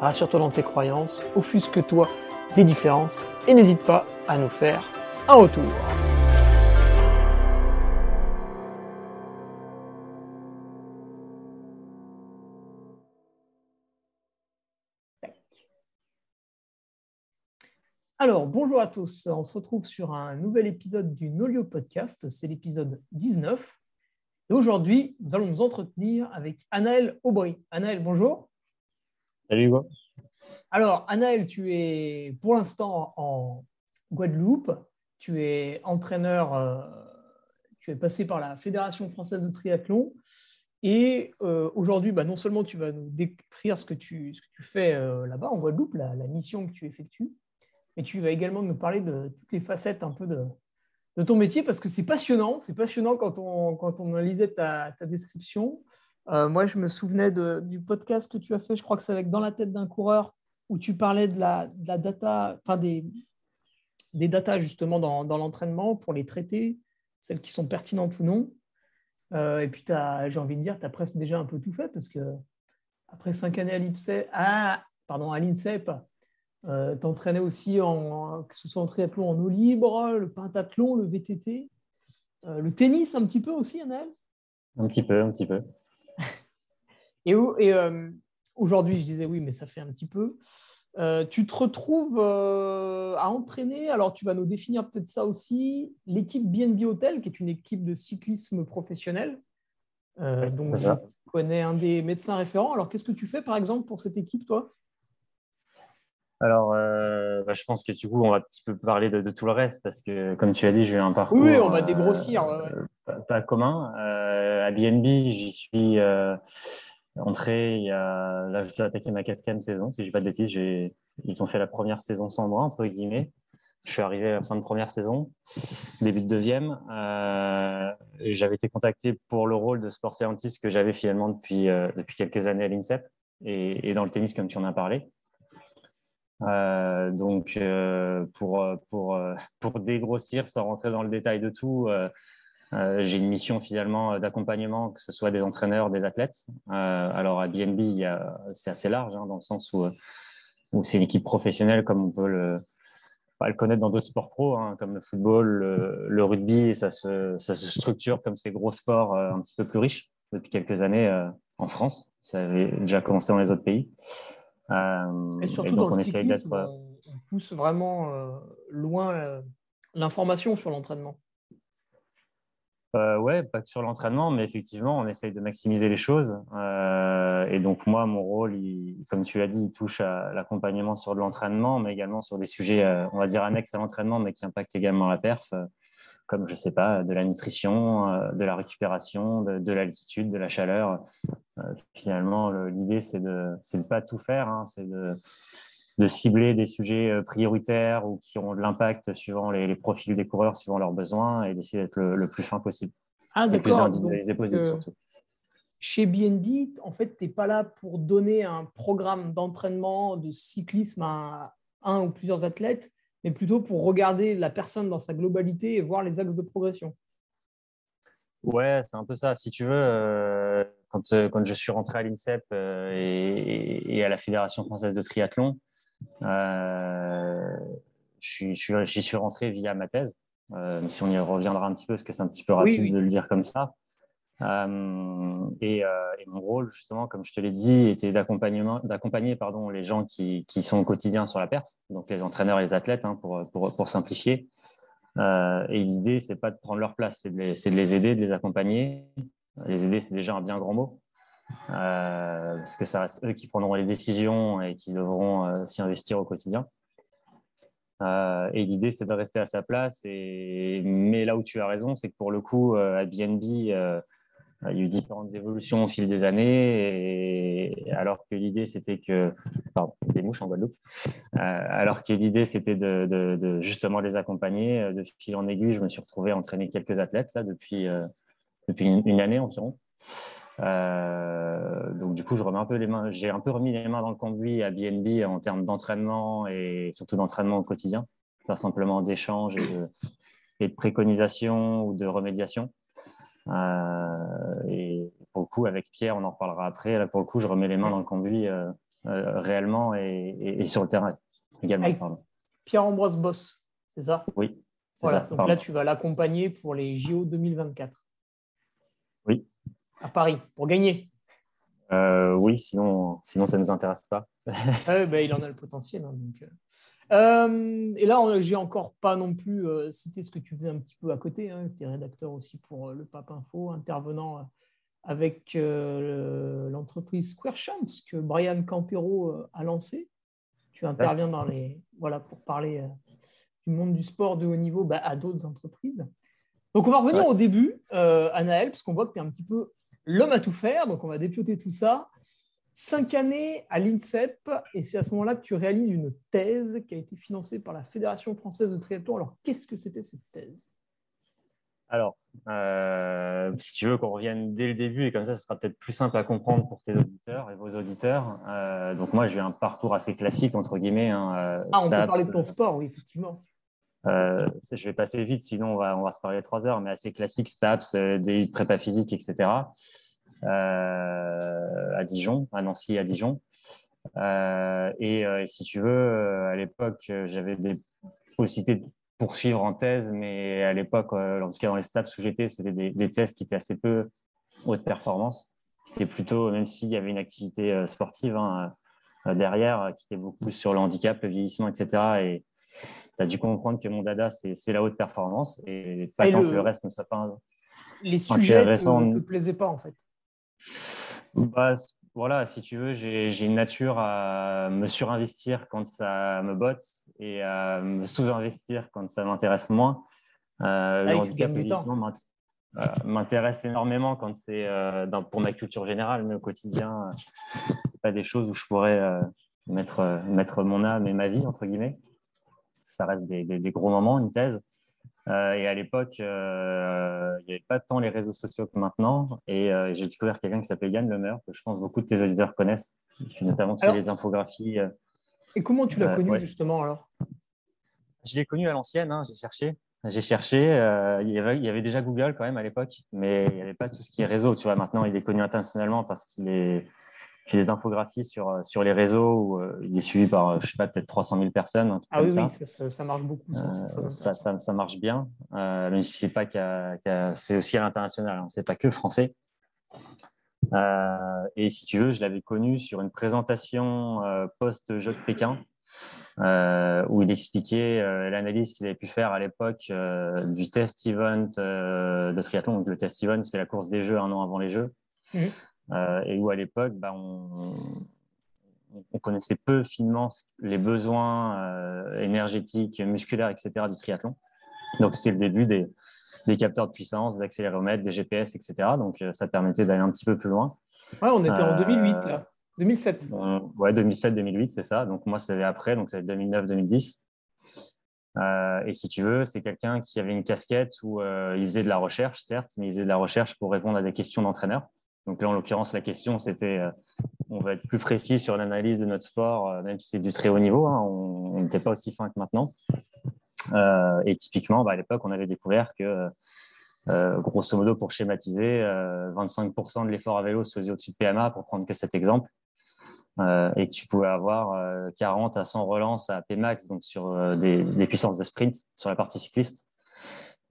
rassure-toi dans tes croyances, offusque-toi des différences et n'hésite pas à nous faire un retour. Alors, bonjour à tous. On se retrouve sur un nouvel épisode du Nolio Podcast. C'est l'épisode 19. Et aujourd'hui, nous allons nous entretenir avec Anaël Aubry. Anaël, bonjour. Salut. Alors, Anaël, tu es pour l'instant en Guadeloupe. Tu es entraîneur, euh, tu es passé par la Fédération française de triathlon. Et euh, aujourd'hui, bah, non seulement tu vas nous décrire ce que tu, fais euh, là-bas en Guadeloupe, la, mission que tu effectues, mais tu vas également nous parler de toutes les facettes un peu de, ton métier parce que c'est passionnant. C'est passionnant quand on, quand on lisait ta description. Euh, moi, je me souvenais du podcast que tu as fait, je crois que c'est avec Dans la tête d'un coureur, où tu parlais de la, data, enfin des, des justement dans, l'entraînement pour les traiter, celles qui sont pertinentes ou non. Euh, et puis, j'ai envie de dire, tu as presque déjà un peu tout fait parce que après cinq années à l'INSEP, ah, pardon, à l'INSEP, euh, tu entraînais aussi, en, que ce soit en triathlon en eau libre, le pentathlon, le VTT, le tennis un petit peu aussi, Anaël Un petit peu, un petit peu. Et, euh, aujourd'hui, je disais oui, mais ça fait un petit peu. Euh, tu te retrouves euh, à entraîner, alors tu vas nous définir peut-être ça aussi, l'équipe BNB Hotel, qui est une équipe de cyclisme professionnel. donc, je connais un des médecins référents. Alors, qu'est-ce que tu fais, par exemple, pour cette équipe, toi? Alors, bah, je pense que du coup, on va un petit peu parler de, tout le reste parce que, comme tu as dit, j'ai eu un parcours. Oui, on va dégrossir. pas, commun. à BNB, j'y suis entré il y a, là, je dois attaquer ma quatrième saison, si je dis pas de bêtises. Ils ont fait la première saison sans moi, entre guillemets. Je suis arrivé à la fin de première saison, début de deuxième. Euh, j'avais été contacté pour le rôle de sport scientist que j'avais finalement depuis, euh, depuis quelques années à l'INSEP et, dans le tennis, comme tu en as parlé. Euh, donc, pour, pour, pour dégrossir, sans rentrer dans le détail de tout, j'ai une mission finalement euh, d'accompagnement, que ce soit des entraîneurs, des athlètes. Euh, alors à BNB, c'est assez large hein, dans le sens où, où c'est une équipe professionnelle comme on peut le, le connaître dans d'autres sports pro, hein, comme le football, le, rugby, et ça se, ça se, structure comme ces gros sports un petit peu plus riches depuis quelques années en France. Ça avait déjà commencé dans les autres pays. et surtout donc, dans on essaye d'être. On pousse vraiment loin l'information sur l'entraînement. Euh, ouais, pas que sur l'entraînement, mais effectivement, on essaye de maximiser les choses. Euh, et donc, moi, mon rôle, comme tu l'as dit, il touche à l'accompagnement sur de l'entraînement, mais également sur des sujets, euh, on va dire, annexes à l'entraînement, mais qui impactent également la perf, comme, je sais pas, de la nutrition, de la récupération, de, l'altitude, de la chaleur. finalement, l'idée, c'est de ne pas tout faire, hein, c'est de de cibler des sujets euh, prioritaires ou qui ont de l'impact suivant les, profils des coureurs, suivant leurs besoins, et d'essayer d'être le, plus fin possible. Ah, le plus individualisé possible, euh, surtout. Chez BNB, en fait, tu n'es pas là pour donner un programme d'entraînement de cyclisme à un ou plusieurs athlètes, mais plutôt pour regarder la personne dans sa globalité et voir les axes de progression. Ouais, c'est un peu ça. Si tu veux, euh, quand, quand, je suis rentré à l'INSEP et, à la Fédération française de triathlon, j'y suis, rentré via ma thèse, euh, si on y reviendra un petit peu, parce que c'est un petit peu rapide de le dire comme ça. Euh, et, mon rôle, justement, comme je te l'ai dit, était d'accompagner pardon, les gens qui, qui, sont au quotidien sur la perf, donc les entraîneurs et les athlètes, hein, pour, pour, pour, simplifier. et l'idée, c'est pas de prendre leur place, c'est de, de, les aider, de les accompagner. Les aider, c'est déjà un bien grand mot. Euh, parce que ça reste eux qui prendront les décisions et qui devront euh, s'y investir au quotidien. Euh, et l'idée, c'est de rester à sa place. Et... Mais là où tu as raison, c'est que pour le coup, à BNB, il y a eu différentes évolutions au fil des années, alors que l'idée c'était que, pardon, des mouches en Guadeloupe, alors que l'idée c'était de, justement les accompagner, de fil en aiguille, je me suis retrouvé à entraîner quelques athlètes là depuis une, année environ. Donc du coup, je remets un peu les mains, j'ai un peu remis les mains dans le conduit à BNB en termes d'entraînement et surtout d'entraînement au quotidien, pas simplement d'échange et de, et de préconisation ou de remédiation. Euh, et pour le coup, avec Pierre, on en reparlera après. Là, pour le coup, je remets les mains dans le conduit euh, euh, réellement et, sur le terrain également. Pierre-Ambroise Boss, c'est ça? Oui. Voilà, ça, donc là, tu vas l'accompagner pour les JO 2024. À Paris, pour gagner. oui, sinon, sinon ça ne nous intéresse pas. ben, il en a le potentiel. Hein, donc, euh, et là, j'ai encore pas non plus euh, cité ce que tu faisais un petit peu à côté. Hein. Tu es rédacteur aussi pour euh, le Pape Info, intervenant avec l'entreprise Square Champs que Brian Campero a lancé. Tu interviens dans les, voilà, pour parler du monde du sport de haut niveau bah, à d'autres entreprises. Donc, on va revenir au début, Anaël, parce qu'on voit que tu es un petit peu l'homme à tout faire. Donc, on va dépioter tout ça cinq années à l'INSEP, et c'est à ce moment-là que tu réalises une thèse qui a été financée par la Fédération française de triathlon. Alors, qu'est-ce que c'était cette thèse? Alors, euh, si tu veux qu'on revienne dès le début, et comme ça, ce sera peut-être plus simple à comprendre pour tes auditeurs et vos auditeurs. Euh, donc, moi, j'ai un parcours assez classique, entre guillemets. Hein, euh, ah, on peut parler de ton sport, oui, effectivement. Je vais passer vite, sinon on va, se parler trois heures, mais assez classique, STAPS, des prépa physique, etc. Euh, à Dijon, à Nancy à Dijon. Euh, euh, et, si tu veux, à l'époque, j'avais des possibilités de poursuivre en thèse, mais à l'époque, en tout cas dans les STAPS où j'étais, c'était des, thèses qui étaient assez peu haute performance. C'était plutôt, même s'il y avait une activité sportive hein, derrière, qui était beaucoup sur le handicap, le vieillissement, etc. Et tu as dû comprendre que mon dada, c'est la haute performance et pas tant que le reste ne soit pas. Un... Les sujets ne te plaisaient pas, en fait. Bah, voilà, si tu veux, j'ai une nature à me surinvestir quand ça me botte et à me sous-investir quand ça m'intéresse moins. Euh, le handicap m'intéresse énormément quand c'est euh, pour ma culture générale, mais au quotidien, c'est pas des choses où je pourrais euh, mettre, mettre mon âme et ma vie, entre guillemets. Ça reste des, des gros moments, une thèse. Euh, et à l'époque, euh, il n'y avait pas tant les réseaux sociaux que maintenant. Et euh, j'ai découvert quelqu'un qui s'appelle Yann Lemeur, que je pense beaucoup de tes auditeurs connaissent, qui notamment sur les infographies. et comment tu l'as connu justement alors? Je l'ai connu à l'ancienne, hein, j'ai cherché. J'ai cherché, il, y avait, il, y avait, déjà Google quand même à l'époque, mais il n'y avait pas tout ce qui est réseau. Tu vois, maintenant, il est connu internationalement parce qu'il est, fait des infographies sur, euh, sur les réseaux où euh, il est suivi par, euh, je sais pas, peut-être 300 000 personnes. Ah oui, oui ça, marche beaucoup. Ça, ça, marche bien. je sais pas c'est aussi à l'international, hein, c'est pas que français. et si tu veux, je l'avais connu sur une présentation post-jeu de Pékin. où il expliquait l'analyse qu'ils avaient pu faire à l'époque du test event de triathlon. Donc, le test event, c'est la course des Jeux un an avant les Jeux. Mmh. Euh, et où à l'époque, bah, on, connaissait peu finement les besoins euh, énergétiques, musculaires, etc. du triathlon. Donc, c'était le début des, des, capteurs de puissance, des accéléromètres, des GPS, etc. Donc, euh, ça permettait d'aller un petit peu plus loin. Ouais, on était en 2008, là. 2007. ouais, 2007-2008, c'est ça. Donc, moi, c'était après, donc c'est 2009-2010. et si tu veux, c'est quelqu'un qui avait une casquette où il faisait de la recherche, certes, mais il faisait de la recherche pour répondre à des questions d'entraîneur. Donc là, en l'occurrence, la question, c'était, euh, on va être plus précis sur l'analyse de notre sport, euh, même si c'est du très haut niveau. Hein, on n'était pas aussi fin que maintenant. Euh, et typiquement, bah, à l'époque, on avait découvert que, grosso modo, pour schématiser, 25% de l'effort à vélo se faisait au-dessus de PMA, pour prendre que cet exemple. et que tu pouvais avoir 40 à 100 relances à Pmax, donc sur des, des puissances de sprint sur la partie cycliste.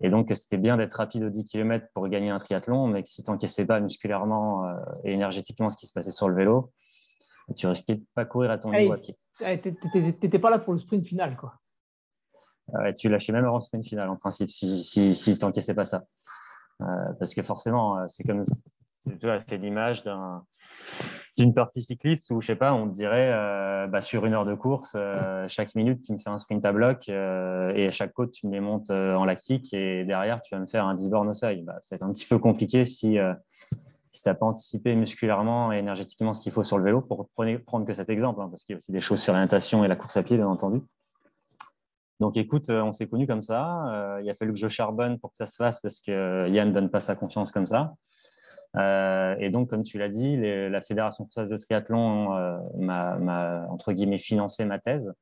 Et donc, c'était bien d'être rapide aux 10 km pour gagner un triathlon, mais que si tu n'encaissais pas musculairement euh, et énergétiquement ce qui se passait sur le vélo, tu risquais de pas courir à ton niveau à pied. Tu n'étais pas là pour le sprint final, quoi. tu lâchais même avant le sprint final, en principe, si, si, si tu n'encaissais pas ça. Euh, parce que forcément, euh, c'est comme, C'est l'image d'une partie cycliste où, je sais pas, on dirait euh, bah, sur une heure de course, euh, chaque minute, tu me fais un sprint à bloc euh, et à chaque côte, tu me les montes en lactique et derrière, tu vas me faire un 10 bornes au seuil. Bah, c'est un petit peu compliqué si, si tu n'as pas anticipé musculairement et énergétiquement ce qu'il faut sur le vélo pour prendre que cet exemple, hein, parce qu'il y a aussi des choses sur l'orientation et la course à pied, bien entendu. Donc écoute, on s'est connus comme ça. il a fallu que je charbonne pour que ça se fasse parce que Yann ne donne pas sa confiance comme ça. Euh, et donc, comme tu l'as dit, la Fédération française de triathlon euh, m'a, entre guillemets, financé ma thèse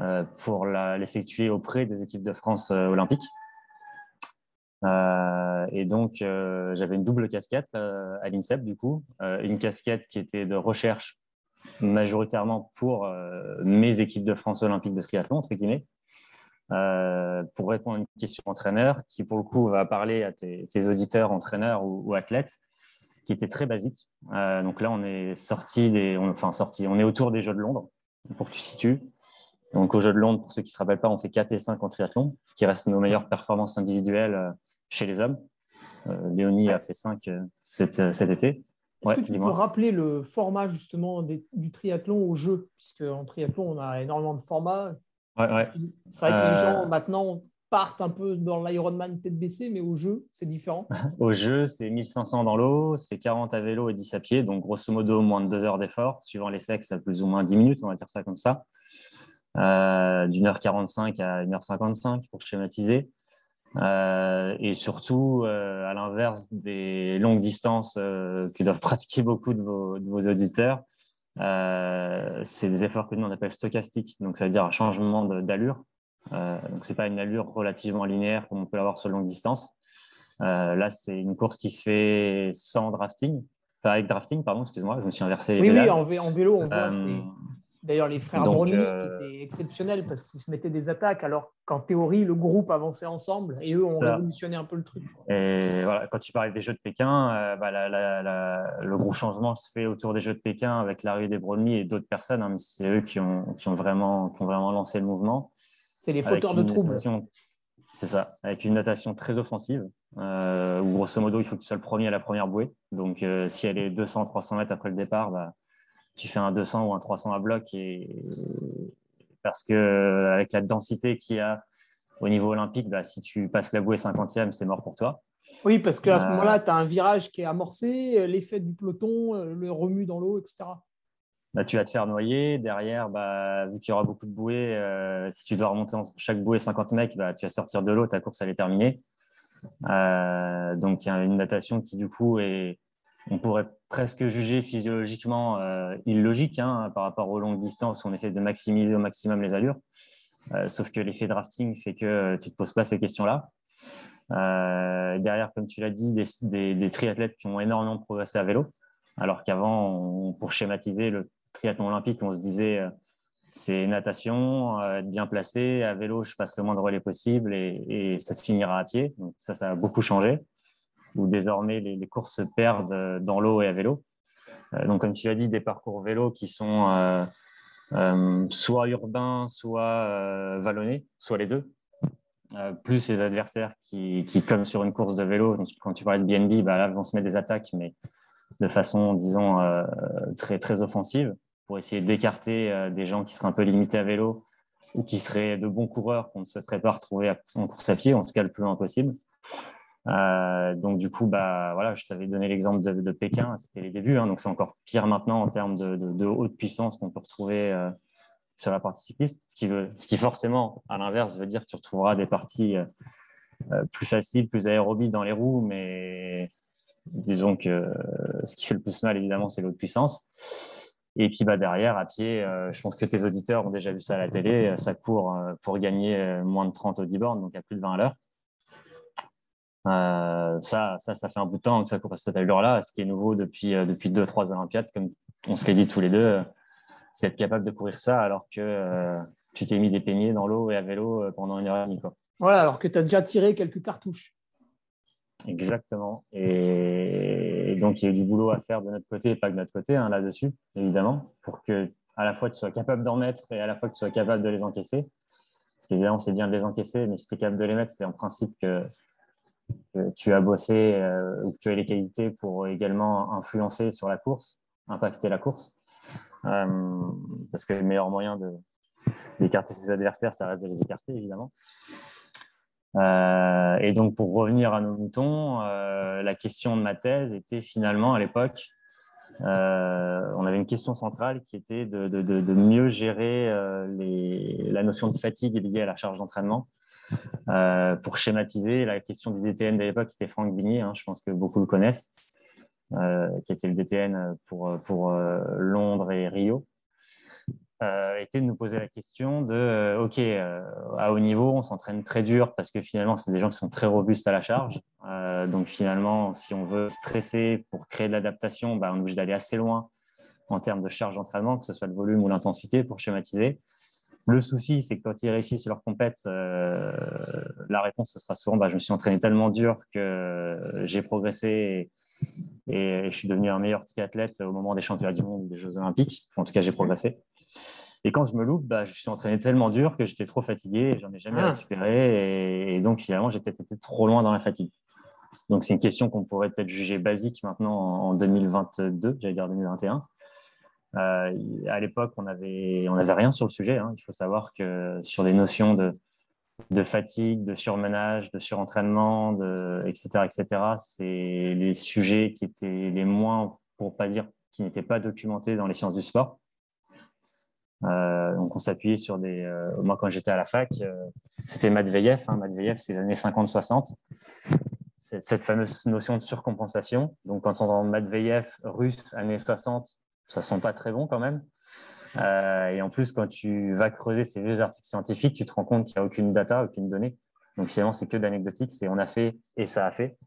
euh, pour l'effectuer auprès des équipes de France olympiques. et donc, j'avais une double casquette à l'INSEP, du coup, une casquette qui était de recherche majoritairement pour mes équipes de France olympiques de triathlon, entre guillemets, pour répondre à une question entraîneur qui, pour le coup, va parler à tes, auditeurs, entraîneurs ou athlètes qui était très basique. Euh, donc là, on est sorti des, enfin sorti, on est autour des Jeux de Londres pour que tu situes. Donc aux Jeux de Londres, pour ceux qui ne se rappellent pas, on fait 4 et 5 en triathlon, ce qui reste nos meilleures performances individuelles euh, chez les hommes. Euh, Léonie a fait 5 cet, été. Est-ce que tu peux rappeler le format justement du triathlon aux Jeux? Puisque en triathlon, on a énormément de formats. Ouais, ouais. C'est vrai que les gens maintenant partent un peu dans l'Ironman tête baissée, mais au jeu, c'est différent Au jeu, c'est 1500 dans l'eau, c'est 40 à vélo et 10 à pied, donc grosso modo moins de 2 heures d'effort, suivant les sexes, à plus ou moins 10 minutes, on va dire ça comme ça. Euh, d'une heure 45 à 1h55 pour schématiser. Euh, et surtout, euh, à l'inverse des longues distances que doivent pratiquer beaucoup de vos, de vos auditeurs, c'est des efforts que nous on appelle stochastiques, donc ça veut dire un changement d'allure. Euh, donc, ce n'est pas une allure relativement linéaire comme on peut l'avoir sur longue distance. Euh, là, c'est une course qui se fait sans drafting, pas avec drafting, pardon, excuse-moi, je me suis inversé. Oui, oui, en, vélo, on voit. Euh, d'ailleurs, les frères Brony étaient exceptionnels parce qu'ils se mettaient des attaques, alors qu'en théorie, le groupe avançait ensemble et eux ont révolutionné un peu le truc. Et voilà, quand tu parlais des Jeux de Pékin, bah, le gros changement se fait autour des Jeux de Pékin avec l'arrivée des Brony et d'autres personnes. Hein, c'est eux qui ont, qui, ont vraiment, qui ont vraiment lancé le mouvement. C'est les fauteurs de troubles. C'est ça, avec une natation très offensive, euh, où grosso modo, il faut que tu sois le premier à la première bouée. Donc, euh, si elle est 200, 300 mètres après le départ, bah, tu fais un 200 ou un 300 à bloc. Et... Parce que avec la densité qu'il y a au niveau olympique, bah, si tu passes la bouée 50e, c'est mort pour toi. Oui, parce qu'à ce euh, moment-là, tu as un virage qui est amorcé, l'effet du peloton, le remue dans l'eau, etc. Bah, tu vas te faire noyer. Derrière, bah, vu qu'il y aura beaucoup de bouées, euh, si tu dois remonter en chaque bouée 50 mecs, bah, tu vas sortir de l'eau, ta course elle est terminée. Euh, donc il y a une natation qui du coup est, on pourrait presque juger physiologiquement euh, illogique hein, par rapport aux longues distances où on essaie de maximiser au maximum les allures. sauf que l'effet drafting fait que tu ne te poses pas ces questions-là. derrière, comme tu l'as dit, des, triathlètes qui ont énormément progressé à vélo, alors qu'avant, pour schématiser, le triathlon olympique, on se disait euh, c'est natation, euh, être bien placé, à vélo, je passe le moins de relais possible et, ça se finira à pied. Donc ça, ça a beaucoup changé. Où désormais, les, courses se perdent euh, dans l'eau et à vélo. donc, comme tu l'as dit, des parcours vélo qui sont soit urbains, soit vallonnés, soit les deux. plus les adversaires qui, comme sur une course de vélo, quand tu parlais de BNB, bah là, vont se mettre des attaques, mais de façon, disons, très, très offensive pour essayer d'écarter euh, des gens qui seraient un peu limités à vélo ou qui seraient de bons coureurs qu'on ne se serait pas retrouver en course à pied, en tout cas le plus loin possible. Euh, donc du coup, bah, voilà, je t'avais donné l'exemple de, Pékin, c'était les débuts, hein, donc c'est encore pire maintenant en termes de, haute puissance qu'on peut retrouver euh, sur la partie cycliste, ce qui, veut, ce qui forcément, à l'inverse, veut dire que tu retrouveras des parties plus faciles, plus aérobies dans les roues, mais disons que ce qui fait le plus mal, évidemment, c'est l'haute puissance. Et puis bah, derrière, à pied, euh, je pense que tes auditeurs ont déjà vu ça à la télé, euh, ça court euh, pour gagner moins de 30 au 10 bornes, donc à plus de 20 à l'heure. Ça, ça, ça fait un bout de temps que ça court à cette allure-là. Ce qui est nouveau depuis, depuis 2-3 Olympiades, comme on se l'est dit tous les deux, c'est être capable de courir ça alors que tu t'es mis des peignets dans l'eau et à vélo pendant une heure et demie. Quoi. Voilà, alors que tu as déjà tiré quelques cartouches. Exactement. Et donc, il y a eu du boulot à faire de notre côté et pas de notre côté hein, là-dessus, évidemment, pour que à la fois tu sois capable d'en mettre et à la fois que tu sois capable de les encaisser. Parce qu'évidemment, c'est bien de les encaisser, mais si tu es capable de les mettre, c'est en principe que que tu as bossé ou que tu as les qualités pour également influencer sur la course, impacter la course. parce que le meilleur moyen d'écarter ses adversaires, ça reste de les écarter, évidemment. et donc, pour revenir à nos moutons, la question de ma thèse était finalement à l'époque euh, on avait une question centrale qui était de, mieux gérer euh, la notion de fatigue liée à la charge d'entraînement. Euh, pour schématiser, la question du DTN de l'époque était Franck Bigny, hein, je pense que beaucoup le connaissent, qui était le DTN pour, pour Londres et Rio. Euh, était de nous poser la question de euh, OK, euh, à haut niveau, on s'entraîne très dur parce que finalement, c'est des gens qui sont très robustes à la charge. donc finalement, si on veut stresser pour créer de l'adaptation, bah, on est obligé d'aller assez loin en termes de charge d'entraînement, que ce soit le volume ou l'intensité pour schématiser. Le souci, c'est que quand ils réussissent leur compète, la réponse ce sera souvent bah, je me suis entraîné tellement dur que j'ai progressé et, et, je suis devenu un meilleur triathlète au moment des championnats du monde ou des Jeux Olympiques. en tout cas, j'ai progressé. Et quand je me loupe, bah, je suis entraîné tellement dur que j'étais trop fatigué et j'en ai jamais ah. récupéré. Et, donc, finalement, j'ai peut-être été trop loin dans la fatigue. Donc, c'est une question qu'on pourrait peut-être juger basique maintenant en 2022, j'allais dire 2021. Euh, à l'époque, on n'avait on avait rien sur le sujet. Hein. Il faut savoir que sur des notions de, fatigue, de surmenage, de surentraînement, etc., etc., c'est les sujets qui étaient les moins, pour pas dire qui n'étaient pas documentés dans les sciences du sport. Euh, donc, on s'appuyait sur des. Euh, moi, quand j'étais à la fac, euh, c'était Matveyev. Hein, Matveyev, c'est les années 50-60. Cette fameuse notion de surcompensation. Donc, quand on entend Matveyev russe, années 60, ça sent pas très bon quand même. et en plus, quand tu vas creuser ces vieux articles scientifiques, tu te rends compte qu'il n'y a aucune data, aucune donnée. Donc, finalement, c'est que d'anecdotique. C'est on a fait et ça a fait.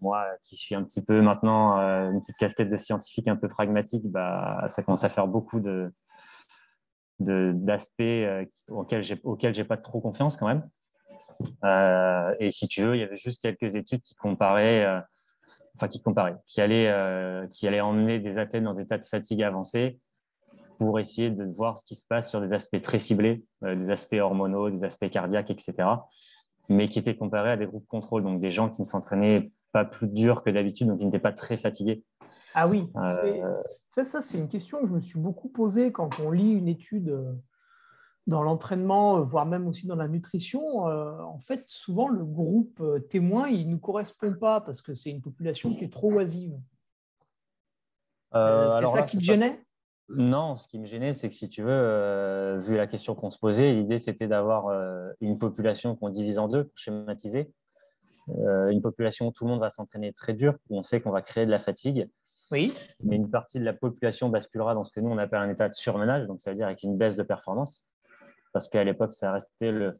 Moi, qui suis un petit peu maintenant une petite casquette de scientifique un peu pragmatique, bah, ça commence à faire beaucoup de, d'aspects euh, auxquels j'ai pas trop confiance quand même. Euh, et si tu veux, il y avait juste quelques études qui comparaient, euh, enfin qui comparaient, qui allaient, qui allaient emmener des athlètes dans des états de fatigue avancés pour essayer de voir ce qui se passe sur des aspects très ciblés, des aspects hormonaux, des aspects cardiaques, etc. Mais qui étaient comparés à des groupes contrôle, donc des gens qui ne s'entraînaient pas plus dur que d'habitude, donc qui n'étaient pas très fatigués. Ah oui, euh, ça, c'est une question que je me suis beaucoup posée quand on lit une étude euh, dans l'entraînement, euh, voire même aussi dans la nutrition. En fait, souvent, le groupe témoin, il ne nous correspond pas parce que c'est une population qui est trop oisive. c'est ça qui te gênait? Non, ce qui me gênait, c'est que si tu veux, vu la question qu'on se posait, l'idée c'était d'avoir une population qu'on divise en deux pour schématiser. une population où tout le monde va s'entraîner très dur, où on sait qu'on va créer de la fatigue oui. Mais une partie de la population basculera dans ce que nous, on appelle un état de surmenage, donc c'est-à-dire avec une baisse de performance. Parce qu'à l'époque, ça restait le,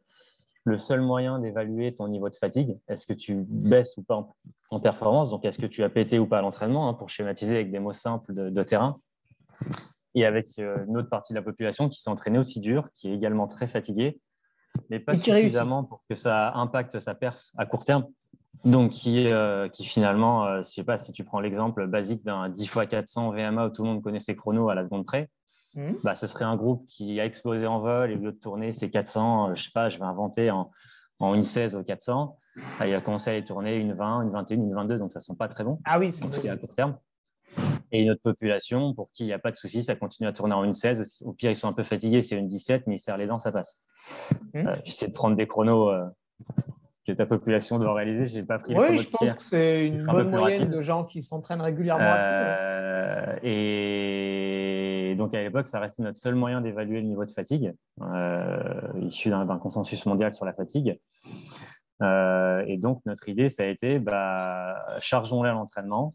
le seul moyen d'évaluer ton niveau de fatigue. Est-ce que tu baisses ou pas en, performance? Donc, est-ce que tu as pété ou pas à l'entraînement, hein, pour schématiser avec des mots simples de, terrain? Et avec euh, une autre partie de la population qui s'est entraînée aussi dur, qui est également très fatiguée, mais pas suffisamment pour que ça impacte sa perf à court terme. Donc, qui, euh, qui finalement, euh, je ne sais pas si tu prends l'exemple basique d'un 10 x 400 VMA où tout le monde connaît ses chronos à la seconde près, mmh. bah, ce serait un groupe qui a explosé en vol et au lieu de tourner ses 400, euh, je sais pas, je vais inventer en, en une 16 au 400, bah, il a commencé à les tourner une 20, une 21, une 22, donc ça ne sent pas très bon. Ah oui, c'est à court terme. Et une autre population pour qui il n'y a pas de souci, ça continue à tourner en une 16. Au pire, ils sont un peu fatigués, c'est une 17, mais ils serrent les dents, ça passe. Mmh. J'essaie de prendre des chronos que ta population doit réaliser. J'ai pas pris. Oui, je pense que c'est une bonne moyenne de gens qui s'entraînent régulièrement. Euh, et donc à l'époque, ça restait notre seul moyen d'évaluer le niveau de fatigue, euh, issu d'un consensus mondial sur la fatigue. Euh, et donc notre idée, ça a été, bah, chargeons-les à l'entraînement.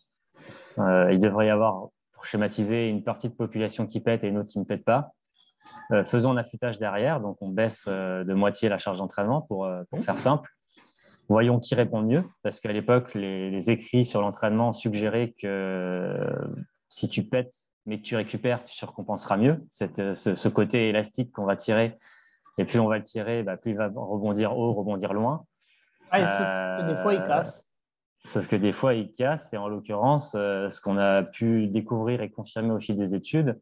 il devrait y avoir, pour schématiser, une partie de population qui pète et une autre qui ne pète pas. faisons un affûtage derrière, donc on baisse de moitié la charge d'entraînement pour, faire simple voyons qui répond mieux, parce qu'à l'époque, les, écrits sur l'entraînement suggéraient que si tu pètes, mais que tu récupères, tu surcompenseras mieux. Cette, ce, côté élastique qu'on va tirer, et plus on va le tirer, bah, plus il va rebondir haut, rebondir loin. Ah, sauf que des fois, il casse. Sauf que des fois, il casse, et en l'occurrence, euh, ce qu'on a pu découvrir et confirmer au fil des études,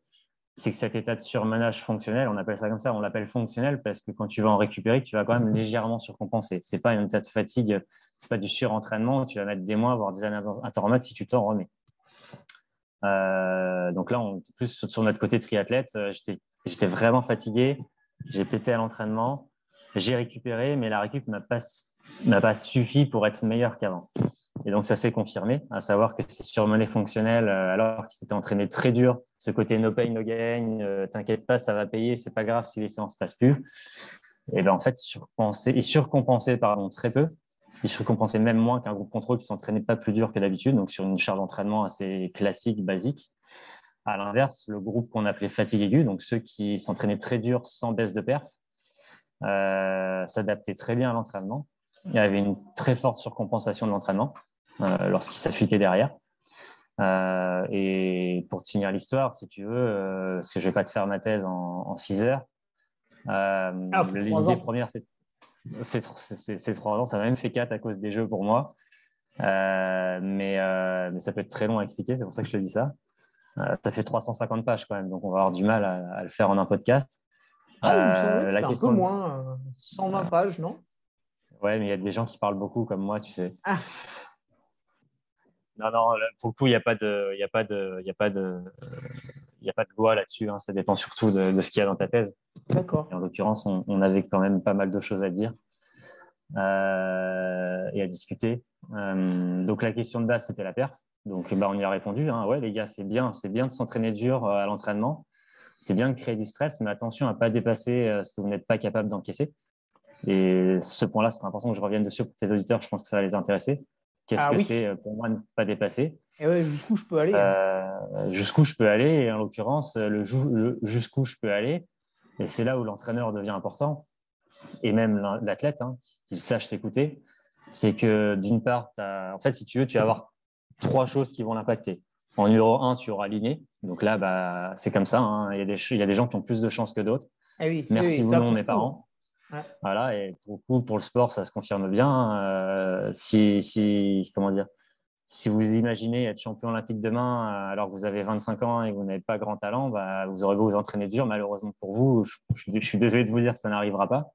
c'est que cet état de surmenage fonctionnel, on appelle ça comme ça, on l'appelle fonctionnel parce que quand tu vas en récupérer, tu vas quand même légèrement surcompenser. C'est pas un état de fatigue, c'est pas du surentraînement, tu vas mettre des mois, voire des années intermèdes si tu t'en remets. Euh, donc là, on est plus sur notre côté triathlète. Euh, j'étais vraiment fatigué, j'ai pété à l'entraînement, j'ai récupéré, mais la récup m'a pas, pas suffi pour être meilleur qu'avant. Et donc, ça s'est confirmé, à savoir que c'est surmené fonctionnel, euh, alors qu'il s'était entraîné très dur. Ce côté no pain, no gain, t'inquiète pas, ça va payer, c'est pas grave si les séances passent plus. Et ben en fait, il surcompensait pardon, très peu. Il surcompensait même moins qu'un groupe contrôle qui s'entraînait pas plus dur que d'habitude, donc sur une charge d'entraînement assez classique, basique. À l'inverse, le groupe qu'on appelait fatigue aiguë, donc ceux qui s'entraînaient très dur sans baisse de perf, euh, s'adaptaient très bien à l'entraînement. Il y avait une très forte surcompensation de l'entraînement. Euh, lorsqu'il s'affûtait derrière. Euh, et pour te finir l'histoire, si tu veux, euh, parce que je ne vais pas te faire ma thèse en, 6 heures, ah, l'idée première, c'est trois ans. Ça m'a même fait 4 à cause des jeux pour moi. mais, mais, ça peut être très long à expliquer, c'est pour ça que je te dis ça. ça fait 350 pages quand même, donc on va avoir du mal à, le faire en un podcast. Ah, la question... un peu moins, 120 pages, non? Ouais, mais il y a des gens qui parlent beaucoup comme moi, tu sais. Ah. Non, non, pour le coup, il n'y a pas de, il a pas de, il a pas de, il a pas de loi là-dessus. Hein. Ça dépend surtout de, ce qu'il y a dans ta thèse. D'accord. En l'occurrence, on, avait quand même pas mal de choses à dire euh, et à discuter. Euh, donc la question de base, c'était la perf. Donc bah, on y a répondu. Hein. Ouais, les gars, c'est bien, c'est bien de s'entraîner dur euh, à l'entraînement. C'est bien de créer du stress, mais attention à ne pas dépasser ce que vous n'êtes pas capable d'encaisser. Et ce point-là, c'est important que je revienne dessus pour tes auditeurs. Je pense que ça va les intéresser. Qu'est-ce ah que c'est euh, pour moi ne pas dépasser? Et ouais, jusqu'où je peux aller euh, Jusqu'où je peux aller, et en l'occurrence, le, jusqu'où je peux aller. Et c'est là où l'entraîneur devient important, et même l'athlète, hein, qu'il sache s'écouter. C'est que d'une part, en fait, si tu veux, tu vas avoir trois choses qui vont l'impacter. En numéro un, tu auras l'inné. Donc là, bah, c'est comme ça. Hein. Il, y a des, il y a des gens qui ont plus de chances que d'autres. Eh oui, Merci ou non, mes parents. Voilà, et pour le coup, pour le sport, ça se confirme bien. Euh, si, si, comment dire, si vous imaginez être champion olympique demain euh, alors que vous avez 25 ans et que vous n'avez pas grand talent, bah, vous aurez beau vous entraîner dur. Malheureusement pour vous, je, suis désolé de vous dire que ça n'arrivera pas.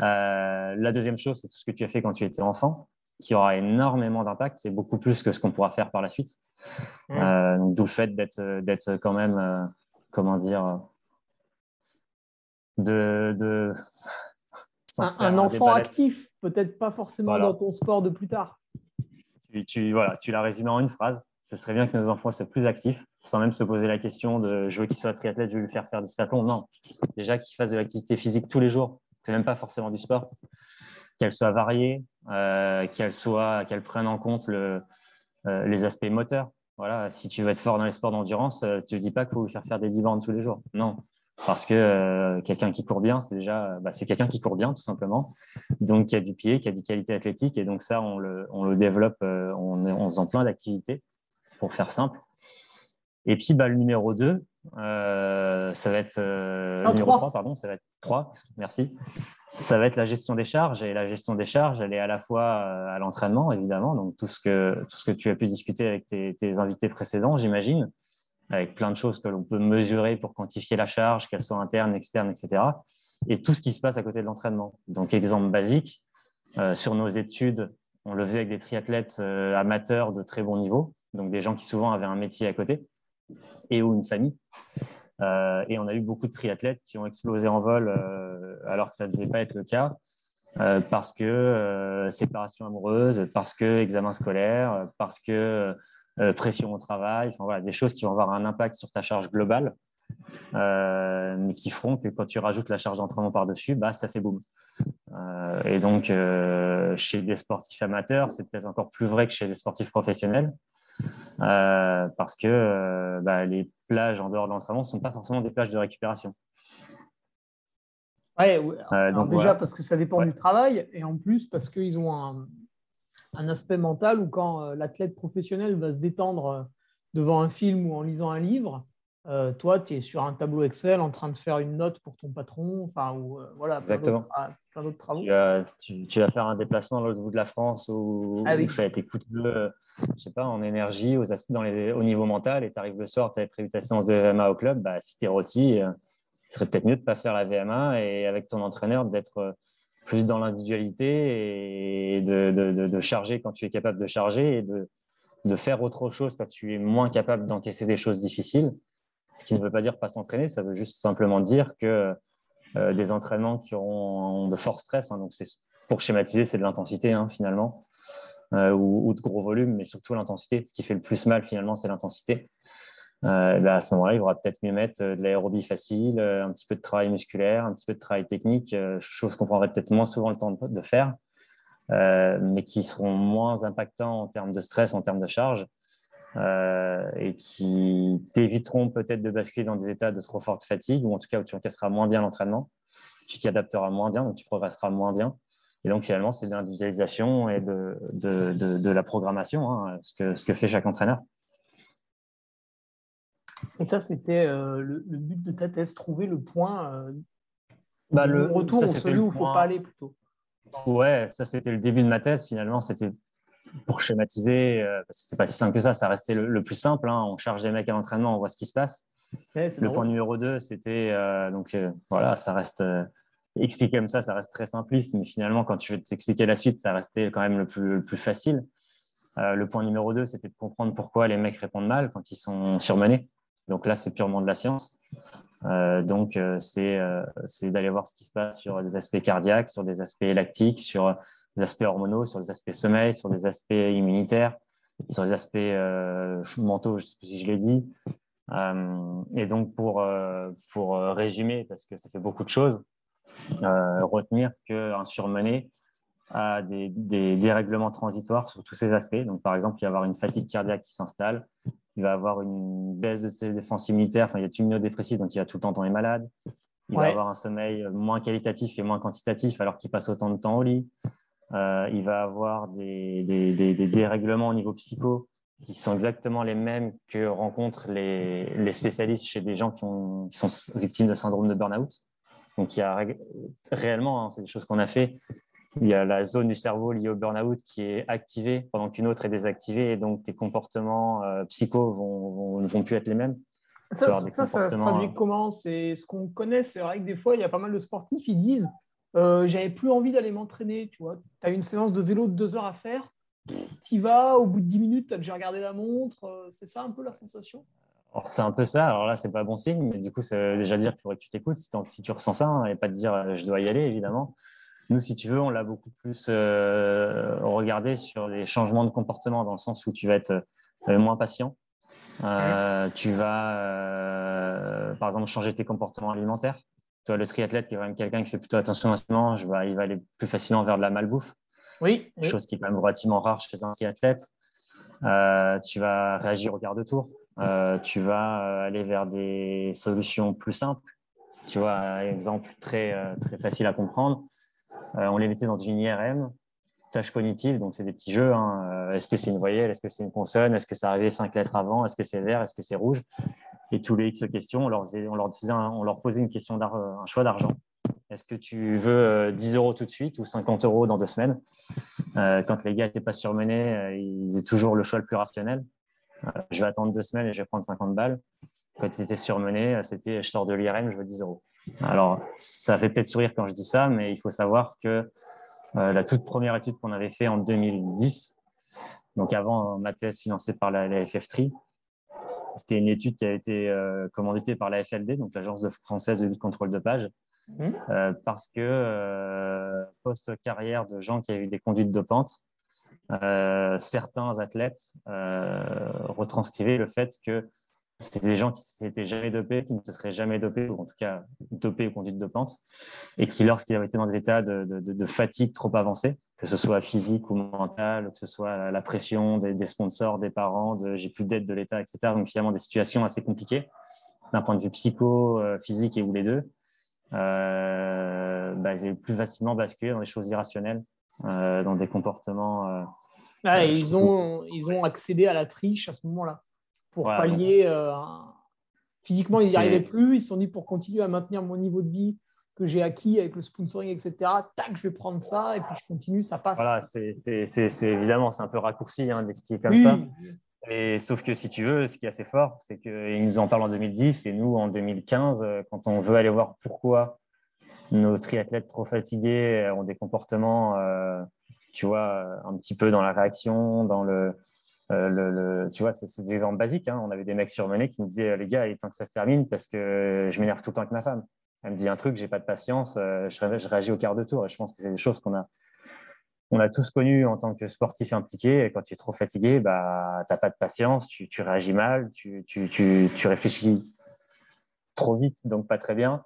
Euh, la deuxième chose, c'est tout ce que tu as fait quand tu étais enfant, qui aura énormément d'impact. C'est beaucoup plus que ce qu'on pourra faire par la suite. D'où le fait d'être quand même, comment dire, de, un, enfant actif, peut-être pas forcément dans ton sport de plus tard. Tu, voilà, tu l'as résumé en une phrase. Ce serait bien que nos enfants soient plus actifs, sans même se poser la question de je veux qu'il soit triathlète, je veux lui faire faire du triathlon. Non, déjà qu'il fasse de l'activité physique tous les jours. C'est même pas forcément du sport. Qu'elle soit variée, euh, qu'elle soit, qu'elle prenne en compte le, euh, les aspects moteurs. Voilà, si tu veux être fort dans les sports d'endurance, euh, tu ne dis pas qu'il faut lui faire faire des 10 bornes tous les jours. Non, parce que euh, quelqu'un qui court bien, c'est déjà, bah, c'est quelqu'un qui court bien tout simplement, donc qui a du pied, qui a des qualités athlétiques, et donc ça, on le, on le développe euh, en, en, faisant plein d'activités, pour faire simple. Et puis, bah, le numéro 2, euh, ça va être le numéro 3. pardon, ça va être 3, merci. Ça va être la gestion des charges, et la gestion des charges, elle est à la fois à l'entraînement, évidemment, donc tout ce que, tout ce que tu as pu discuter avec tes, tes invités précédents, j'imagine, avec plein de choses que l'on peut mesurer pour quantifier la charge, qu'elle soit interne, externe, etc. Et tout ce qui se passe à côté de l'entraînement. Donc, exemple basique, euh, sur nos études, on le faisait avec des triathlètes euh, amateurs de très bon niveau, donc des gens qui souvent avaient un métier à côté et ou une famille. Euh, et on a eu beaucoup de triathlètes qui ont explosé en vol alors que ça ne devait pas être le cas. parce que séparation amoureuse, parce que examen scolaire, parce que pression au travail, enfin, voilà, des choses qui vont avoir un impact sur ta charge globale, euh, mais qui feront que quand tu rajoutes la charge d'entraînement par-dessus, bah, ça fait boum. Euh, et donc, chez des sportifs amateurs, c'est peut-être encore plus vrai que chez des sportifs professionnels, parce que bah, les plages en dehors de l'entraînement ne sont pas forcément des plages de récupération. Ouais, déjà parce que ça dépend du travail, et en plus parce qu'ils ont un, un aspect mental où quand euh, l'athlète professionnel va se détendre euh, devant un film ou en lisant un livre, Euh, toi, tu es sur un tableau Excel en train de faire une note pour ton patron, enfin, ou euh, voilà, plein d'autres travaux. Tu, vas faire un déplacement à l'autre bout de la France où, ah ça a été coûteux, euh, je sais pas, en énergie, aux dans les, au niveau mental, et tu arrives le soir, tu avais prévu ta séance de VMA au club, bah, si tu es rôti, il serait peut-être mieux de ne pas faire la VMA et avec ton entraîneur d'être plus dans l'individualité et de, charger quand tu es capable de charger et de, faire autre chose quand tu es moins capable d'encaisser des choses difficiles. Ce qui ne veut pas dire pas s'entraîner, ça veut juste simplement dire que euh, des entraînements qui auront de fort stress, hein, donc pour schématiser, c'est de l'intensité hein, finalement, euh, ou, de gros volume, mais surtout l'intensité. Ce qui fait le plus mal finalement, c'est l'intensité. Euh, bah, à ce moment-là, il faudra peut-être mieux mettre de l'aérobie facile, un petit peu de travail musculaire, un petit peu de travail technique, chose qu'on prendrait peut-être moins souvent le temps de, faire, mais qui seront moins impactants en termes de stress, en termes de charge, euh, et qui t'éviteront peut-être de basculer dans des états de trop forte fatigue, ou en tout cas où tu encasseras moins bien l'entraînement, tu t'y adapteras moins bien, donc tu progresseras moins bien. Et donc finalement, c'est de l'individualisation et de, la programmation, hein, ce que fait chaque entraîneur. Et ça, c'était euh, le, but de ta thèse, trouver le point euh, bah, le retour ça, celui où il ne faut pas aller plutôt. Ouais, ça c'était le début de ma thèse. Finalement, c'était pour schématiser, euh, c'est pas si simple que ça, ça restait le, plus simple. Hein. On charge des mecs à l'entraînement, on voit ce qui se passe. le point numéro 2, c'était euh, donc euh, voilà, ça reste expliqué comme ça, ça reste très simpliste, mais finalement, quand tu veux t'expliquer la suite, ça restait quand même le plus, le plus facile. le point numéro 2, c'était de comprendre pourquoi les mecs répondent mal quand ils sont surmenés. Donc là, c'est purement de la science. donc, c'est d'aller voir ce qui se passe sur des aspects cardiaques, sur des aspects lactiques, sur des aspects hormonaux, sur des aspects sommeil, sur des aspects immunitaires, sur des aspects euh, mentaux, je ne sais pas si je l'ai dit. Euh, et donc, pour, euh, pour résumer, parce que ça fait beaucoup de choses, retenir qu'un surmené a des, des dérèglements transitoires sur tous ces aspects. Donc, par exemple, il y avoir une fatigue cardiaque qui s'installe, il va avoir une baisse de ses défenses immunitaires, enfin, il y a immunodépressif, donc il va tout le temps tomber malade. Il va avoir un sommeil moins qualitatif et moins quantitatif alors qu'il passe autant de temps au lit. Euh, il va avoir des, dérèglements au niveau psycho qui sont exactement les mêmes que rencontrent les, spécialistes chez des gens qui, sont victimes de syndrome de burn-out. Donc, il y a réellement, hein, c'est des choses qu'on a fait, il y a la zone du cerveau liée au burn-out qui est activée pendant qu'une autre est désactivée et donc tes comportements euh, psycho ne vont plus être les mêmes. Ça, ça, ça, se traduit comment? C'est ce qu'on connaît. C'est vrai que des fois, il y a pas mal de sportifs, ils disent euh, j'avais plus envie d'aller m'entraîner, tu vois. Tu as une séance de vélo de deux heures à faire, tu vas, au bout de dix minutes, tu as déjà regardé la montre, euh, c'est ça un peu la sensation? C'est un peu ça. Alors là, c'est pas bon signe, mais du coup, ça veut déjà dire qu'il faudrait que tu t'écoutes si, tu ressens ça hein, et pas te dire euh, je dois y aller, évidemment. Nous, si tu veux, on l'a beaucoup plus regardé sur les changements de comportement dans le sens où tu vas être moins patient. tu vas, par exemple, changer tes comportements alimentaires le triathlète qui est quand même quelqu'un qui fait plutôt attention à ce mange, bah, il va aller plus facilement vers de la malbouffe. Oui. Chose qui est quand même relativement rare chez un triathlète. Euh, tu vas réagir au quart de tour. Euh, tu vas euh, aller vers des solutions plus simples. Tu vois, exemple très, très facile à comprendre. On les mettait dans une IRM, tâche cognitive, donc c'est des petits jeux. Hein. Est-ce que c'est une voyelle Est-ce que c'est une consonne Est-ce que ça arrivait cinq lettres avant Est-ce que c'est vert Est-ce que c'est rouge? Et tous les X questions, on leur, posait une question un choix d'argent. Est-ce que tu veux 10 euh, euros tout de suite ou 50 euros dans deux semaines? Euh, Quand les gars n'étaient pas surmenés, euh, ils faisaient toujours le choix le plus rationnel. je vais attendre deux semaines et je vais prendre 50 balles. Quand ils étaient surmenés, c'était je sors de l'IRM, je veux 10 euros. Alors, ça fait peut-être sourire quand je dis ça, mais il faut savoir que la toute première étude qu'on avait fait en 2010, donc avant ma thèse financée par la, la FF3, c'était une étude qui a été euh, commanditée par la FLD, donc l'Agence française de lutte contre le dopage, mmh. euh, parce que euh, post-carrière de gens qui avaient eu des conduites dopantes, certains athlètes retranscrivaient le fait que c'était des gens qui s'étaient jamais dopés, qui ne se seraient jamais dopés, ou en tout cas dopés ou conduite dopante, et qui, lorsqu'ils avaient été dans des états de, fatigue trop avancés, que ce soit physique ou mental, que ce soit la pression des, sponsors, des parents, de j'ai plus d'aide de l'État, etc. Donc finalement des situations assez compliquées d'un point de vue psycho, euh, physique et ou les deux. Euh, bah, ils avaient plus facilement basculé dans des choses irrationnelles, euh, dans des comportements. Ah, ils, ont, ils ont accédé à la triche à ce moment-là pour pallier euh, Physiquement, ils n'y arrivaient plus. Ils se sont dit pour continuer à maintenir mon niveau de vie que j'ai acquis avec le sponsoring, etc. Tac, je vais prendre ça et puis je continue, ça passe. Voilà, c'est évidemment, c'est un peu raccourci hein, d'expliquer comme ça. Et, sauf que si tu veux, ce qui est assez fort, c'est qu'ils nous en parlent en 2010 et nous en 2015, euh, quand on veut aller voir pourquoi nos triathlètes trop fatigués ont des comportements, euh, tu vois, un petit peu dans la réaction, dans le, euh, tu vois, c'est des exemples basiques. Hein. On avait des mecs surmenés qui nous disaient les gars, il est temps que ça se termine parce que je m'énerve tout le temps avec ma femme. Elle me dit un truc, j'ai pas de patience, je, je réagis au quart de tour. Et je pense que c'est des choses qu'on a on a tous connu en tant que sportif impliqué, quand tu es trop fatigué, bah, tu n'as pas de patience, tu, réagis mal, tu, réfléchis trop vite, donc pas très bien.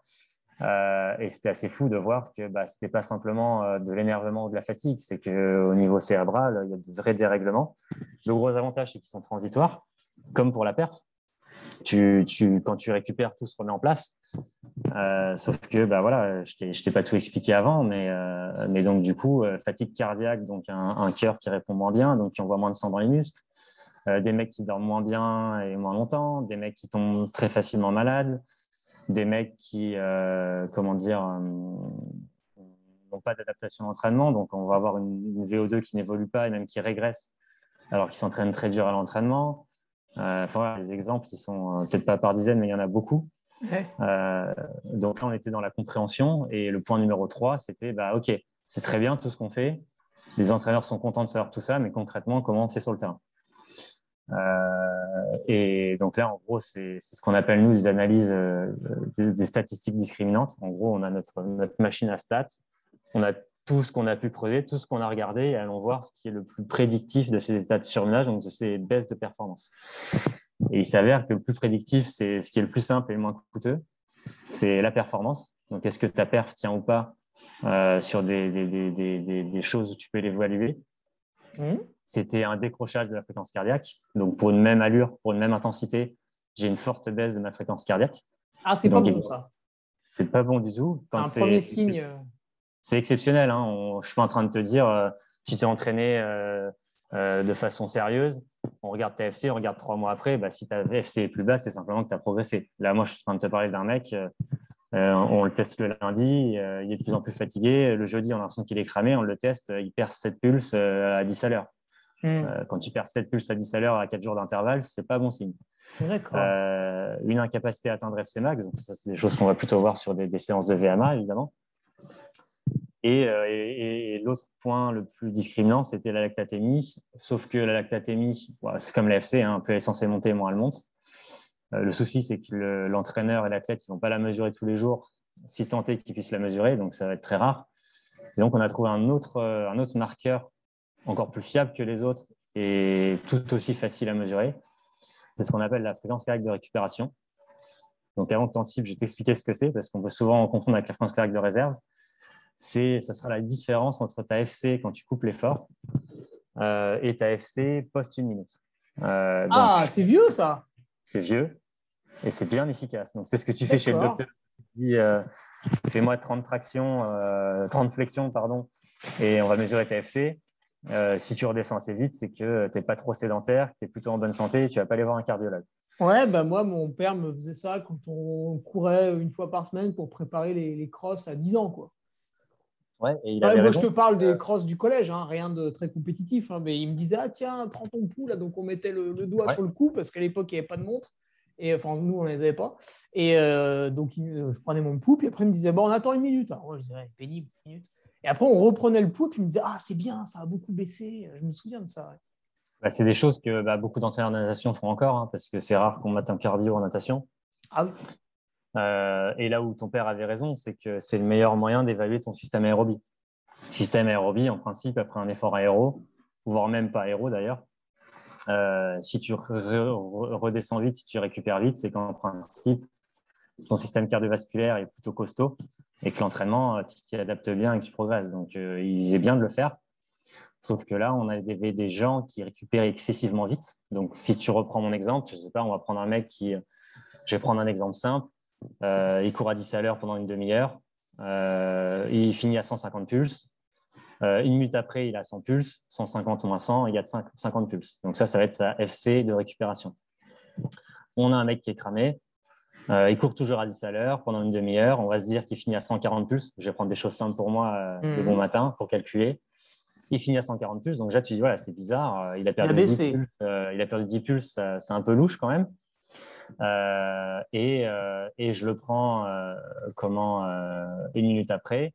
Euh, et c'était assez fou de voir que bah, ce n'était pas simplement euh, de l'énervement ou de la fatigue, c'est qu'au niveau cérébral, il y a de vrais dérèglements. Le gros avantage, c'est qu'ils sont transitoires, comme pour la perf quand tu récupères, tout se remet en place. Euh, sauf que, bah voilà, je ne t'ai pas tout expliqué avant, mais, euh, donc du coup, euh, fatigue cardiaque, donc un, cœur qui répond moins bien, donc qui envoie moins de sang dans les muscles, des mecs qui dorment moins bien et moins longtemps, des mecs qui tombent très facilement malades, des mecs qui, comment dire, n'ont pas d'adaptation d'entraînement, donc on va avoir une, une VO2 qui n'évolue pas et même qui régresse alors qu'ils s'entraînent très dur à l'entraînement. Euh, enfin, les exemples, ils sont euh, peut-être pas par dizaines, mais il y en a beaucoup. Euh, donc là, on était dans la compréhension. Et le point numéro 3, c'était bah, OK, c'est très bien tout ce qu'on fait. Les entraîneurs sont contents de savoir tout ça, mais concrètement, comment on fait sur le terrain? Et donc là, en gros, c'est ce qu'on appelle, nous, des analyses, des, statistiques discriminantes. En gros, on a notre, machine à stats. On a tout ce qu'on a pu creuser, tout ce qu'on a regardé, et allons voir ce qui est le plus prédictif de ces états de surmenage, donc de ces baisses de performance. Et il s'avère que le plus prédictif, c'est ce qui est le plus simple et le moins coûteux, c'est la performance. Donc, est-ce que ta perf tient ou pas euh, sur des, des, choses où tu peux l'évaluer? Mmh. C'était un décrochage de la fréquence cardiaque. Donc, pour une même allure, pour une même intensité, j'ai une forte baisse de ma fréquence cardiaque. Ah, c'est pas bon ça. C'est pas bon du tout. C'est un premier signe. Euh, c'est exceptionnel. Hein. je suis pas en train de te dire, euh, tu t'es entraîné euh, euh, de façon sérieuse, on regarde ta FC, on regarde trois mois après, bah, si ta FC est plus basse, c'est simplement que tu as progressé. Là, moi, je suis en train de te parler d'un mec, on le teste le lundi, il est de plus en plus fatigué. Le jeudi, on a l'impression qu'il est cramé, on le teste, il perd 7 pulses à 10 à l'heure. Hmm. quand tu perds 7 pulses à 10 à l'heure à 4 jours d'intervalle, c'est pas bon signe. une incapacité à atteindre FC max, donc ça, c'est des choses qu'on va plutôt voir sur des séances de VMA, évidemment. Euh, et, l'autre point le plus discriminant, c'était la lactatémie. Sauf que la lactatémie, c'est comme l'AFC, hein, un peu est censé monter, moins elle monte. Euh, le souci, c'est que l'entraîneur et l'athlète ne vont pas la mesurer tous les jours, si tant est qu'ils puissent la mesurer, donc ça va être très rare. Et donc, on a trouvé un autre, euh, un autre marqueur encore plus fiable que les autres et tout aussi facile à mesurer. C'est ce qu'on appelle la fréquence cardiaque de récupération. Donc, avant que tu anticipes, je vais t'expliquer ce que c'est, parce qu'on peut souvent confondre avec la fréquence cardiaque de réserve ce sera la différence entre ta FC quand tu coupes l'effort euh, et ta FC post une minute. Euh, ah, c'est vieux ça C'est vieux et c'est bien efficace. Donc, c'est ce que tu fais chez le docteur. Tu dis euh, fais-moi 30 tractions, 30 flexions, pardon, et on va mesurer ta FC. Si tu redescends assez vite, c'est que tu n'es pas trop sédentaire, que tu es plutôt en bonne santé et tu ne vas pas aller voir un cardiologue. Ouais, bah moi, mon père me faisait ça quand on courait une fois par semaine pour préparer les, les crosses à 10 ans. Quoi moi, je te parle des euh, crosses du collège, hein, rien de très compétitif. Hein, mais il me disait, ah tiens, prends ton pouls. Là. Donc, on mettait le, doigt sur le cou parce qu'à l'époque, il n'y avait pas de montre. Et enfin, nous, on ne les avait pas. Et euh, donc, je prenais mon pouls. Puis après, il me disait, bon, on attend une minute. Alors, moi, je disais, pénible, une minute. Et après, on reprenait le pouls. Puis il me disait, ah, c'est bien, ça a beaucoup baissé. Je me souviens de ça. Bah, c'est des choses que bah, beaucoup d'entraîneurs de natation font encore, hein, parce que c'est rare qu'on mette un cardio en natation. Ah oui. Euh, et là où ton père avait raison, c'est que c'est le meilleur moyen d'évaluer ton système aérobie. Système aérobie, en principe, après un effort aéro, voire même pas aéro d'ailleurs, euh, si tu redescends vite, si tu récupères vite, c'est qu'en principe, ton système cardiovasculaire est plutôt costaud et que l'entraînement, euh, tu t'y adaptes bien et que tu progresses. Donc, il est bien de le faire. Sauf que là, on avait des gens qui récupèrent excessivement vite. Donc, si tu reprends mon exemple, je ne sais pas, on va prendre un mec qui. Je vais prendre un exemple simple. Euh, il court à 10 à l'heure pendant une demi-heure. Euh, il finit à 150 pulses. Euh, une minute après, il a 100 pulses. 150 moins 100, il y a 50 pulses. Donc ça, ça va être sa FC de récupération. On a un mec qui est cramé. Il court toujours à 10 à l'heure pendant une demi-heure. On va se dire qu'il finit à 140 pulses. Je vais prendre des choses simples pour moi de mhm. bon matin pour calculer. Il finit à 140 pulses. Donc, déjà, tu dis, voilà, c'est bizarre. Il a perdu, 10 pulses, il a perdu 10 pulses. C'est un peu louche quand même. Et, et, je le prends comment une minute après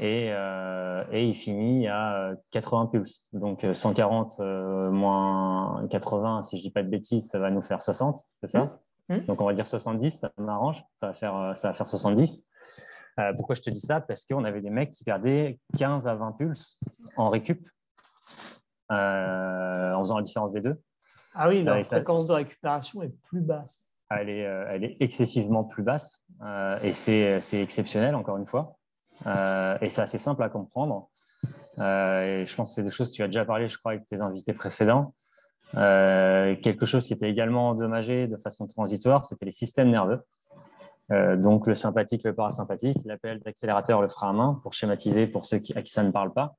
et, et, il finit à 80 pulses. Donc 140 moins 80, si je dis pas de bêtises, ça va nous faire 60, c'est ça? Mmh. Hmm. Donc, on va dire 70, ça m'arrange, ça, va faire, euh, ça va faire 70. Euh, pourquoi je te dis ça? Parce qu'on avait des mecs qui perdaient 15 à 20 pulses en récup euh, en faisant la différence des deux. Ah oui, la fréquence de récupération est plus basse. Elle est, elle est excessivement plus basse et c'est exceptionnel, encore une fois. et c'est assez simple à comprendre. et je pense que c'est des choses que tu as déjà parlé, je crois, avec tes invités précédents. Euh, quelque chose qui était également endommagé de façon transitoire, c'était les systèmes nerveux. Euh, donc le sympathique, le parasympathique, l'appel d'accélérateur, le frein à main, pour schématiser pour ceux qui, à qui ça ne parle pas,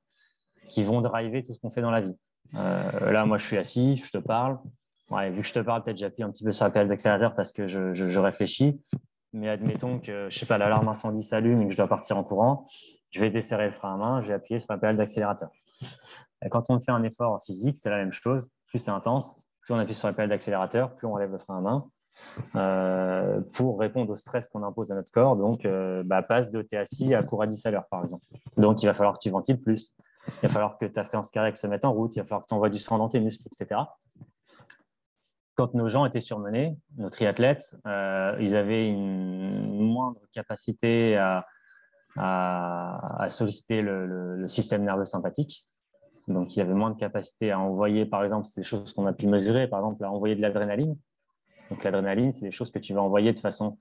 qui vont driver tout ce qu'on fait dans la vie. Euh, là, moi, je suis assis, je te parle. vu que je te parle, peut-être j'appuie un petit peu sur l'appel d'accélérateur parce que je, réfléchis. Mais admettons que, je sais pas, l'alarme incendie s'allume et que je dois partir en courant, je vais desserrer le frein à main, je vais appuyer sur l'appel d'accélérateur. Quand on fait un effort physique, c'est la même chose plus c'est intense, plus on appuie sur la pédale d'accélérateur, plus on relève le frein à main euh, pour répondre au stress qu'on impose à notre corps. Donc, euh, bah, passe de t'es assis à cours à 10 à l'heure, par exemple. Donc, il va falloir que tu ventiles plus. Il va falloir que ta fréquence cardiaque se mette en route. Il va falloir que tu envoies du sang dans tes muscles, etc. Quand nos gens étaient surmenés, nos triathlètes, euh, ils avaient une moindre capacité à, solliciter le, système nerveux sympathique donc il avait moins de capacité à envoyer, par exemple, c'est des choses qu'on a pu mesurer, par exemple, à envoyer de l'adrénaline. Donc l'adrénaline, c'est des choses que tu vas envoyer de façon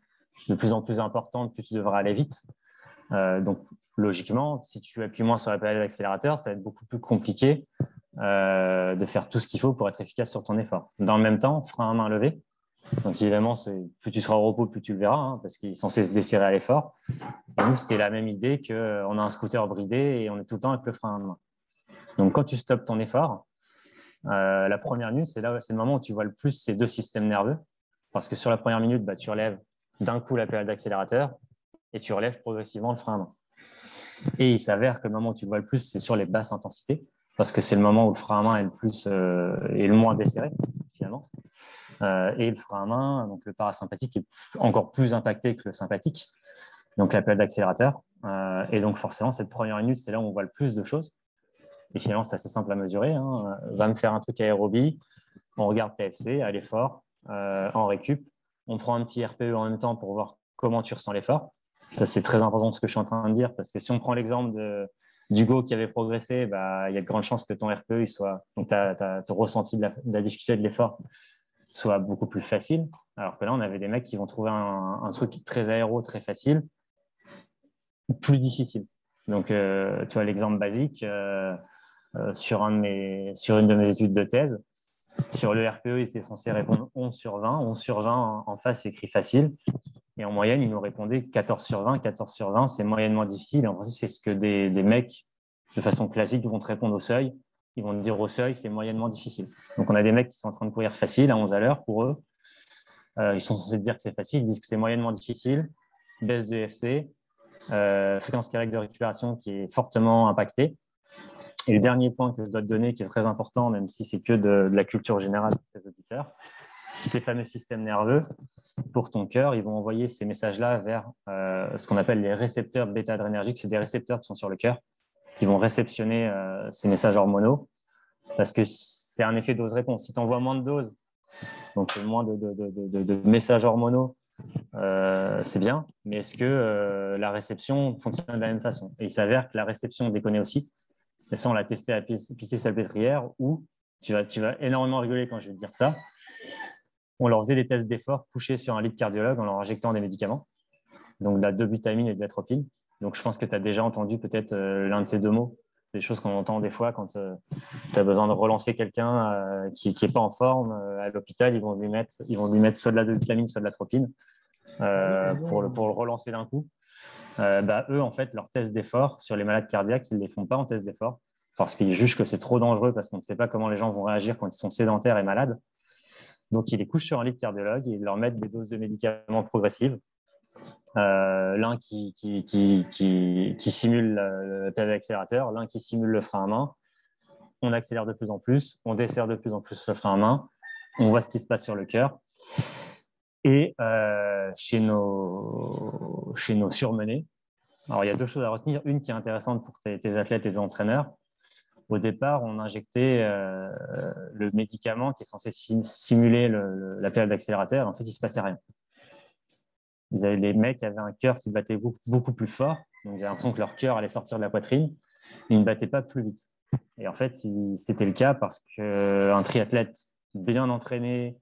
de plus en plus importante, plus tu devras aller vite. Euh, donc logiquement, si tu appuies moins sur la pédale d'accélérateur, ça va être beaucoup plus compliqué euh, de faire tout ce qu'il faut pour être efficace sur ton effort. Dans le même temps, frein à main levé. Donc évidemment, plus tu seras au repos, plus tu le verras, hein, parce qu'il est censé se desserrer à l'effort. Nous, c'était la même idée qu'on a un scooter bridé et on est tout le temps avec le frein à main. Donc, quand tu stoppes ton effort, euh, la première minute, c'est là, c'est le moment où tu vois le plus ces deux systèmes nerveux. Parce que sur la première minute, bah, tu relèves d'un coup la pédale d'accélérateur et tu relèves progressivement le frein à main. Et il s'avère que le moment où tu vois le plus, c'est sur les basses intensités, parce que c'est le moment où le frein à main est le, plus, euh, le moins desserré, finalement. Euh, et le frein à main, donc le parasympathique, est encore plus impacté que le sympathique, donc la pédale d'accélérateur. et donc, forcément, cette première minute, c'est là où on voit le plus de choses. Et finalement, c'est assez simple à mesurer. Hein. Va me faire un truc aérobie, on regarde TFC à l'effort, euh, en récup. On prend un petit RPE en même temps pour voir comment tu ressens l'effort. Ça, c'est très important ce que je suis en train de dire, parce que si on prend l'exemple d'Hugo qui avait progressé, bah, il y a de grandes chances que ton RPE, soit, donc ton ressenti de la, difficulté de l'effort soit beaucoup plus facile. Alors que là, on avait des mecs qui vont trouver un, truc très aéro, très facile, plus difficile. Donc, euh, tu vois, l'exemple basique, euh, de sur une de mes études de thèse. Sur le RPE, il était censé répondre 11 sur 20. 11 sur 20 en face, c'est écrit facile. Et en moyenne, il nous répondait 14 sur 20. 14 sur 20, c'est moyennement difficile. en principe, c'est ce que des, des, mecs, de façon classique, vont te répondre au seuil. Ils vont te dire au seuil, c'est moyennement difficile. Donc, on a des mecs qui sont en train de courir facile à 11 à l'heure pour eux. Euh, ils sont censés te dire que c'est facile. Ils disent que c'est moyennement difficile. Baisse de FC. Euh, fréquence cardiaque de récupération qui est fortement impactée. Et le dernier point que je dois te donner, qui est très important, même si c'est que de, la culture générale des auditeurs, les fameux systèmes nerveux, pour ton cœur, ils vont envoyer ces messages-là vers euh, ce qu'on appelle les récepteurs bêta-adrénergiques. C'est des récepteurs qui sont sur le cœur, qui vont réceptionner euh, ces messages hormonaux, parce que c'est un effet dose-réponse. Si tu envoies moins de doses, donc moins de, de, de messages hormonaux, euh, c'est bien, mais est-ce que la réception fonctionne de la même façon? Et il s'avère que la réception déconne aussi. Et ça, on l'a testé à pitié salpêtrière où tu vas, tu vas énormément rigoler quand je vais te dire ça. On leur faisait des tests d'effort couchés sur un lit de cardiologue en leur injectant des médicaments, donc de la dobutamine et de l'atropine. Donc, je pense que tu as déjà entendu peut-être euh, l'un de ces deux mots, des choses qu'on entend des fois quand euh, tu as besoin de relancer quelqu'un euh, qui n'est pas en forme à l'hôpital. Ils, vont lui mettre, ils vont lui mettre soit de la dobutamine, soit de l'atropine pour, le, pour le relancer d'un coup. Euh, bah, eux, en fait, leur test d'effort sur les malades cardiaques, ils ne les font pas en test d'effort parce qu'ils jugent que c'est trop dangereux parce qu'on ne sait pas comment les gens vont réagir quand ils sont sédentaires et malades. Donc, ils les couchent sur un lit de cardiologue et ils leur mettent des doses de médicaments progressives. l'un qui, simule le pédale d'accélérateur, l'un qui simule le frein à main. On accélère de plus en plus, on dessert de plus en plus le frein à main, on voit ce qui se passe sur le cœur. Et chez, nos, chez nos surmenés, alors il y a deux choses à retenir. Une qui est intéressante pour tes, tes athlètes et tes entraîneurs, au départ, on injectait euh, le médicament qui est censé simuler la période d'accélérateur. En fait, il ne se passait rien. les mecs avaient un cœur qui battait beaucoup, plus fort. Donc, ils avaient l'impression que leur cœur allait sortir de la poitrine. Mais il ne battait pas plus vite. Et en fait, c'était le cas parce qu'un triathlète bien entraîné,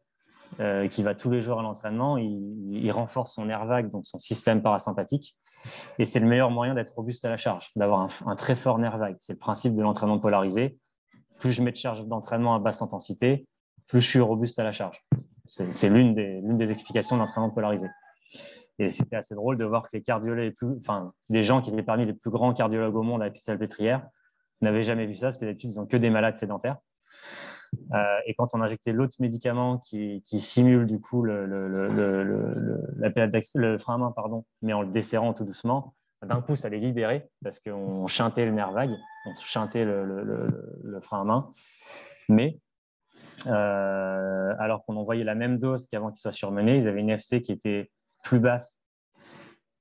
euh, qui va tous les jours à l'entraînement, il, renforce son air vague, donc son système parasympathique. Et c'est le meilleur moyen d'être robuste à la charge, d'avoir un, très fort nerf vague. C'est le principe de l'entraînement polarisé. Plus je mets de charge d'entraînement à basse intensité, plus je suis robuste à la charge. C'est l'une des, des, explications de l'entraînement polarisé. Et c'était assez drôle de voir que les cardiologues, les, enfin, les gens qui étaient parmi les plus grands cardiologues au monde à la salpêtrière n'avaient jamais vu ça, parce que d'habitude, ils n'ont que des malades sédentaires. Euh, et quand on injectait l'autre médicament qui, simule du coup le, le, frein à main, pardon, mais en le desserrant tout doucement, d'un coup, ça les libérait parce qu'on chantait le nerf vague, on chantait le, frein à main. Mais euh, alors qu'on envoyait la même dose qu'avant qu'il soit surmené, ils avaient une FC qui était plus basse,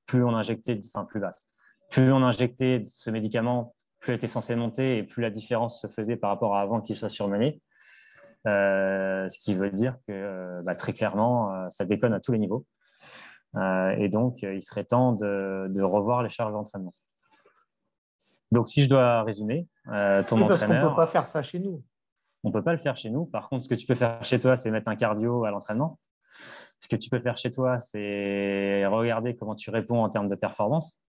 plus on injectait, enfin plus basse, plus on injectait ce médicament, plus elle était censée monter et plus la différence se faisait par rapport à avant qu'il soit surmené. Euh, ce qui veut dire que euh, bah, très clairement, euh, ça déconne à tous les niveaux. et donc, il serait temps de, revoir les charges d'entraînement. Donc, si je dois résumer, ton parce entraîneur. On ne peut pas faire ça chez nous. On ne peut pas le faire chez nous. Par contre, ce que tu peux faire chez toi, c'est mettre un cardio à l'entraînement. Ce que tu peux faire chez toi, c'est regarder comment tu réponds en termes de performance.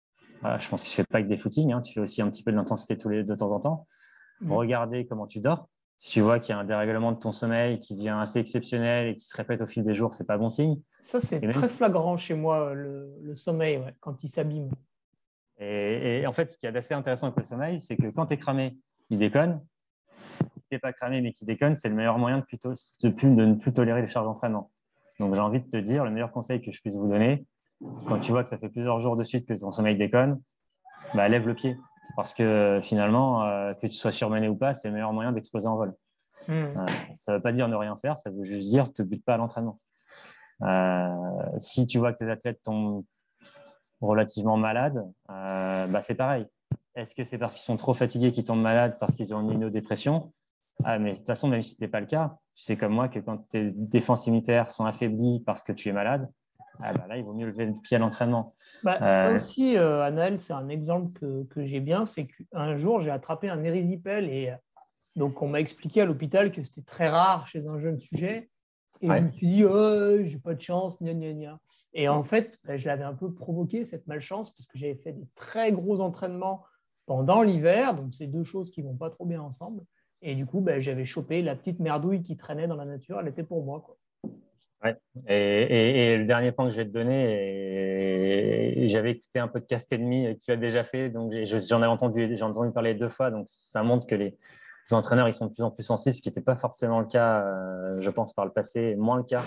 je pense que tu ne fais pas que des footings, hein. tu fais aussi un petit peu de l'intensité tous les de temps en temps. Mmh. Regarder comment tu dors. Si tu vois qu'il y a un dérèglement de ton sommeil qui devient assez exceptionnel et qui se répète au fil des jours, c'est pas bon signe. Ça, c'est très flagrant chez moi, le, sommeil, quand il s'abîme. Et, en fait, ce qui est assez intéressant avec le sommeil, c'est que quand tu es cramé, il déconne. Si tu n'es pas cramé mais qui déconne, c'est le meilleur moyen de, plutôt, de, de ne plus tolérer les charges d'entraînement. Donc, j'ai envie de te dire, le meilleur conseil que je puisse vous donner, quand tu vois que ça fait plusieurs jours de suite que ton sommeil déconne, bah, lève le pied. Parce que finalement, euh, que tu sois surmené ou pas, c'est le meilleur moyen d'exploser en vol. Hmm. Euh, ça ne veut pas dire ne rien faire, ça veut juste dire ne te bute pas à l'entraînement. Euh, si tu vois que tes athlètes tombent relativement malades, bah c'est pareil. Est-ce que c'est parce qu'ils sont trop fatigués qu'ils tombent malades parce qu'ils ont une immunodépression? Ah, mais de toute façon, même si ce n'était pas le cas, tu sais comme moi que quand tes défenses immunitaires sont affaiblies parce que tu es malade, ah bah là, il vaut mieux lever le pied à l'entraînement. Bah, ça euh, aussi, euh, c'est un exemple que, j'ai bien. C'est qu'un jour, j'ai attrapé un érysipèle et donc on m'a expliqué à l'hôpital que c'était très rare chez un jeune sujet. Et je me suis dit, oh, j'ai pas de chance, gna gna gna. Et en fait, bah, je l'avais un peu provoqué, cette malchance, parce que j'avais fait des très gros entraînements pendant l'hiver. Donc, c'est deux choses qui vont pas trop bien ensemble. Et du coup, bah, j'avais chopé la petite merdouille qui traînait dans la nature. Elle était pour moi. Quoi. Et, le dernier point que je vais te donner, j'avais écouté un podcast et demi que tu as déjà fait, donc j'en ai entendu, j'en entendu parler deux fois, donc ça montre que les, entraîneurs ils sont de plus en plus sensibles, ce qui n'était pas forcément le cas, euh, je pense, par le passé, moins le cas.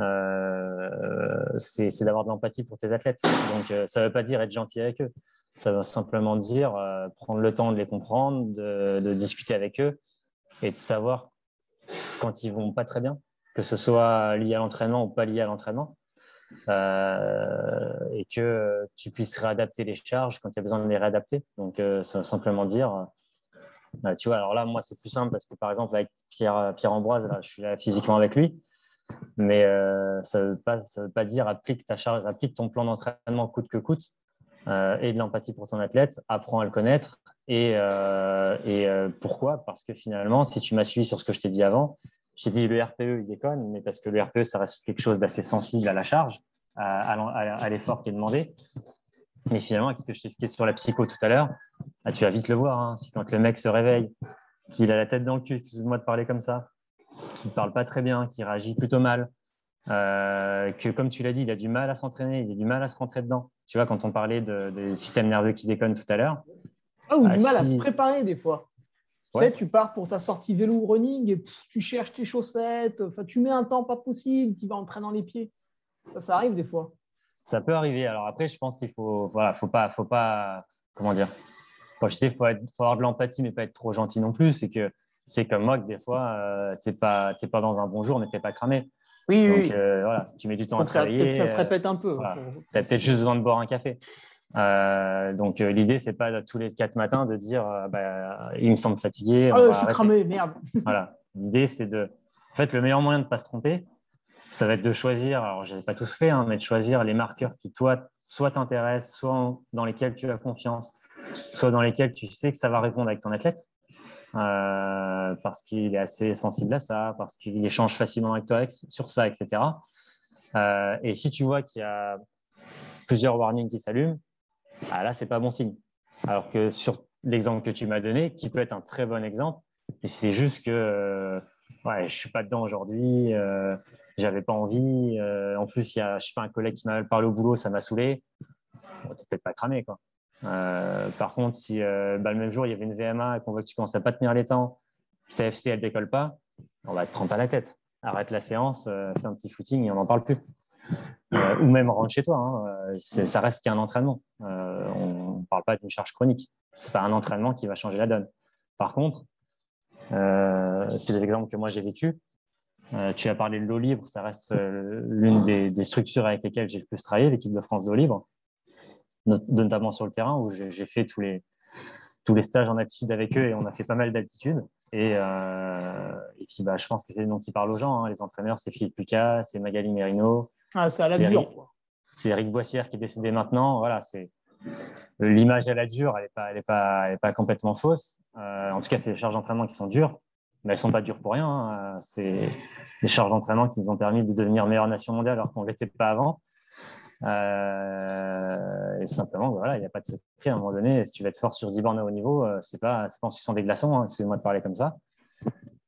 Euh, c'est d'avoir de l'empathie pour tes athlètes. Donc, euh, ça ne veut pas dire être gentil avec eux. Ça veut simplement dire prendre le temps de les comprendre, de, de discuter avec eux et de savoir quand ils vont pas très bien que ce soit lié à l'entraînement ou pas lié à l'entraînement, euh, et que tu puisses réadapter les charges quand il y a besoin de les réadapter. Donc, euh, simplement dire, euh, tu vois, alors là, moi, c'est plus simple parce que par exemple, avec Pierre, Ambroise, je suis là physiquement avec lui, mais ça ne veut, pas, veut dire applique ta charge, applique ton plan d'entraînement coûte que coûte, et de l'empathie pour ton athlète, apprends à le connaître. Et pourquoi? Parce que finalement, si tu m'as suivi sur ce que je t'ai dit avant, j'ai dit le RPE, il déconne, mais parce que le RPE, ça reste quelque chose d'assez sensible à la charge, à, l'effort qui est demandé. Mais finalement, avec ce que je t'ai expliqué sur la psycho tout à l'heure, ah, tu vas vite le voir. Hein. si quand le mec se réveille, qu'il a la tête dans le cul, excuse-moi de parler comme ça, qu'il ne parle pas très bien, qu'il réagit plutôt mal, euh, que comme tu l'as dit, il a du mal à s'entraîner, il a du mal à se rentrer dedans. Tu vois, quand on parlait des systèmes nerveux qui déconnent tout à l'heure. Ah, ou du ah, mal à se préparer des fois. Tu sais, tu pars pour ta sortie vélo ou running et tu cherches tes chaussettes, enfin, tu mets un temps pas possible, tu vas en traînant les pieds. Ça, ça arrive des fois. Ça peut arriver. Alors après, je pense qu'il faut, voilà, faut pas, faut pas, comment dire? je sais, faut, faut avoir de l'empathie, mais pas être trop gentil non plus. C'est que c'est comme moi que des fois, euh, tu n'es pas, pas dans un bon jour, mais tu n'es pas cramé. Oui, Donc, oui. euh, voilà, tu mets du temps à travailler. Ça, ça se euh, répète un peu. voilà. Tu as peut-être juste besoin de boire un café. Euh, donc euh, l'idée, c'est pas tous les quatre matins de dire euh, bah, il me semble fatigué. Va je suis cramé, merde. Voilà. L'idée, c'est de. En fait, le meilleur moyen de ne pas se tromper, ça va être de choisir, alors je n'ai pas tous fait, hein, mais de choisir les marqueurs qui, toi, soit t'intéressent, soit dans lesquels tu as confiance, soit dans lesquels tu sais que ça va répondre avec ton athlète. Euh, parce qu'il est assez sensible à ça, parce qu'il échange facilement avec toi sur ça, etc. Et si tu vois qu'il y a plusieurs warnings qui s'allument, ah, là, c'est pas bon signe. Alors que sur l'exemple que tu m'as donné, qui peut être un très bon exemple, c'est juste que euh, ouais, je suis pas dedans aujourd'hui, euh, j'avais pas envie. euh, en plus, il y a je sais pas, un collègue qui m'a parlé au boulot, ça m'a saoulé. Bon, t'es peut-être pas cramé. Quoi. Euh, par contre, si euh, bah, le même jour, il y avait une VMA et qu'on voit que tu commences à pas tenir les temps, que ta FC, elle décolle pas, on va te prendre pas la tête. Arrête la séance, fais un petit footing et on n'en parle plus. Euh, ou même rentre chez toi. hein. Euh, ça reste qu'un entraînement. Euh, on ne parle pas d'une charge chronique. C'est pas un entraînement qui va changer la donne. Par contre, c'est des exemples que moi j'ai vécu. Tu as parlé de l'eau libre, ça reste l'une des, structures avec lesquelles j'ai le plus travaillé, l'équipe de France d'eau libre, not- notamment sur le terrain où j'ai fait tous les, tous les stages en altitude avec eux et on a fait pas mal d'altitude. Et, et puis, bah, je pense que c'est le nom qui parle aux gens. hein. Les entraîneurs, c'est Philippe Lucas, c'est Magali Merino, Ah, c'est à la dure. C'est Eric Boissière qui est décédé maintenant. Voilà, c'est l'image à la dure, elle n'est pas, elle est pas, elle est pas complètement fausse. Euh, en tout cas, c'est des charges d'entraînement qui sont dures, mais elles sont pas dures pour rien. hein. C'est des charges d'entraînement qui nous ont permis de devenir meilleure nation mondiale alors qu'on ne l'était pas avant. Euh, et simplement, voilà, il n'y a pas de secret à un moment donné. Si tu veux être fort sur 10 bornes à haut niveau, euh, c'est pas, c'est pas en suçant des glaçons. hein. Excuse-moi de parler comme ça.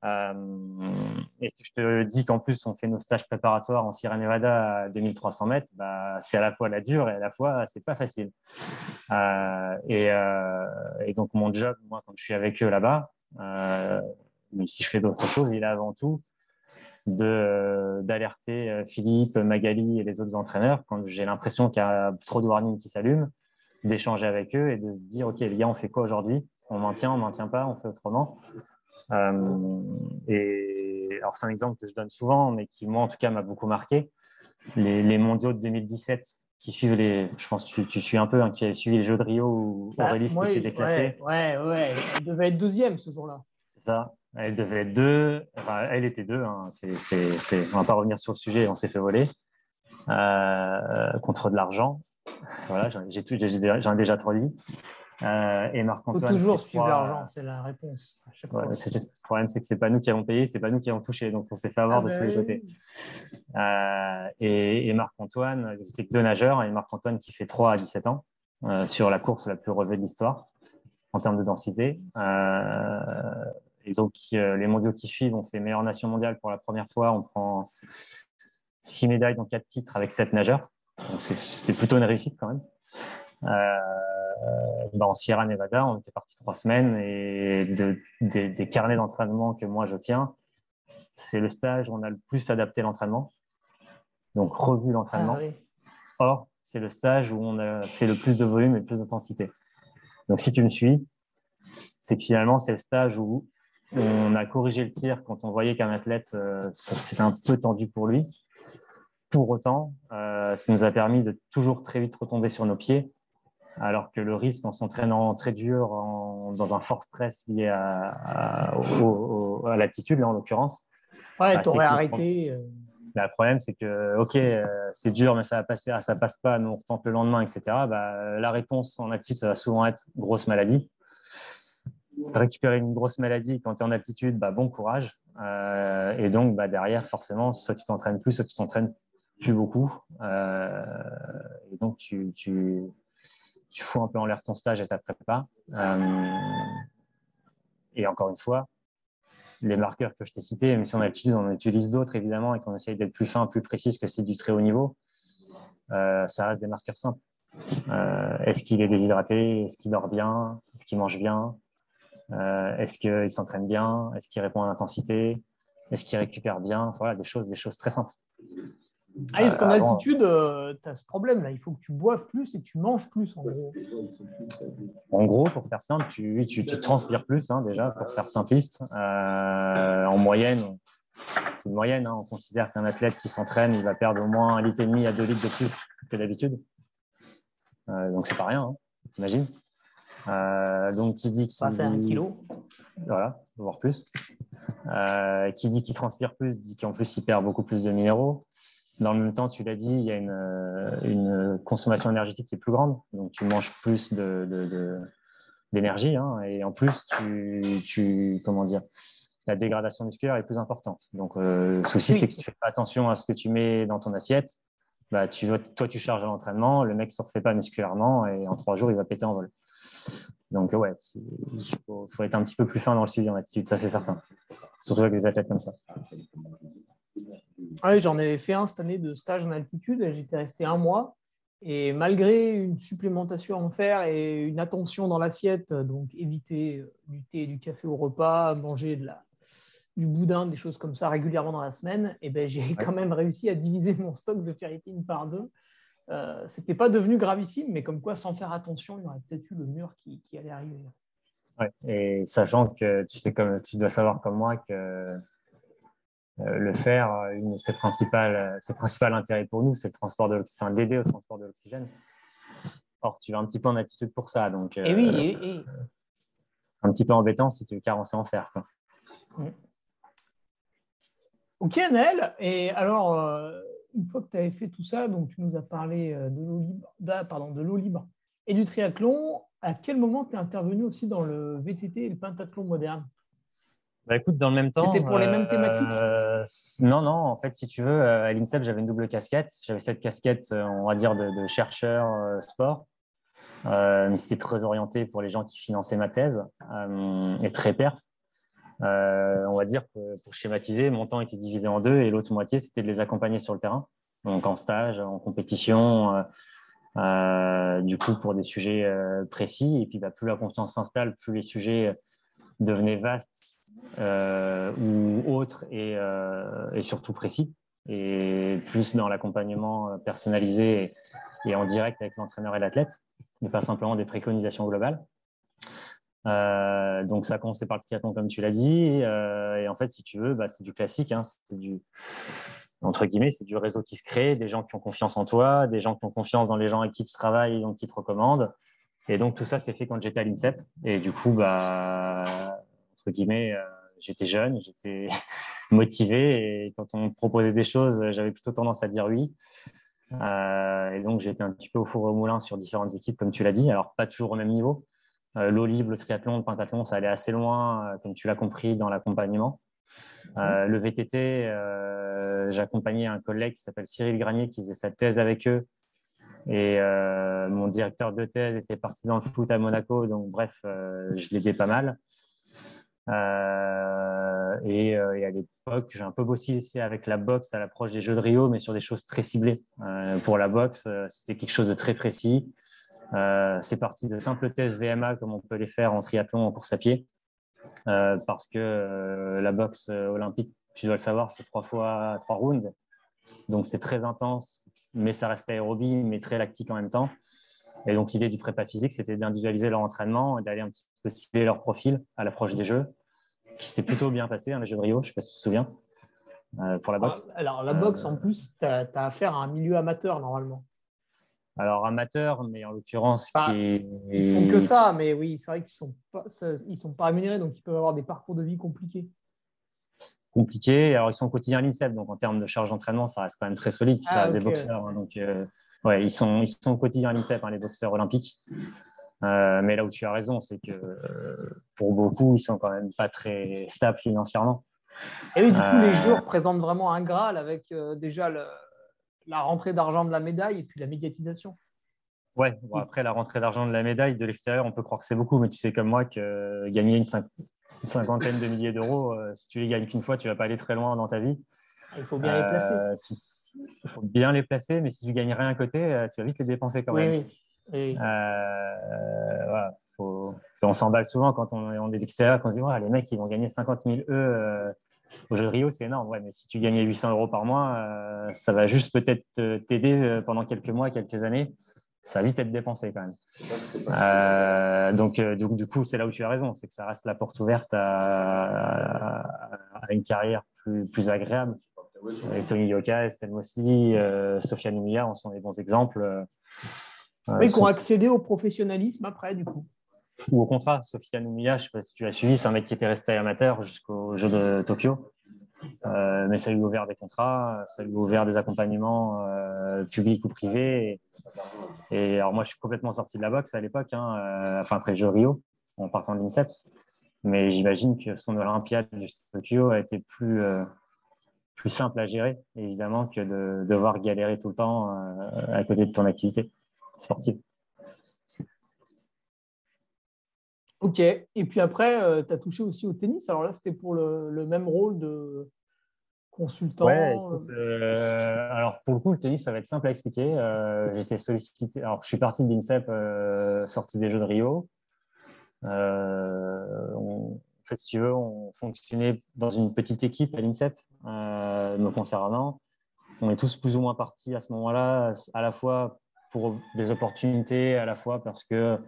Euh, et si je te dis qu'en plus on fait nos stages préparatoires en Sierra Nevada à 2300 mètres, bah, c'est à la fois la dure et à la fois c'est pas facile. Euh, et, euh, et donc mon job, moi quand je suis avec eux là-bas, même si je fais d'autres choses, il est avant tout d'alerter Philippe, Magali et les autres entraîneurs quand j'ai l'impression qu'il y a trop de warnings qui s'allument, d'échanger avec eux et de se dire ok les gars on fait quoi aujourd'hui? On maintient, on maintient pas, on fait autrement. Euh, et alors c'est un exemple que je donne souvent, mais qui moi en tout cas m'a beaucoup marqué. Les, les mondiaux de 2017 qui suivent les, je pense que tu, tu suis un peu, hein, qui a suivi les Jeux de Rio où Bah, Aurélie s'était déclassée. Ouais, ouais, ouais. Elle devait être deuxième ce jour-là. C'est ça. Elle devait être deux. Enfin, elle était deux. Hein. On va pas revenir sur le sujet. On s'est fait voler euh, contre de l'argent. Voilà, j'en ai déjà trop dit. Euh, et Il faut Marc-Antoine. toujours suivre l'argent, c'est la réponse. Ouais, le problème, c'est que c'est pas nous qui avons payé, c'est pas nous qui avons touché. Donc, on s'est fait avoir Ah de bah tous les côtés. Euh, et et Marc-Antoine, c'était deux nageurs. Et Marc-Antoine qui fait 3 à 17 ans euh, sur la course la plus relevée de l'histoire en termes de densité. Euh, et donc, les mondiaux qui suivent, on fait meilleure nation mondiale pour la première fois. On prend six médailles, dont quatre titres avec sept nageurs. Donc, c'est- plutôt une réussite quand même. Euh, en Sierra Nevada, on était parti trois semaines et de- des- des carnets d'entraînement que moi je tiens, c'est le stage où on a le plus adapté l'entraînement. Donc, revu l'entraînement. Ah, oui. Or, c'est le stage où on a fait le plus de volume et le plus d'intensité. Donc, si tu me suis, c'est que finalement, c'est le stage où on a corrigé le tir quand on voyait qu'un athlète, euh, c'était un peu tendu pour lui. Pour autant, euh, ça nous a permis de toujours très vite retomber sur nos pieds, alors que le risque en s'entraînant très dur, en- dans un fort stress lié à, à, à l'altitude, là en l'occurrence, Ouais, Bah, t'aurais arrêté. euh, Bah, le problème, c'est que, OK, euh, c'est dur, mais ça va passer, ah, ça passe pas, nous on retente le lendemain, etc. Bah, la réponse en altitude, ça va souvent être grosse maladie. Récupérer une grosse maladie quand tu es en altitude, bah, bon courage. Euh, et donc, bah, derrière, forcément, soit tu t'entraînes plus, soit tu t'entraînes plus beaucoup. Euh, et donc, tu, tu, tu fous un peu en l'air ton stage et ta prépa. Euh, et encore une fois, les marqueurs que je t'ai cités, même si en altitude, on utilise d'autres évidemment et qu'on essaye d'être plus fin, plus précis que c'est du très haut niveau, euh, ça reste des marqueurs simples. Euh, est-ce qu'il est déshydraté? Est-ce qu'il dort bien? Est-ce qu'il mange bien? Est-ce qu'il s'entraîne bien? Est-ce qu'il répond à l'intensité? Est-ce qu'il récupère bien? Voilà, des choses, des choses très simples. Ah, parce qu'en altitude, tu as ce problème-là. Il faut que tu boives plus et que tu manges plus, en gros. En gros, pour faire simple, tu, tu, transpires plus, hein, déjà, pour faire simpliste. en moyenne, c'est une moyenne. Hein. On considère qu'un athlète qui s'entraîne, il va perdre au moins un litre et demi à deux litres de plus que d'habitude. Euh, donc c'est pas rien, hein, t'imagines. Euh, donc qui dit qu'il c'est un kilo. Voilà, voire plus. Euh, qui dit qu'il transpire plus dit qu'en plus il perd beaucoup plus de minéraux. Dans le même temps, tu l'as dit, il y a une, consommation énergétique qui est plus grande, donc tu manges plus d'énergie, hein, et en plus tu, comment dire, la dégradation musculaire est plus importante. Donc, euh, le souci, c'est que si tu fais pas attention à ce que tu mets dans ton assiette, bah, toi, tu charges à l'entraînement, le mec ne se refait pas musculairement et en trois jours, il va péter en vol. Donc, ouais, il faut, être un petit peu plus fin dans le suivi en attitude, ça, c'est certain. Surtout avec des athlètes comme ça. Ah oui, j'en avais fait un cette année de stage en altitude. J'étais resté un mois. Et malgré une supplémentation en faire et une attention dans l'assiette, donc éviter du thé et du café au repas, manger de la, du boudin, des choses comme ça régulièrement dans la semaine, et ben, j'ai quand même réussi à diviser mon stock de ferritine par deux. Euh, C'était pas devenu gravissime, mais comme quoi, sans faire attention, il y aurait peut-être eu le mur qui, allait arriver. Ouais, et sachant que tu sais comme tu dois savoir comme moi que euh, le fer, une de ses principales, ses principal intérêts pour nous, c'est le transport de l'oxygène, d'aider au transport de l'oxygène. Or, tu vas un petit peu en attitude pour ça, donc. et oui, euh, et, un petit peu embêtant si tu veux carencer en fer. Quoi. Mm. Ok, Nel. Et alors, euh, une fois que tu avais fait tout ça, donc tu nous as parlé euh, de l'eau libre, pardon, de l'eau libre et du triathlon. À quel moment tu es intervenu aussi dans le VTT et le pentathlon moderne? Bah écoute, dans le même temps. C'était pour les mêmes thématiques? euh, Non, non. En fait, si tu veux, à l'INSEP, j'avais une double casquette. J'avais cette casquette, on va dire, de, chercheur sport. mais c'était très orienté pour les gens qui finançaient ma thèse et très perf. Euh, on va dire que pour schématiser, mon temps était divisé en deux et l'autre moitié, c'était de les accompagner sur le terrain, donc en stage, en compétition, euh, euh, du coup pour des sujets précis. Et puis bah, plus la confiance s'installe, plus les sujets devenaient vastes ou autres et, surtout précis. Et plus dans l'accompagnement personnalisé et en direct avec l'entraîneur et l'athlète, mais pas simplement des préconisations globales. Euh, donc ça a commencé par le triathlon comme tu l'as dit. Euh, et en fait, si tu veux, bah, c'est du classique. Hein, c'est du entre guillemets, c'est du réseau qui se crée, des gens qui ont confiance en toi, des gens qui ont confiance dans les gens avec qui tu travailles et donc qui te recommandent. Et donc tout ça, c'est fait quand j'étais à l'INSEP. Et du coup, bah, entre guillemets, euh, j'étais jeune, j'étais motivé. Et quand on me proposait des choses, j'avais plutôt tendance à dire oui. et donc j'étais un petit peu au four au moulin sur différentes équipes, comme tu l'as dit. Alors pas toujours au même niveau. Euh, L'eau libre, le triathlon, le pentathlon, ça allait assez loin, euh, comme tu l'as compris, dans l'accompagnement. Euh, le VTT, j'accompagnais un collègue qui s'appelle Cyril Granier qui faisait sa thèse avec eux. Et mon directeur de thèse était parti dans le foot à Monaco, donc bref, je l'aidais pas mal. et, à l'époque, j'ai un peu bossé ici avec la boxe à l'approche des Jeux de Rio, mais sur des choses très ciblées. pour la boxe, c'était quelque chose de très précis. Euh, c'est parti de simples tests VMA comme on peut les faire en triathlon, en course à pied, euh, parce que euh, la boxe olympique, tu dois le savoir, c'est trois fois trois rounds. Donc c'est très intense, mais ça reste aérobie, mais très lactique en même temps. Et donc l'idée du prépa physique, c'était d'individualiser leur entraînement et d'aller un petit peu cibler leur profil à l'approche des jeux, qui s'était plutôt bien passé, hein, les jeux de Rio, je ne sais pas si tu te souviens, pour la boxe. Alors la boxe, en plus, tu as, affaire à un milieu amateur normalement alors amateur, mais en l'occurrence qui Ils font que ça, mais oui, c'est vrai qu'ils sont pas, ils sont pas rémunérés, donc ils peuvent avoir des parcours de vie compliqués. Compliqués. Alors ils sont au quotidien à l'INSEP, donc en termes de charge d'entraînement, ça reste quand même très solide. ça ah, reste des boxeurs, hein, donc euh, ouais, ils sont ils sont au quotidien à l'INSEP, hein, les boxeurs olympiques. Euh, mais là où tu as raison, c'est que euh, pour beaucoup, ils sont quand même pas très stables financièrement. Et oui, du coup, les jours présentent vraiment un Graal avec déjà le, la rentrée d'argent de la médaille et puis la médiatisation. Ouais, après la rentrée d'argent de la médaille, de l'extérieur, on peut croire que c'est beaucoup, mais tu sais comme moi que gagner une, cinquantaine de milliers d'euros, euh, si tu les gagnes qu'une fois, tu ne vas pas aller très loin dans ta vie. Il faut bien les placer. Euh, il faut bien les placer, mais si tu gagnes rien à côté, euh, tu vas vite les dépenser quand même. Oui, oui. voilà. on s'emballe souvent quand on, est d'extérieur, quand on se dit les mecs, ils vont gagner 50 000 E au jeu de Rio, c'est énorme. Ouais, mais si tu gagnais 800 euros par mois, euh, ça va juste peut-être t'aider pendant quelques mois, quelques années. Ça va vite être dépensé quand même. Euh, donc, du coup, c'est là où tu as raison, c'est que ça reste la porte ouverte à, une carrière plus, plus agréable. Avec Tony Yoka, Estelle Mosley, Sofiane Ouya, on sont des bons exemples. oui, qui ont accédé au professionnalisme après, du coup ou au contrat. Sofiane Oumia, je ne sais pas si tu l'as suivi, c'est un mec qui était resté amateur jusqu'au jeu de Tokyo. Euh, mais ça lui a ouvert des contrats, ça lui a ouvert des accompagnements euh, publics ou privés. Et, alors moi, je suis complètement sorti de la boxe à l'époque, hein, euh, enfin après le jeu Rio, en partant de l'INSEP. Mais j'imagine que son Olympiade de Tokyo a été plus, plus simple à gérer, évidemment, que de devoir galérer tout le temps à côté de ton activité sportive. Ok. Et puis après, euh, tu as touché aussi au tennis. Alors là, c'était pour le, même rôle de consultant. Ouais, euh, alors pour le coup, le tennis, ça va être simple à expliquer. Euh, j'étais sollicité. Alors, je suis parti de l'INSEP, sorti des Jeux de Rio. en fait, si tu veux, on fonctionnait dans une petite équipe à l'INSEP, me concernant. On est tous plus ou moins partis à ce moment-là, à la fois pour des opportunités, à la fois parce que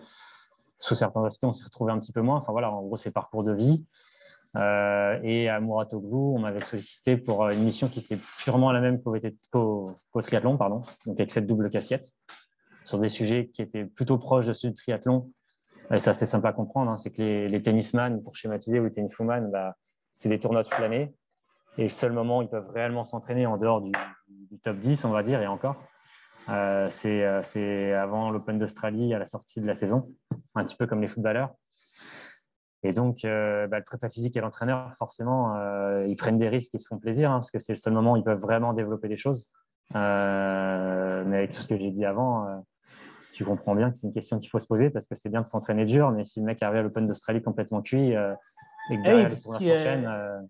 sous certains aspects, on s'est retrouvé un petit peu moins. Enfin voilà, en gros, c'est parcours de vie. Euh, et à Mouratoglou, on m'avait sollicité pour euh, une mission qui était purement la même qu'au triathlon, pardon, donc avec cette double casquette, sur des sujets qui étaient plutôt proches de ceux du triathlon. Et c'est simple à comprendre, hein, c'est que les, les, tennisman, pour schématiser, ou les tenniswoman, bah, c'est des tournois toute l'année. Et le seul moment où ils peuvent réellement s'entraîner en dehors du, du, top 10, on va dire, et encore, euh, c'est avant l'Open d'Australie à la sortie de la saison un petit peu comme les footballeurs. Et donc, euh, bah, le prépa physique et l'entraîneur, forcément, euh, ils prennent des risques, ils se font plaisir, hein, parce que c'est le seul moment où ils peuvent vraiment développer des choses. Euh, mais avec tout ce que j'ai dit avant, tu comprends bien que c'est une question qu'il faut se poser, parce que c'est bien de s'entraîner dur, mais si le mec arrive à l'Open d'Australie complètement cuit et que derrière les tournois s'enchaînent,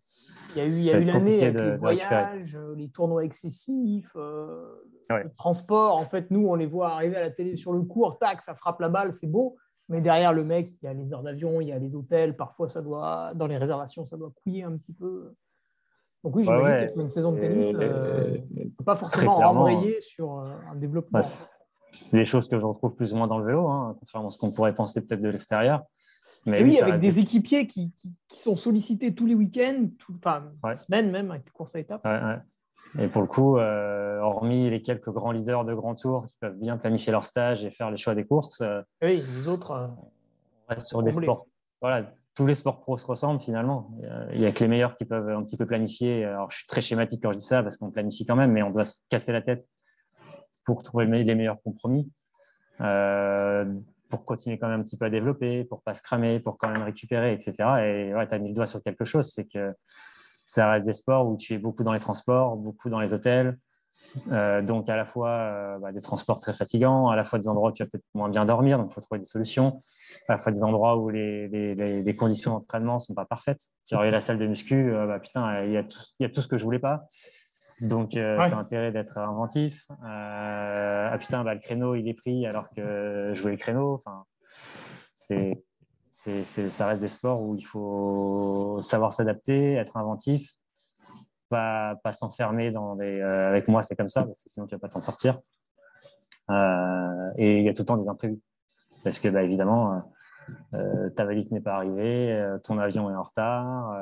il y a eu, il y a eu l'année avec les voyages, les tournois excessifs, le transport. En fait, nous, on les voit arriver à la télé sur le cours, tac, ça frappe la balle, c'est beau. Mais derrière le mec, il y a les heures d'avion, il y a les hôtels. Parfois, ça doit, dans les réservations, ça doit couiller un petit peu. Donc oui, j'imagine une saison de tennis euh, ne peut pas forcément embrayer sur euh, un développement. Bah, c'est des choses que je retrouve plus ou moins dans le vélo, hein, contrairement à ce qu'on pourrait penser peut-être de l'extérieur. Mais oui, avec des équipiers qui, qui, sont sollicités tous les week-ends, enfin, semaines même, avec les courses à étapes. Et pour le coup, euh, hormis les quelques grands leaders de grand tour qui peuvent bien planifier leur stage et faire les choix des courses, euh, oui, les autres, euh, on reste sur des sports. Voilà, tous les sports pros se ressemblent finalement. Il n'y a que les meilleurs qui peuvent un petit peu planifier. Alors, je suis très schématique quand je dis ça parce qu'on planifie quand même, mais on doit se casser la tête pour trouver les meilleurs compromis, pour continuer quand même un petit peu à développer, pour pas se cramer, pour quand même récupérer, etc. Et ouais, tu as mis le doigt sur quelque chose, c'est que ça reste des sports où tu es beaucoup dans les transports, beaucoup dans les hôtels. Euh, donc, à la fois euh, bah, des transports très fatigants, à la fois des endroits où tu vas peut-être moins bien dormir, donc il faut trouver des solutions. À la fois des endroits où les, conditions d'entraînement ne sont pas parfaites. Tu regardes la salle de muscu, euh, bah, putain, il y, a tout, y, a tout ce que je voulais pas. Donc, tu as intérêt d'être inventif. ah putain, bah, le créneau, il est pris alors que voulais le créneau. Enfin, c'est ça reste des sports où il faut savoir s'adapter, être inventif, pas, pas s'enfermer dans des. Euh, avec moi, c'est comme ça, parce que sinon tu vas pas t'en sortir. Euh, et il y a tout le temps des imprévus. Parce que, bah, évidemment, euh, ta valise n'est pas arrivée, ton avion est en retard,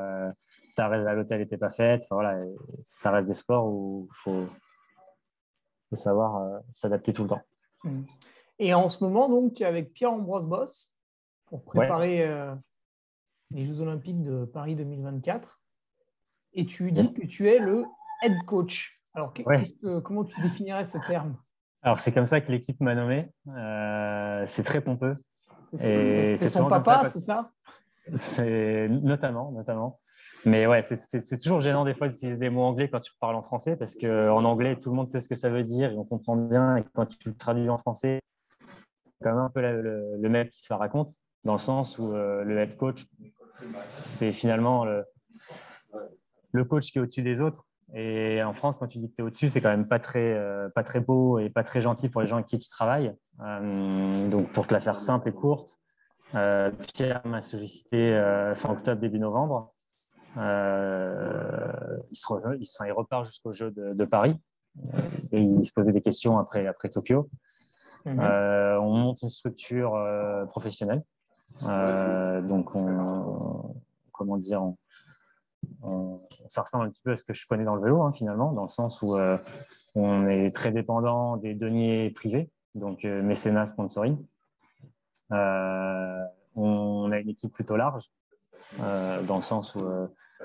ta réserve à l'hôtel n'était pas faite. voilà, ça reste des sports où il faut, faut, savoir s'adapter tout le temps. Et en ce moment, donc, tu es avec Pierre-Ambroise Boss pour préparer euh, les Jeux Olympiques de Paris 2024. Et tu dis que tu es le head coach. Alors, comment tu définirais ce terme? Alors, c'est comme ça que l'équipe m'a nommé. Euh, c'est très pompeux. C'est son papa, c'est ça? Notamment, notamment. Mais ouais, c'est toujours gênant des fois d'utiliser des mots anglais quand tu parles en français parce qu'en anglais, tout le monde sait ce que ça veut dire et on comprend bien. Et quand tu le traduis en français, c'est quand même un peu le, le mec qui se raconte dans le sens où euh, le head coach, c'est finalement le, coach qui est au-dessus des autres. Et en France, quand tu dis que tu es au-dessus, c'est quand même pas très, euh, pas très beau et pas très gentil pour les gens avec qui tu travailles. Euh, donc, pour te la faire simple et courte, Pierre m'a sollicité fin octobre, début novembre. Il, se il, repart jusqu'au jeu de, Paris et il se posait des questions après, après Tokyo. Mhm. on monte une structure professionnelle. donc, on, comment dire, ça ressemble un petit peu à ce que je connais dans le vélo, hein, finalement, dans le sens où euh, on est très dépendant des deniers privés, donc euh, mécénat, sponsoring. Euh, on a une équipe plutôt large, dans le sens où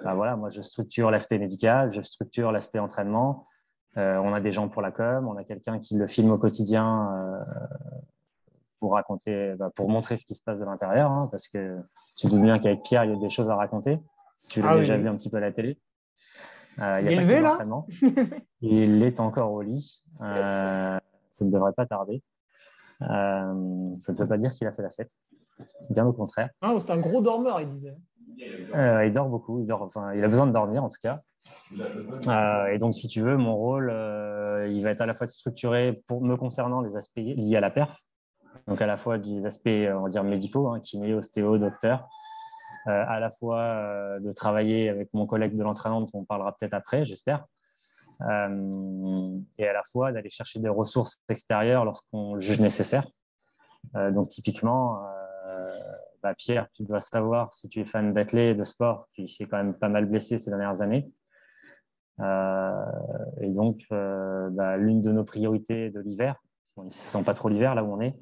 bah voilà, moi, je structure l'aspect médical, je structure l'aspect entraînement. on a des gens pour la com, on a quelqu'un qui le filme au quotidien pour raconter, bah, pour montrer ce qui se passe de l'intérieur, hein, parce que tu te bien qu'avec Pierre, il y a des choses à raconter si tu l'as ah déjà vu un petit peu à la télé. Euh, il, est là Il est encore au lit. Euh, ça ne devrait pas tarder. Euh, ça ne veut pas dire qu'il a fait la fête. Bien au contraire. Ah, c'est un gros dormeur, il disait. Il dort beaucoup. Il, a besoin de dormir en tout cas. et donc, si tu veux, mon rôle, il va être à la fois structuré pour me concernant les aspects liés à la perf. Donc, à la fois des aspects, on va dire, médicaux, hein, kiné, ostéo, docteur, euh, à la fois euh, de travailler avec mon collègue de l'entraînement dont on parlera peut-être après, j'espère, euh, et à la fois d'aller chercher des ressources extérieures lorsqu'on juge nécessaire. donc typiquement, bah, Pierre, tu dois savoir si tu es fan d'athlète, de sport, qui s'est quand même pas mal blessé ces dernières années. et donc, bah, l'une de nos priorités de l'hiver, on ne sent pas trop l'hiver là où on est,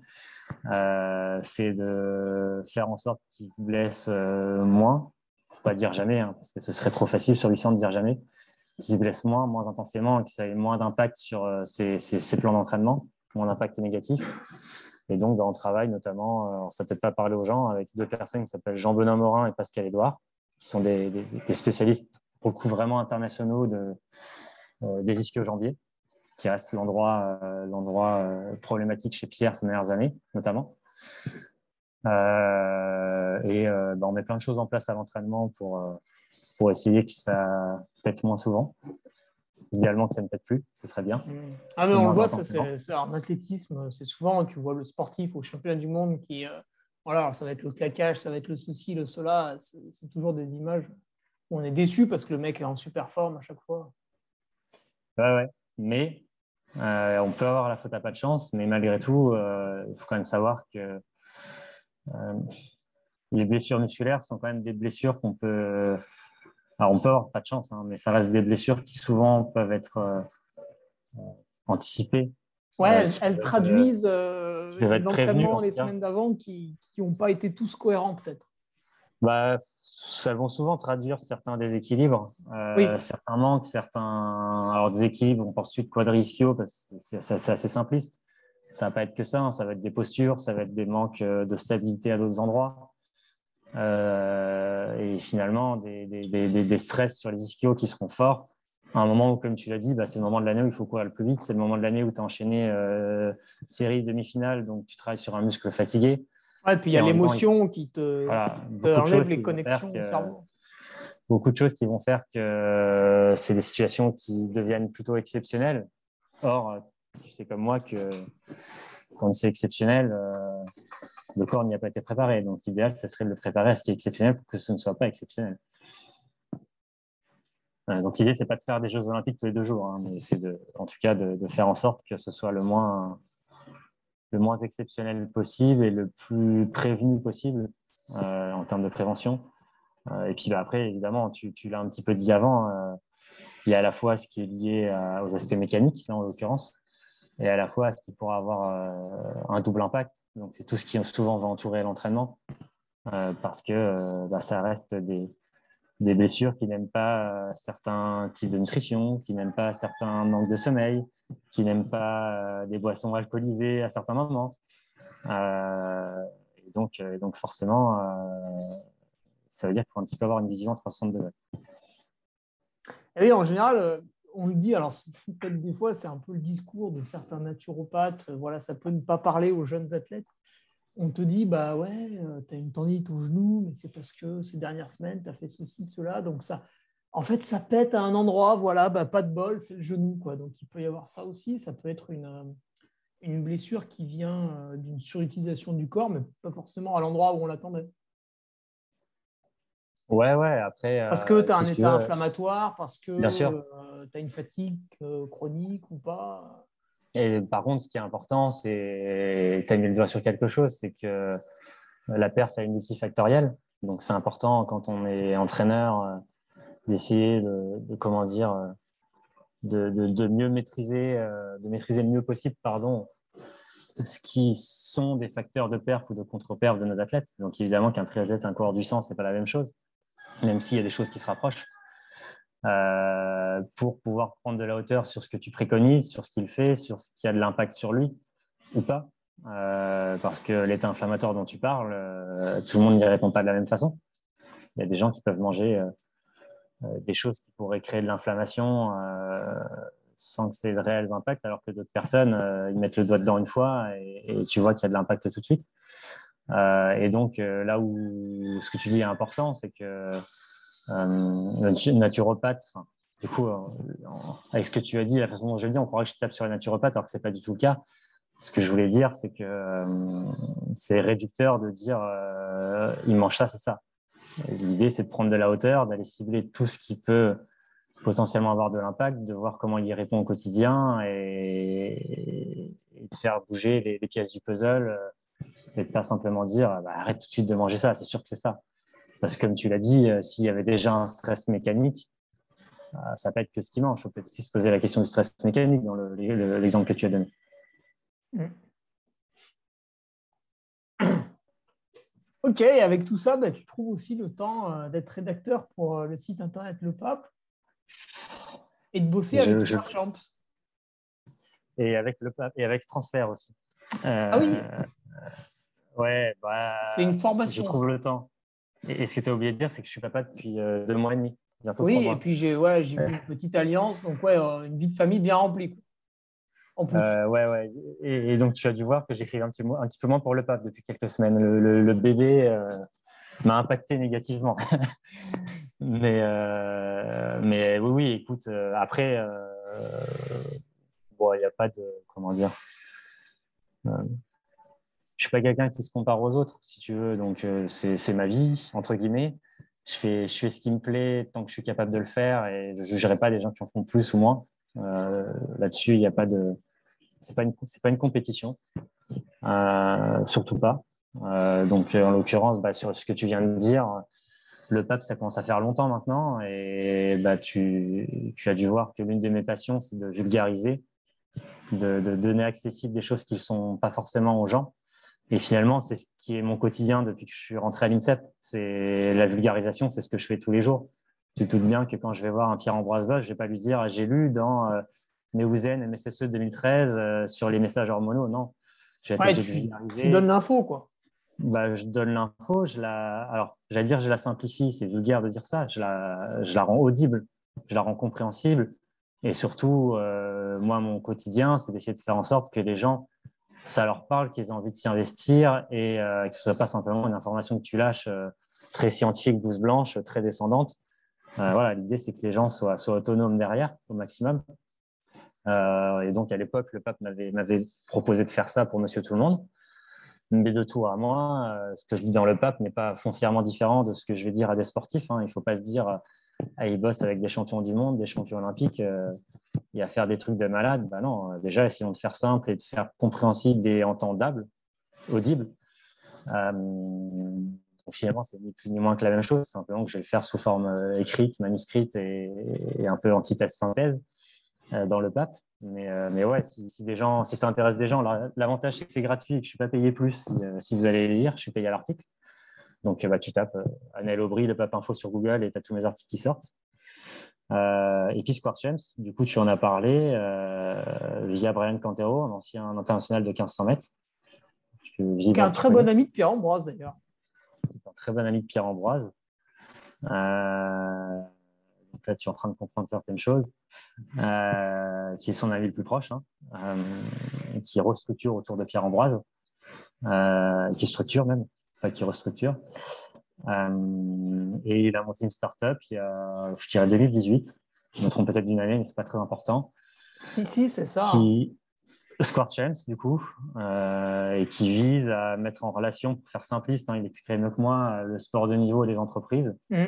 euh, c'est de faire en sorte qu'il se blesse euh, moins. Pas dire jamais, hein, parce que ce serait trop facile sur Lucien de dire jamais. Qu'il se blesse moins, moins intensément, et que ait moins d'impact sur euh, ses, plans d'entraînement, moins d'impact négatif. Et donc, bah, on travaille notamment, ça peut-être pas parler aux gens, avec deux personnes qui s'appellent Jean-Benoît Morin et Pascal Edouard, qui sont des, spécialistes pour le coup vraiment internationaux de, des ischio-jambiers qui reste l'endroit euh, euh, problématique chez Pierre ces dernières années, notamment. Euh, et bah, on met plein de choses en place à l'entraînement pour, pour essayer que ça pète moins souvent. Idéalement que ça ne pète plus, ce serait bien. Mmh. Ah mais on le voit, ça, c'est, en athlétisme, c'est souvent, tu vois le sportif au championnat du monde qui, voilà, ça va être le claquage, ça va être le souci, le cela, c'est, toujours des images où on est déçu parce que le mec est en super forme à chaque fois. Ouais, ouais. Mais euh, on peut avoir la faute à pas de chance, mais malgré tout, euh, il faut quand même savoir que euh, les blessures musculaires sont quand même des blessures qu'on peut. Alors, on peut avoir pas de chance, hein, mais ça reste des blessures qui souvent peuvent être anticipées. Ouais, elles, traduisent l'entraînement les semaines d'avant qui n'ont pas été tous cohérents, peut-être. Bah, ça vont souvent traduire certains déséquilibres, euh, certains manques, certains alors déséquilibres. On pense de quadrischio parce que c'est assez simpliste. Ça va pas être que ça. Hein. Ça va être des postures, ça va être des manques euh, de stabilité à d'autres endroits. Euh, et finalement, des, des, des, stress sur les ischios qui seront forts. À un moment où, comme tu l'as dit, bah, c'est le moment de l'année où il faut courir le plus vite. C'est le moment de l'année où tu as enchaîné série demi-finale, donc tu travailles sur un muscle fatigué. Ouais, puis il y a l'émotion qui te, enlève les connexions au cerveau. Beaucoup de choses qui vont faire que c'est des situations qui deviennent plutôt exceptionnelles. Or, tu sais comme moi que quand c'est exceptionnel, euh, le corps n'y a pas été préparé. Donc, l'idéal, ce serait de le préparer à ce qui est exceptionnel pour que ce ne soit pas exceptionnel. donc, l'idée, c'est pas de faire des Jeux Olympiques tous les deux jours, hein, mais c'est en tout cas de, faire en sorte que ce soit le moins, exceptionnel possible et le plus prévenu possible euh, en termes de prévention. Euh, et puis bah, après, évidemment, tu, l'as un petit peu dit avant, euh, il y a à la fois ce qui est lié aux aspects mécaniques, en l'occurrence, et à la fois ce qui pourra avoir un double impact. Donc c'est tout ce qui souvent va entourer l'entraînement, parce que bah, ça reste des, blessures qui n'aiment pas euh, certains types de nutrition, qui n'aiment pas certains manques de sommeil, qui n'aiment pas euh, des boissons alcoolisées à certains moments. Euh, et donc, donc forcément, ça veut dire qu'il faut un petit peu avoir une vision 360 degrés. oui, en général, on le dit, alors peut-être des fois, c'est un peu le discours de certains naturopathes, voilà, ça peut ne pas parler aux jeunes athlètes on te dit, bah ouais, euh, tu as une tendinite au genou, mais c'est parce que ces dernières semaines, tu as fait ceci, cela. Donc, ça, en fait, ça pète à un endroit, voilà, bah, pas de bol, c'est le genou. Quoi. Donc, il peut y avoir ça aussi. Ça peut être une, une blessure qui vient d'une surutilisation du corps, mais pas forcément à l'endroit où on l'attendait. Ouais, ouais, après. Parce que tu as un état inflammatoire, parce que tu as une fatigue chronique ou pas? Et par contre, ce qui est important, c'est, tu as mis le doigt sur quelque chose, c'est que la perf est multifactorielle. Donc, c'est important quand on est entraîneur euh, d'essayer de, comment dire, euh, de, mieux maîtriser, euh, de maîtriser le mieux possible, pardon, ce qui sont des facteurs de perf ou de contre-perf de nos athlètes. Donc, évidemment, qu'un triathlète, un coureur du sang, c'est pas la même chose, même s'il y a des choses qui se rapprochent. pour pouvoir prendre de la hauteur sur ce que tu préconises, sur ce qu'il fait, sur ce qui a de l'impact sur lui ou pas. Euh, parce que l'état inflammatoire dont tu parles, euh, tout le monde n'y répond pas de la même façon. Il y a des gens qui peuvent manger euh, des choses qui pourraient créer de l'inflammation sans que c'est de réels impacts, alors que d'autres personnes, ils mettent le doigt dedans une fois et, tu vois qu'il y a de l'impact tout de suite. Et donc, là où ce que tu dis est important, c'est que le naturopathe, du coup, avec ce que tu as dit, la façon dont je le dis, on croirait que je tape sur les naturopathes, alors que ce n'est pas du tout le cas ce que je voulais dire, c'est que euh, c'est réducteur de dire euh, il mange ça, c'est ça. L'idée, c'est de prendre de la hauteur, d'aller cibler tout ce qui peut potentiellement avoir de l'impact, de voir comment il y répond au quotidien et, de faire bouger les, pièces du puzzle euh, et de pas simplement dire bah, arrête tout de suite de manger ça, c'est sûr que c'est ça. Parce que comme tu l'as dit, s'il y avait déjà un stress mécanique, ça peut être que ce qu'il mange. Il faut peut-être aussi se poser la question du stress mécanique dans l'exemple que tu as donné. Mm. Ok, avec tout ça, bah, tu trouves aussi le temps euh, d'être rédacteur pour euh, le site internet Le Pape et de bosser avec je... Champs. Et avec Le Pape et avec Transfert aussi. Euh, ah oui Ouais, bah, c'est une formation. Je trouve le temps. Et, ce que tu as oublié de dire, c'est que je suis papa depuis deux mois et demi. oui, et puis j'ai ouais, une petite alliance, donc ouais, une vie de famille bien remplie. Euh, ouais, ouais. Et, donc, tu as dû voir que j'écrivais un petit, un petit peu moins pour le pape depuis quelques semaines. Le, bébé euh, m'a impacté négativement. mais, euh, mais oui, oui, écoute, après, bon, il n'y a pas de. Comment dire Je ne suis pas quelqu'un qui se compare aux autres, si tu veux. Donc, c'est ma vie, entre guillemets. Je fais, ce qui me plaît tant que je suis capable de le faire et je ne jugerai pas les gens qui en font plus ou moins. Euh, là-dessus, il n'y a pas de. C'est pas une, pas une compétition, euh, surtout pas. Euh, donc, en l'occurrence, bah, sur ce que tu viens de dire, le pape, ça commence à faire longtemps maintenant, et bah, tu, as dû voir que l'une de mes passions, c'est de vulgariser, de, donner accessible des choses qui ne sont pas forcément aux gens. Et finalement, c'est ce qui est mon quotidien depuis que je suis rentré à l'INSEP. C'est la vulgarisation, c'est ce que je fais tous les jours tu te doutes bien que quand je vais voir un Pierre-Ambroise Bosch, je ne vais pas lui dire j'ai lu dans euh, Neusen MSSE 2013 euh, sur les messages hormonaux. Non. Je vais tu, donnes l'info, quoi. Bah, je donne l'info, je la. Alors, j'allais dire, je la simplifie, c'est vulgaire de dire ça. Je la, je la rends audible, je la rends compréhensible. Et surtout, euh, moi, mon quotidien, c'est d'essayer de faire en sorte que les gens, ça leur parle, qu'ils aient envie de s'y investir et que ce ne soit pas simplement une information que tu lâches très scientifique, douce blanche, très descendante, euh, voilà, l'idée, c'est que les gens soient, autonomes derrière au maximum. Euh, et donc, à l'époque, le pape m'avait proposé de faire ça pour Monsieur Tout le Monde. Mais de tout à moi, euh, ce que je dis dans le pape n'est pas foncièrement différent de ce que je vais dire à des sportifs. Hein. Il ne faut pas se dire, ah, il bosse avec des champions du monde, des champions olympiques, il à faire des trucs de malade. Bah non, déjà, essayons de faire simple et de faire compréhensible et entendable, audible finalement, c'est ni plus ni moins que la même chose, simplement que je vais le faire sous forme euh, écrite, manuscrite et, un peu antithèse synthèse euh, dans le pape. Mais, euh, ouais, si, des gens, si ça intéresse des gens, l'avantage c'est que c'est gratuit et que je ne suis pas payé plus si, vous allez lire, je suis payé à l'article. Donc bah, tu tapes Annel Aubry, le pape info sur Google et tu as tous mes articles qui sortent. Et puis Square James, du coup tu en as parlé via Brian Cantero, un ancien international de 1500 mètres. Qui est un très bon ami de Pierre Ambroise d'ailleurs un très bon ami de Pierre Ambroise. Euh, donc là, tu es en train de comprendre certaines choses, euh, qui est son ami le plus proche, hein, euh, qui restructure autour de Pierre Ambroise, qui structure même, pas qui restructure. Et il a monté une start-up il y a, je dirais, 2018. Je me trompe peut-être d'une année, mais ce n'est pas très important. Si, si, c'est ça. Qui, Chance, du coup, et qui vise à mettre en relation, pour faire simpliste, hein, il expliquerait mieux que moi, le sport de niveau et les entreprises. Mmh.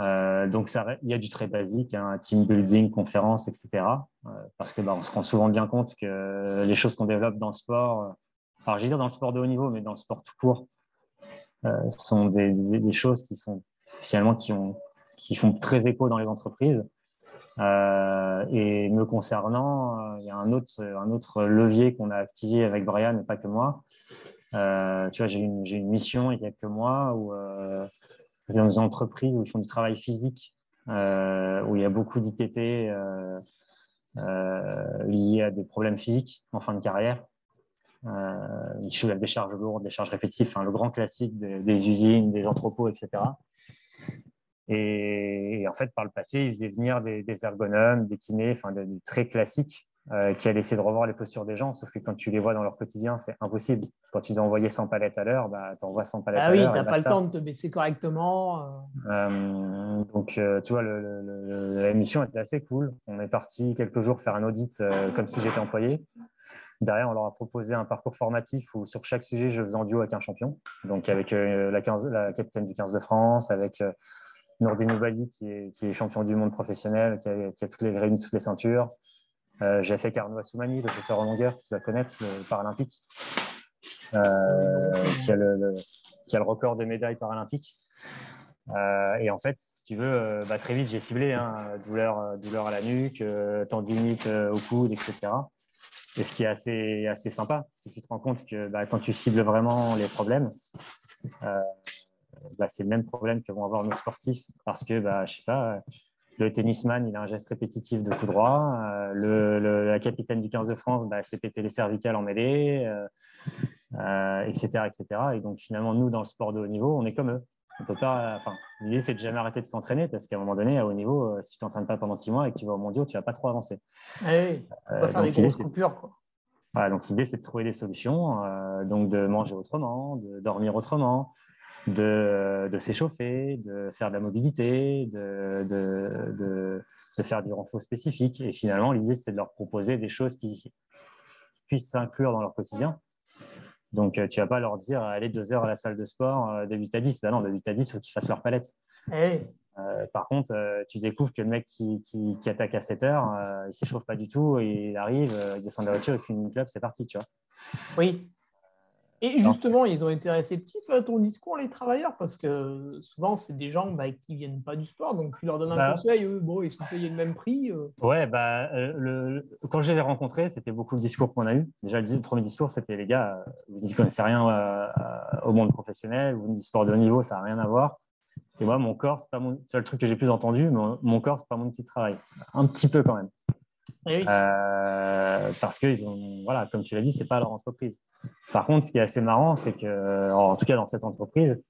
Euh, donc, ça, il y a du très basique, hein, team building, conférence, etc. Euh, parce que bah, on se rend souvent bien compte que les choses qu'on développe dans le sport, euh, alors je vais dire dans le sport de haut niveau, mais dans le sport tout court, sont des, choses qui sont finalement qui, ont, qui font très écho dans les entreprises. et me concernant, il y a un autre, un autre levier qu'on a activé avec Brian, et pas que moi. tu vois, j'ai une, une, mission il y a quelques mois où dans des entreprises où ils font du travail physique, euh, où il y a beaucoup d'ITT euh, euh, liés à des problèmes physiques en fin de carrière. Ils soulèvent des charges lourdes, des charges répétitives, le grand classique des, usines, des entrepôts, etc. Et, en fait, par le passé, ils faisaient venir des, ergonomes, des kinés, enfin, des, très classiques euh, qui allaient essayer de revoir les postures des gens, sauf que quand tu les vois dans leur quotidien, c'est impossible. Quand tu dois envoyer 100 palettes à l'heure, bah, tu envoies 100 palettes ah à l'heure. Ah oui, tu n'as pas le temps de te baisser correctement. Euh. Euh, donc, tu vois, la mission était assez cool. On est parti quelques jours faire un audit comme si j'étais employé. Derrière, on leur a proposé un parcours formatif où sur chaque sujet, je faisais en duo avec un champion. Donc, avec la, 15, la, capitaine du 15 de France, avec Nourdine Oubali, qui est, champion du monde professionnel, qui a, toutes les, réuni toutes les ceintures. Euh, j'ai fait Carnois Soumani, le sauteur en longueur, tu dois connaître, le paralympique, euh, qui, a le, record de médailles paralympiques. Euh, et en fait, si tu veux, bah, très vite, j'ai ciblé hein, douleur, douleur à la nuque, tendinite au coude, etc. Et ce qui est assez, assez sympa, c'est que tu te rends compte que bah, quand tu cibles vraiment les problèmes, bah, c'est le même problème que vont avoir nos sportifs parce que, bah, je sais pas, le tennisman, il a un geste répétitif de coup droit. Euh, la capitaine du 15 de France bah, s'est pété les cervicales en mêlée, etc., euh, etc. Euh, et donc, finalement, nous, dans le sport de haut niveau, on est comme eux. On peut pas. Enfin, l'idée, c'est de jamais arrêter de s'entraîner parce qu'à un moment donné, à haut niveau, si tu t'entraînes pas pendant six mois et que tu vas au mondiaux, tu vas pas trop avancer. Ah oui, va faire des grosses coupures. Quoi. Voilà, donc l'idée, c'est de trouver des solutions, donc de manger autrement, de dormir autrement, de, de s'échauffer, de faire de la mobilité, de, de, de faire du renfort spécifique. Et finalement, l'idée, c'est de leur proposer des choses qui puissent s'inclure dans leur quotidien. Donc, euh, tu ne vas pas leur dire allez deux heures à la salle de sport euh, de 8 à 10. Ben non, de 8 à 10, il faut qu'ils fassent leur palette. Eh euh, par contre, tu découvres que le mec qui, qui, qui attaque à 7 heures, il ne s'échauffe pas du tout, il arrive, il descend de la voiture, il fait une club, c'est parti, tu vois. Oui, et justement, ils ont été réceptifs à ton discours, les travailleurs, parce que souvent, c'est des gens bah, qui ne viennent pas du sport, donc tu leur donnes un bah. conseil, eux, bon, ils sont payés le même prix. Euh. Ouais, bah, euh, le, quand je les ai rencontrés, c'était beaucoup le discours qu'on a eu. Déjà, le, premier discours, c'était les gars, euh, vous ne connaissez rien au monde professionnel, vous du sport de haut niveau, ça n'a rien à voir. Et moi, mon corps, c'est pas mon seul truc que j'ai plus entendu, mais mon corps, c'est pas mon petit travail. Un petit peu quand même. Eh euh, parce que, ils ont, voilà, comme tu l'as dit, ce n'est pas leur entreprise. Par contre, ce qui est assez marrant, c'est que, en tout cas dans cette entreprise,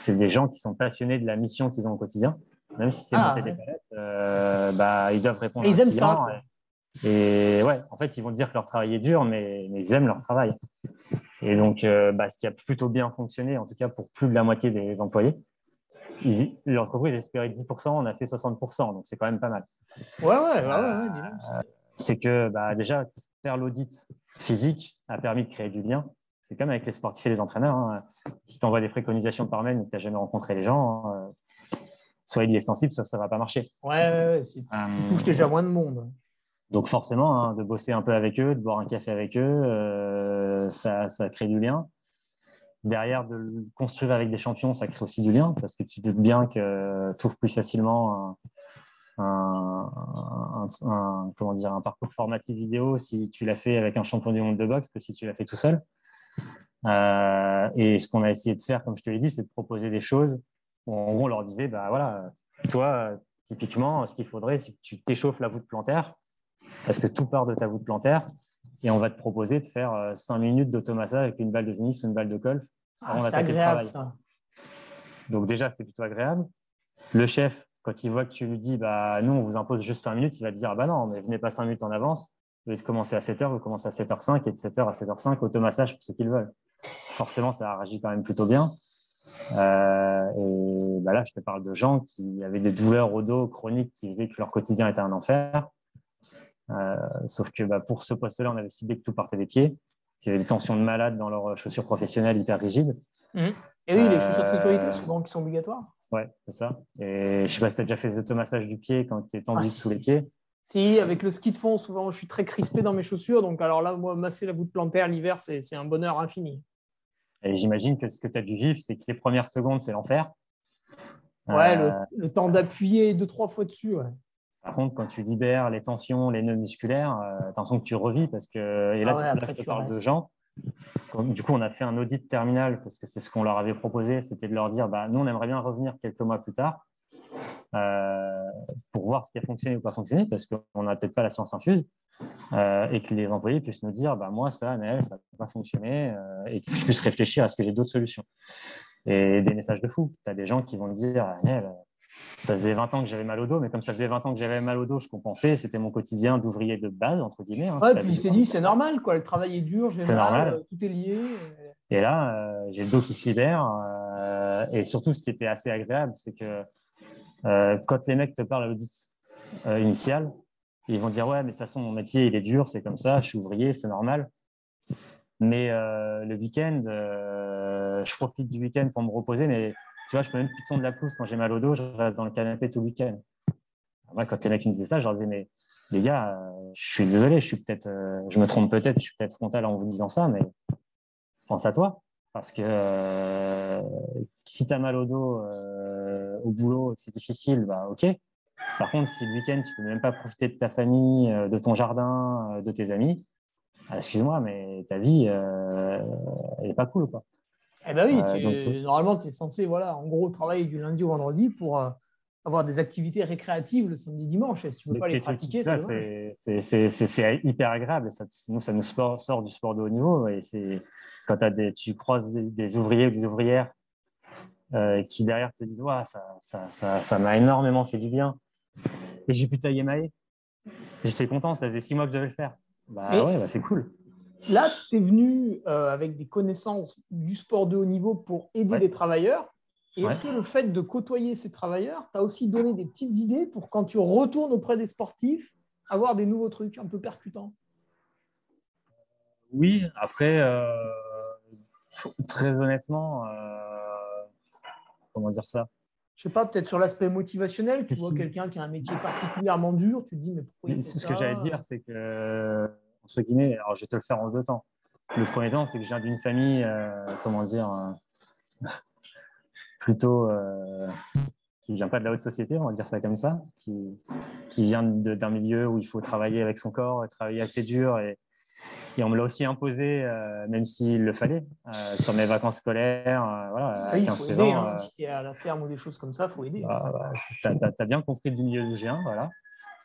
c'est des gens qui sont passionnés de la mission qu'ils ont au quotidien. Même si c'est ah, monter des palettes, euh, bah, ils doivent répondre. Et ils aiment ça. Et, ouais, en fait, ils vont dire que leur travail est dur, mais, ils aiment leur travail. Et donc, euh, bah, ce qui a plutôt bien fonctionné, en tout cas pour plus de la moitié des employés, l'entreprise espérait 10%, on a fait 60%, donc c'est quand même pas mal. Ouais, ouais, ouais. ouais, c'est que bah, déjà, faire l'audit physique a permis de créer du lien. C'est comme avec les sportifs et les entraîneurs. Hein. Si tu envoies des préconisations par mail mais que tu n'as jamais rencontré les gens, euh, soit il est sensible, soit ça ne va pas marcher. Ouais, ouais, ouais euh, touche déjà moins de monde. Donc forcément, hein, de bosser un peu avec eux, de boire un café avec eux, euh, ça, ça crée du lien derrière de le construire avec des champions, ça crée aussi du lien parce que tu doutes bien que tu ouvres plus facilement un, comment dire, un parcours formatif vidéo si tu l'as fait avec un champion du monde de boxe que si tu l'as fait tout seul. Euh, et ce qu'on a essayé de faire, comme je te l'ai dit, c'est de proposer des choses où on leur disait, bah voilà, toi, typiquement, ce qu'il faudrait, c'est que tu t'échauffes la voûte plantaire parce que tout part de ta voûte plantaire et on va te proposer de faire 5 euh, minutes d'automassage avec une balle de tennis ou une balle de golf ah, c'est agréable, ça. Donc déjà, c'est plutôt agréable. Le chef, quand il voit que tu lui dis, bah, nous, on vous impose juste 5 minutes, il va te dire, ah, bah non, mais venez pas 5 minutes en avance. Vous de commencer à 7h, vous commencez à 7h05 et de 7h à 7h05, automassage pour ceux qui le veulent. Forcément, ça réagit quand même plutôt bien. Euh, et bah là, je te parle de gens qui avaient des douleurs au dos chroniques qui faisaient que leur quotidien était un enfer. sauf que bah, pour ce poste-là, on avait ciblé que tout partait des pieds. Il y avait des tensions de malade dans leurs chaussures professionnelles hyper rigides. Mmh. Et oui, les chaussures de sécurité, souvent, qui sont obligatoires. Ouais, c'est ça. Et je ne sais pas si tu as déjà fait des automassages du pied quand tu es tendu ah, sous les pieds. Si, avec le ski de fond, souvent, je suis très crispé dans mes chaussures. Donc, alors là, moi, masser la voûte plantaire l'hiver, c'est un bonheur infini. Et j'imagine que ce que tu as dû vivre, c'est que les premières secondes, c'est l'enfer. Ouais, le, euh, temps d'appuyer deux, trois fois dessus. Ouais. Par contre, quand tu libères les tensions, les nœuds musculaires, euh, attention que tu revis parce que. Et là, ah tu, parles de gens. Du coup, on a fait un audit terminal parce que c'est ce qu'on leur avait proposé, c'était de leur dire bah, nous, on aimerait bien revenir quelques mois plus tard euh, pour voir ce qui a fonctionné ou pas fonctionné parce qu'on n'a peut-être pas la science infuse euh, et que les employés puissent nous dire bah, moi, ça, Naël, ça n'a pas fonctionné et que je puisse réfléchir à ce que j'ai d'autres solutions. Et des messages de fou. Tu as des gens qui vont te dire Naël, ça faisait 20 ans que j'avais mal au dos, mais comme ça faisait 20 ans que j'avais mal au dos, je compensais. C'était mon quotidien d'ouvrier de base, entre guillemets. Hein, ouais, puis il s'est dit, c'est normal, quoi. Le travail est dur, c'est normal. Euh, tout est lié. Et là, euh, j'ai le dos qui se libère. Euh, et surtout, ce qui était assez agréable, c'est que quand les mecs te parlent à l'audit initial, ils vont dire, ouais, mais de toute façon, mon métier, il est dur, c'est comme ça, je suis ouvrier, c'est normal. Mais le week-end, je profite du week-end pour me reposer, mais tu vois, je peux même plus tourner la pousse quand j'ai mal au dos, je reste dans le canapé tout le week-end. Moi, quand les mecs me disaient ça, je leur disais, mais les gars, euh, je suis désolé, je suis peut-être, euh, je me trompe peut-être, je suis peut-être frontal en vous disant ça, mais pense à toi. Parce que euh, si tu as mal au dos au boulot, c'est difficile, bah ok. Par contre, si le week-end, tu peux même pas profiter de ta famille, de ton jardin, de tes amis, ah, excuse-moi, mais ta vie, elle n'est pas cool. Quoi. Eh ben oui, euh, normalement, tu es censé, voilà, en gros, travailler du lundi au vendredi pour euh, avoir des activités récréatives le samedi, dimanche. si tu ne veux pas les pratiquer, c'est hyper agréable. Ça, nous, ça nous sort du sport de haut niveau. Et c'est quand as des, tu croises des, ouvriers ou des ouvrières euh, qui derrière te disent ouais, ça m'a ça, m'a énormément fait du bien. Et j'ai pu tailler ma. J'étais content, ça faisait six mois que je devais le faire. Bah ouais, bah, c'est cool. Là, tu es venu euh, avec des connaissances du sport de haut niveau pour aider les travailleurs. Et est-ce que le fait de côtoyer ces travailleurs t'a aussi donné des petites idées pour quand tu retournes auprès des sportifs, avoir des nouveaux trucs un peu percutants? Oui, après, euh, très honnêtement, euh, comment dire ça? Je sais pas, peut-être sur l'aspect motivationnel, tu vois quelqu'un qui a un métier particulièrement dur, tu te dis, mais pourquoi C'est ce que j'allais dire, c'est que entre guillemets, alors je vais te le faire en deux temps. Le premier temps, c'est que je viens d'une famille, euh, comment dire, euh, plutôt euh, qui vient pas de la haute société, on va dire ça comme ça, qui, qui vient d'un milieu où il faut travailler avec son corps, travailler assez dur et, et on me l'a aussi imposé, euh, même s'il le fallait, sur mes vacances scolaires. voilà, à 15 aider, ans. Hein, si tu es à la ferme ou des choses comme ça, il faut aider. Bah, bah, tu as, bien compris du milieu du G1. Voilà.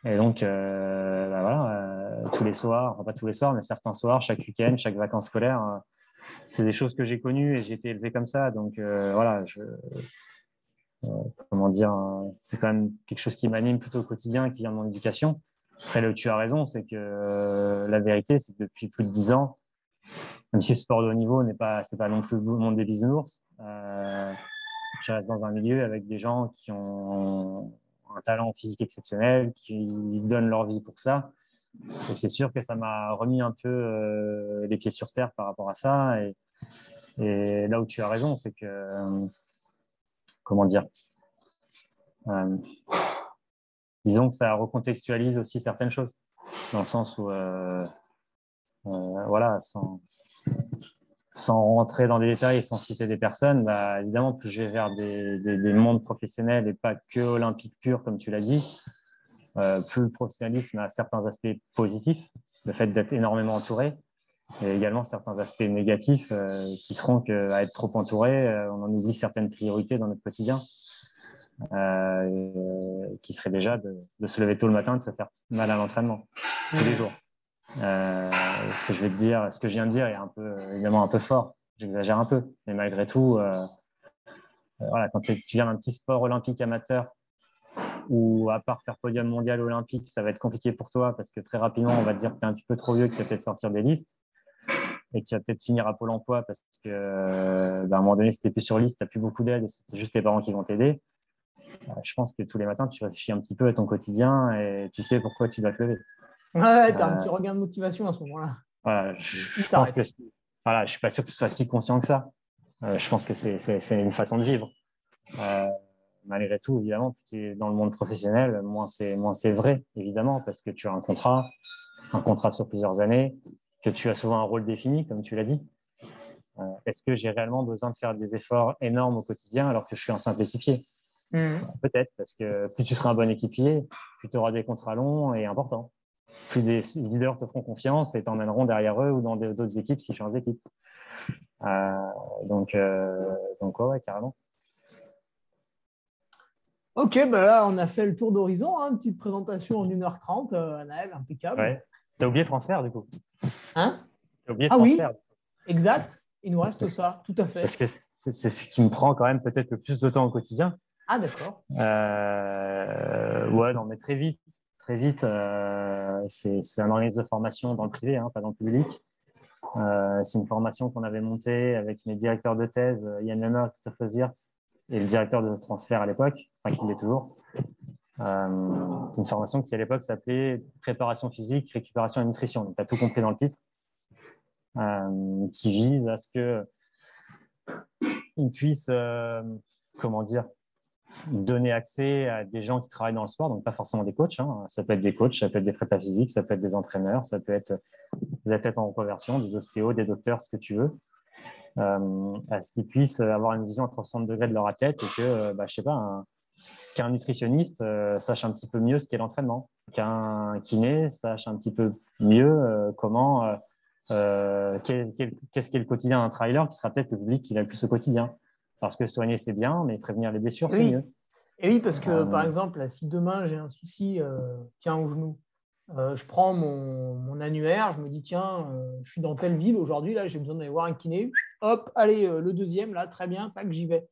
Et donc, euh, bah voilà, euh, tous les soirs, enfin pas tous les soirs, mais certains soirs, chaque week-end, chaque vacances scolaires, euh, c'est des choses que j'ai connues et j'ai été élevé comme ça. Donc voilà, comment dire, c'est quand même quelque chose qui m'anime plutôt au quotidien, qui vient de mon éducation. Après, tu as raison, c'est que la vérité, c'est que depuis plus de dix ans, même si le sport de haut niveau n'est pas, pas non plus le monde des bisounours, je reste dans un milieu avec des gens qui ont un talent physique exceptionnel, qui donnent leur vie pour ça. Et c'est sûr que ça m'a remis un peu euh, les pieds sur terre par rapport à ça. Et, là où tu as raison, c'est que, euh, comment dire, euh, disons que ça recontextualise aussi certaines choses, dans le sens où, voilà, sans, sans rentrer dans des détails et sans citer des personnes, bah, évidemment, plus je vais vers des, des, mondes professionnels et pas que olympique pur, comme tu l'as dit, euh, plus le professionnalisme a certains aspects positifs, le fait d'être énormément entouré, et également certains aspects négatifs euh, qui seront qu'à être trop entouré, euh, on en oublie certaines priorités dans notre quotidien, qui serait déjà de, de, se lever tôt le matin, de se faire mal à l'entraînement tous les jours. Euh, ce que je viens de dire est un peu, évidemment un peu fort. J'exagère un peu, mais malgré tout, euh, euh, voilà, quand tu viens d'un petit sport olympique amateur ou à part faire podium mondial olympique, ça va être compliqué pour toi parce que très rapidement, on va te dire que tu es un petit peu trop vieux, que tu vas peut-être sortir des listes et que tu vas peut-être finir à Pôle emploi parce que bah, à un moment donné, si tu n'es plus sur liste, tu n'as plus beaucoup d'aide et c'est juste tes parents qui vont t'aider. je pense que tous les matins, tu réfléchis un petit peu à ton quotidien et tu sais pourquoi tu dois te lever. Ouais, tu as un petit regain de motivation à ce moment-là. Voilà, je, pense que voilà, je suis pas sûr que ce soit si conscient que ça. je pense que c'est une façon de vivre. malgré tout, évidemment, tu es dans le monde professionnel, moins c'est vrai, évidemment, parce que tu as un contrat, un contrat sur plusieurs années, que tu as souvent un rôle défini, comme tu l'as dit. Euh, est-ce que j'ai réellement besoin de faire des efforts énormes au quotidien alors que je suis un simple équipier mmh. Peut-être, parce que plus tu seras un bon équipier, plus tu auras des contrats longs et importants. Plus des leaders te feront confiance et t'emmèneront derrière eux ou dans d'autres équipes s'ils changent d'équipe. Euh, donc, euh, donc ouais, carrément. Ok, bah là, on a fait le tour d'horizon. Hein, une petite présentation en 1h30, euh, impeccable. Ouais. T'as oublié transfert, du coup Hein? T'as oublié Ah oui, exact. Il nous reste ça, tout à fait. Parce que c'est ce qui me prend quand même peut-être le plus de temps au quotidien. Ah, d'accord. Euh, ouais, non, mais très vite. Très vite, euh, c'est un organisme de formation dans le privé, hein, pas dans le public. Euh, c'est une formation qu'on avait montée avec mes directeurs de thèse, Yann Lemmer, Christophe Wirtz, et le directeur de transfert à l'époque, enfin qui l'est toujours. c'est une formation qui à l'époque s'appelait préparation physique, récupération et nutrition. Donc, tu as tout compris dans le titre. Euh, qui vise à ce que puisse, euh, comment dire, donner accès à des gens qui travaillent dans le sport, donc pas forcément des coachs. Hein. Ça peut être des coachs, ça peut être des prépas physiques, ça peut être des entraîneurs, ça peut être des athlètes en reconversion, des ostéos, des docteurs, ce que tu veux, euh, à ce qu'ils puissent avoir une vision à 360 degrés de leur athlète et que, bah, je sais pas, qu'un nutritionniste sache un petit peu mieux ce qu'est l'entraînement, qu'un kiné sache un petit peu mieux comment euh, qu'est-ce qu'est le quotidien d'un trailer qui sera peut-être le public qui a le plus au quotidien. Parce que soigner, c'est bien, mais prévenir les blessures, c'est mieux. Et oui, parce que euh, par exemple, si demain j'ai un souci, euh, tiens, au genou, je prends mon, annuaire, je me dis, tiens, je suis dans telle ville aujourd'hui, là, j'ai besoin d'aller voir un kiné. Hop, allez, le deuxième, là, très bien, tac, j'y vais.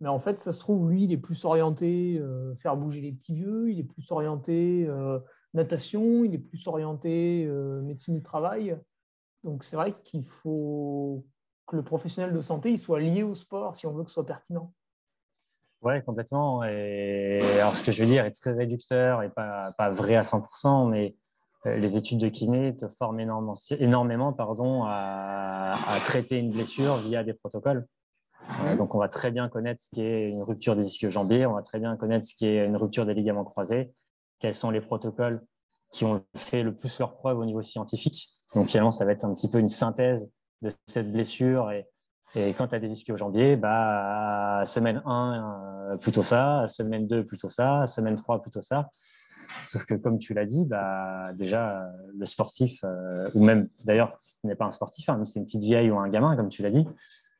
Mais en fait, ça se trouve, lui, il est plus orienté faire bouger les petits vieux, il est plus orienté natation, il est plus orienté médecine du travail. Donc c'est vrai qu'il faut que le professionnel de santé il soit lié au sport si on veut que ce soit pertinent. Oui, complètement. Et alors ce que je veux dire est très réducteur et pas, pas vrai à 100%, mais euh, les études de kiné te forment énormément, énormément pardon, à, traiter une blessure via des protocoles. Euh, donc, on va très bien connaître ce qu'est une rupture des ischio-jambiers, on va très bien connaître ce qu'est une rupture des ligaments croisés, quels sont les protocoles qui ont fait le plus leur preuve au niveau scientifique. Donc finalement, ça va être un petit peu une synthèse de cette blessure. Et, et quand tu as des ischio-jambiers, bah, semaine 1, euh, plutôt ça, semaine 2, plutôt ça, semaine 3, plutôt ça. Sauf que comme tu l'as dit, bah, déjà, le sportif, euh, ou même d'ailleurs, ce n'est pas un sportif, hein, c'est une petite vieille ou un gamin, comme tu l'as dit,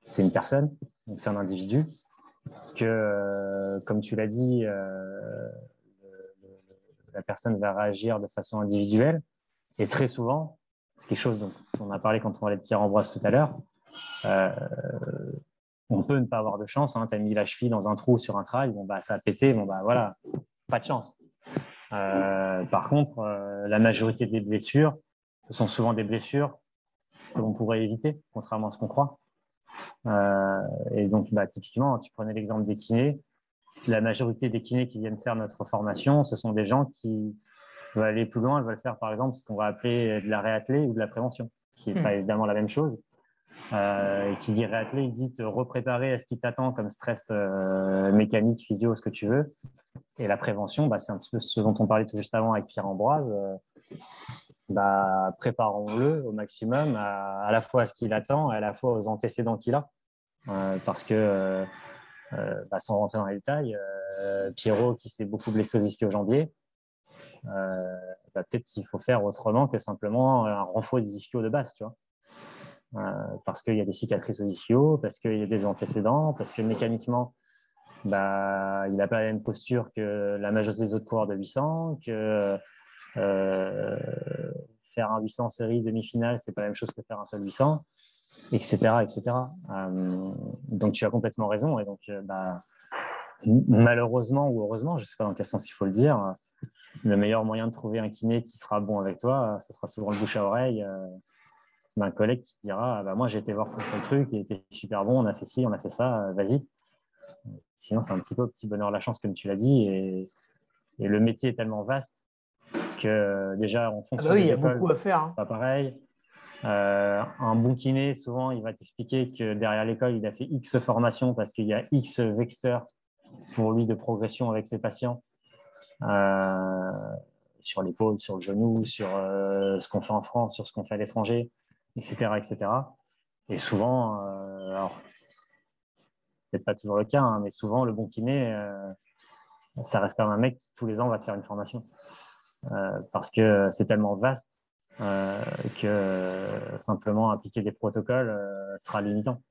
c'est une personne, donc c'est un individu, que, euh, comme tu l'as dit, la personne va réagir de façon individuelle. Et très souvent, c'est quelque chose dont on a parlé quand on parlait de Pierre-Ambroise tout à l'heure, euh, on peut ne pas avoir de chance. Hein. Tu as mis la cheville dans un trou sur un trail, bon, bah, ça a pété, bon, bah, voilà, pas de chance. Euh, par contre, euh, la majorité des blessures, ce sont souvent des blessures que l'on pourrait éviter, contrairement à ce qu'on croit. et donc, bah, typiquement, tu prenais l'exemple des kinés la majorité des kinés qui viennent faire notre formation, ce sont des gens qui veulent aller plus loin, ils veulent faire par exemple ce qu'on va appeler de la réathlée ou de la prévention, qui n'est pas hmm. évidemment la même chose. Euh, qui dit réathlée, il dit te repréparer à ce qui t'attend comme stress euh, mécanique, physio, ce que tu veux. Et la prévention, bah, c'est un petit peu ce dont on parlait tout juste avant avec Pierre Ambroise. Euh, bah, préparons-le au maximum à, à, la fois à ce qu'il attend et à la fois aux antécédents qu'il a. parce que euh, bah, sans rentrer dans les détails, euh, Pierrot qui s'est beaucoup blessé aux ischio-jambiers, euh, bah, peut-être qu'il faut faire autrement que simplement un renfort des ischios de base, tu vois. parce qu'il y a des cicatrices aux ischios, parce qu'il y a des antécédents, parce que mécaniquement, bah, il n'a pas la même posture que la majorité des autres coureurs de 800, que faire un 800 série demi-finale, c'est pas la même chose que faire un seul 800 etc. etc. Euh, donc tu as complètement raison. Et donc, euh, bah, malheureusement ou heureusement, je ne sais pas dans quel sens il faut le dire, le meilleur moyen de trouver un kiné qui sera bon avec toi, ce sera souvent le bouche à oreille euh, d'un collègue qui dira ah, bah, Moi, j'ai été voir ton truc, il était super bon, on a fait ci, on a fait ça, vas-y. Sinon, c'est un petit peu petit bonheur la chance, comme tu l'as dit. Et, et, le métier est tellement vaste que déjà, en fonction ah bah oui, il y a beaucoup à faire. Hein. Pas pareil. Euh, un bon kiné, souvent, il va t'expliquer que derrière l'école, il a fait X formations parce qu'il y a X vecteurs pour lui de progression avec ses patients. Euh, sur l'épaule, sur le genou, sur euh, ce qu'on fait en France, sur ce qu'on fait à l'étranger, etc., etc. Et souvent, alors, peut-être pas toujours le cas, hein, mais souvent, le bon kiné, ça reste comme un mec qui tous les ans va te faire une formation. parce que c'est tellement vaste euh, que simplement appliquer des protocoles euh, sera limitant.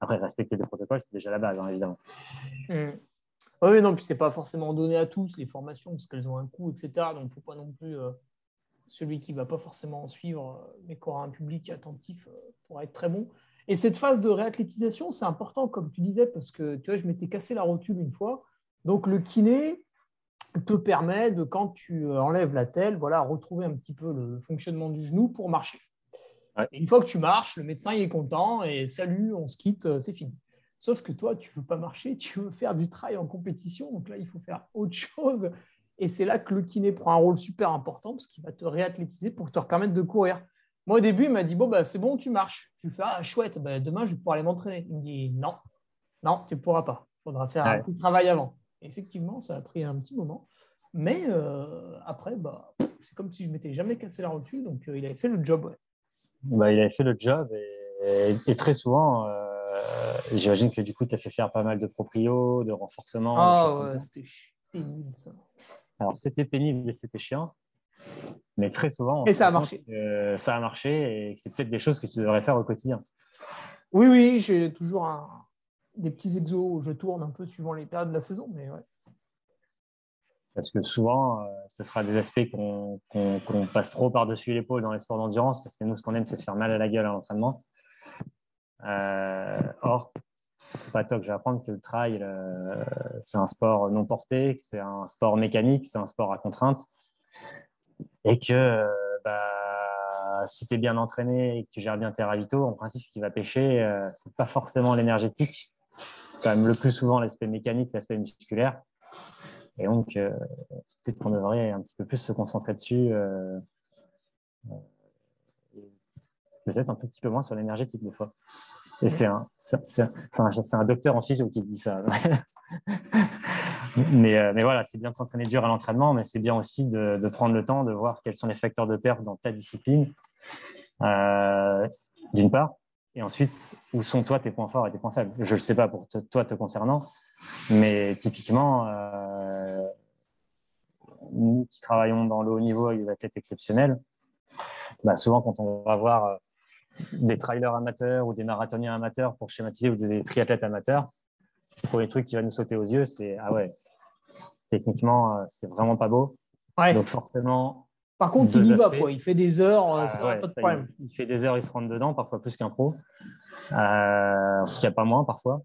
Après, respecter des protocoles, c'est déjà la base, hein, évidemment. Mmh. Oui, non, puis c'est pas forcément donné à tous les formations parce qu'elles ont un coût, etc. Donc, il ne faut pas non plus euh, celui qui ne va pas forcément en suivre, mais qui aura un public attentif pourra être très bon. Et cette phase de réathlétisation, c'est important, comme tu disais, parce que tu vois, je m'étais cassé la rotule une fois. Donc, le kiné, te permet de, quand tu euh, enlèves la telle, voilà, retrouver un petit peu le fonctionnement du genou pour marcher. une fois que tu marches, le médecin il est content et salut, on se quitte, euh, c'est fini. Sauf que toi, tu ne veux pas marcher, tu veux faire du trail en compétition, donc là, il faut faire autre chose. Et c'est là que le kiné prend un rôle super important parce qu'il va te réathlétiser pour te permettre de courir. Moi, au début, il m'a dit Bon, bah, c'est bon, tu marches. Je lui fais Ah, chouette, bah, demain, je vais pouvoir aller m'entraîner. Il me dit Non, non, tu ne pourras pas. Il faudra faire un petit travail avant. Effectivement, ça a pris un petit moment. Mais euh, après, bah, c'est comme si je m'étais jamais cassé la rotule. Donc, euh, il avait fait le job. Bah, il avait fait le job. Et, très souvent, euh, j'imagine que du coup, tu as fait faire pas mal de proprio, de renforcement. Ah ouais, c'était pénible ça. Alors, c'était pénible et c'était chiant. Mais très souvent, et ça a marché. ça a marché et c'est peut-être des choses que tu devrais faire au quotidien. Oui, oui, j'ai toujours un, des petits exos où je tourne un peu suivant les périodes de la saison. Mais ouais. Parce que souvent, euh, ce sera des aspects qu'on passe trop par-dessus l'épaule dans les sports d'endurance, parce que nous, ce qu'on aime, c'est se faire mal à la gueule à l'entraînement. Euh, or, c'est pas que je vais apprendre que le trail, euh, c'est un sport non porté, que c'est un sport mécanique, c'est un sport à contrainte. Et que euh, bah, si tu es bien entraîné et que tu gères bien tes ravitaux, en principe, ce qui va pêcher, c'est pas forcément l'énergétique, quand même le plus souvent l'aspect mécanique, l'aspect musculaire. Et donc, peut-être qu'on devrait un petit peu plus se concentrer dessus. Peut-être un petit peu moins sur l'énergétique des fois. Et c'est un, un, un, docteur en physio qui dit ça. mais, mais, voilà, c'est bien de s'entraîner dur à l'entraînement, mais c'est bien aussi de, prendre le temps de voir quels sont les facteurs de perte dans ta discipline, euh, d'une part. Et ensuite, où sont toi tes points forts et tes points faibles Je ne le sais pas pour toi te concernant, mais typiquement, euh, nous qui travaillons dans le haut niveau avec des athlètes exceptionnels, bah souvent quand on va voir euh, des trailers amateurs ou des marathoniens amateurs pour schématiser ou des triathlètes amateurs, le premier truc qui va nous sauter aux yeux, c'est ah ouais, techniquement, euh, c'est vraiment pas beau. Donc forcément, par contre, il y va, quoi. Il fait des heures, euh, ah, pas de problème. Il, fait des heures, il se rentre dedans, parfois plus qu'un pro. Euh, en tout cas, pas moins parfois.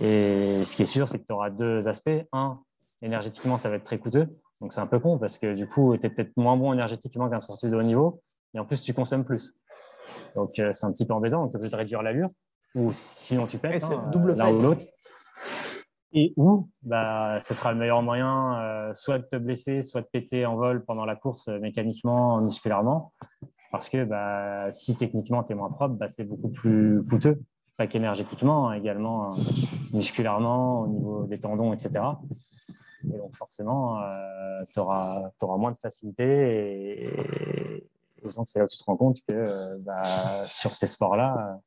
Et ce qui est sûr, c'est que tu auras deux aspects. Un, énergétiquement, ça va être très coûteux. Donc, c'est un peu con parce que du coup, tu es peut-être moins bon énergétiquement qu'un sportif de haut niveau. Et en plus, tu consommes plus. Donc, euh, c'est un petit peu embêtant. Donc, tu es obligé de réduire l'allure. Ou sinon, tu pètes hein, double l'un ou l'autre et où bah, ce sera le meilleur moyen euh, soit de te blesser, soit de péter en vol pendant la course euh, mécaniquement, musculairement. Parce que bah, si techniquement tu es moins propre, bah, c'est beaucoup plus coûteux, pas qu'énergétiquement, également euh, musculairement, au niveau des tendons, etc. Et donc forcément, tu auras, moins de facilité et c'est là où tu te rends compte que bah, sur ces sports-là,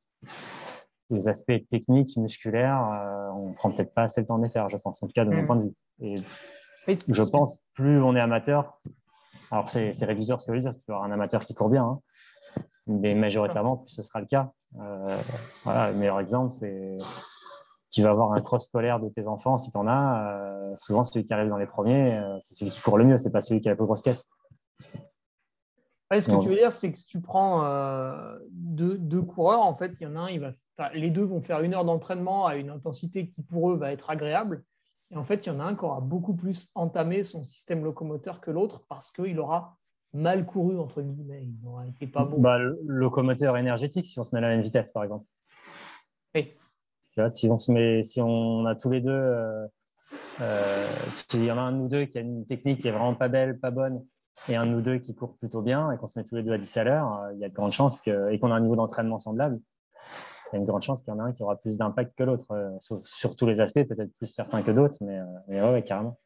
les aspects techniques, musculaires, euh, on prend peut-être pas assez le temps de les faire, je pense, en tout cas de mon mm. point de vue. Et je pense, plus on est amateur, alors c'est réducteur ce que je veux dire, tu vas avoir un amateur qui court bien, hein, mais majoritairement, plus ce sera le cas. Euh, voilà, le meilleur exemple, c'est tu vas avoir un cross scolaire de tes enfants, si tu en as, euh, souvent celui qui arrive dans les premiers, euh, c'est celui qui court le mieux, c'est pas celui qui a la plus grosse caisse ce que tu veux dire, c'est que si tu prends euh, deux, coureurs, en fait, il y en a un, il va, les deux vont faire une heure d'entraînement à une intensité qui pour eux va être agréable. Et en fait, il y en a un qui aura beaucoup plus entamé son système locomoteur que l'autre parce qu'il aura mal couru, entre guillemets. Il n'aura été pas bon. Bah, le locomoteur énergétique, si on se met à la même vitesse, par exemple. Oui. si, on se met, si on a tous les deux euh, s'il y en a un ou deux qui a une technique qui est vraiment pas belle, pas bonne, et un ou deux qui court plutôt bien, et qu'on se met tous les deux à 10 à l'heure, il y a de grandes chances que, et qu'on a un niveau d'entraînement semblable, il y a une grande chance qu'il y en a un qui aura plus d'impact que l'autre, sur, tous les aspects, peut-être plus certains que d'autres, mais, mais ouais, carrément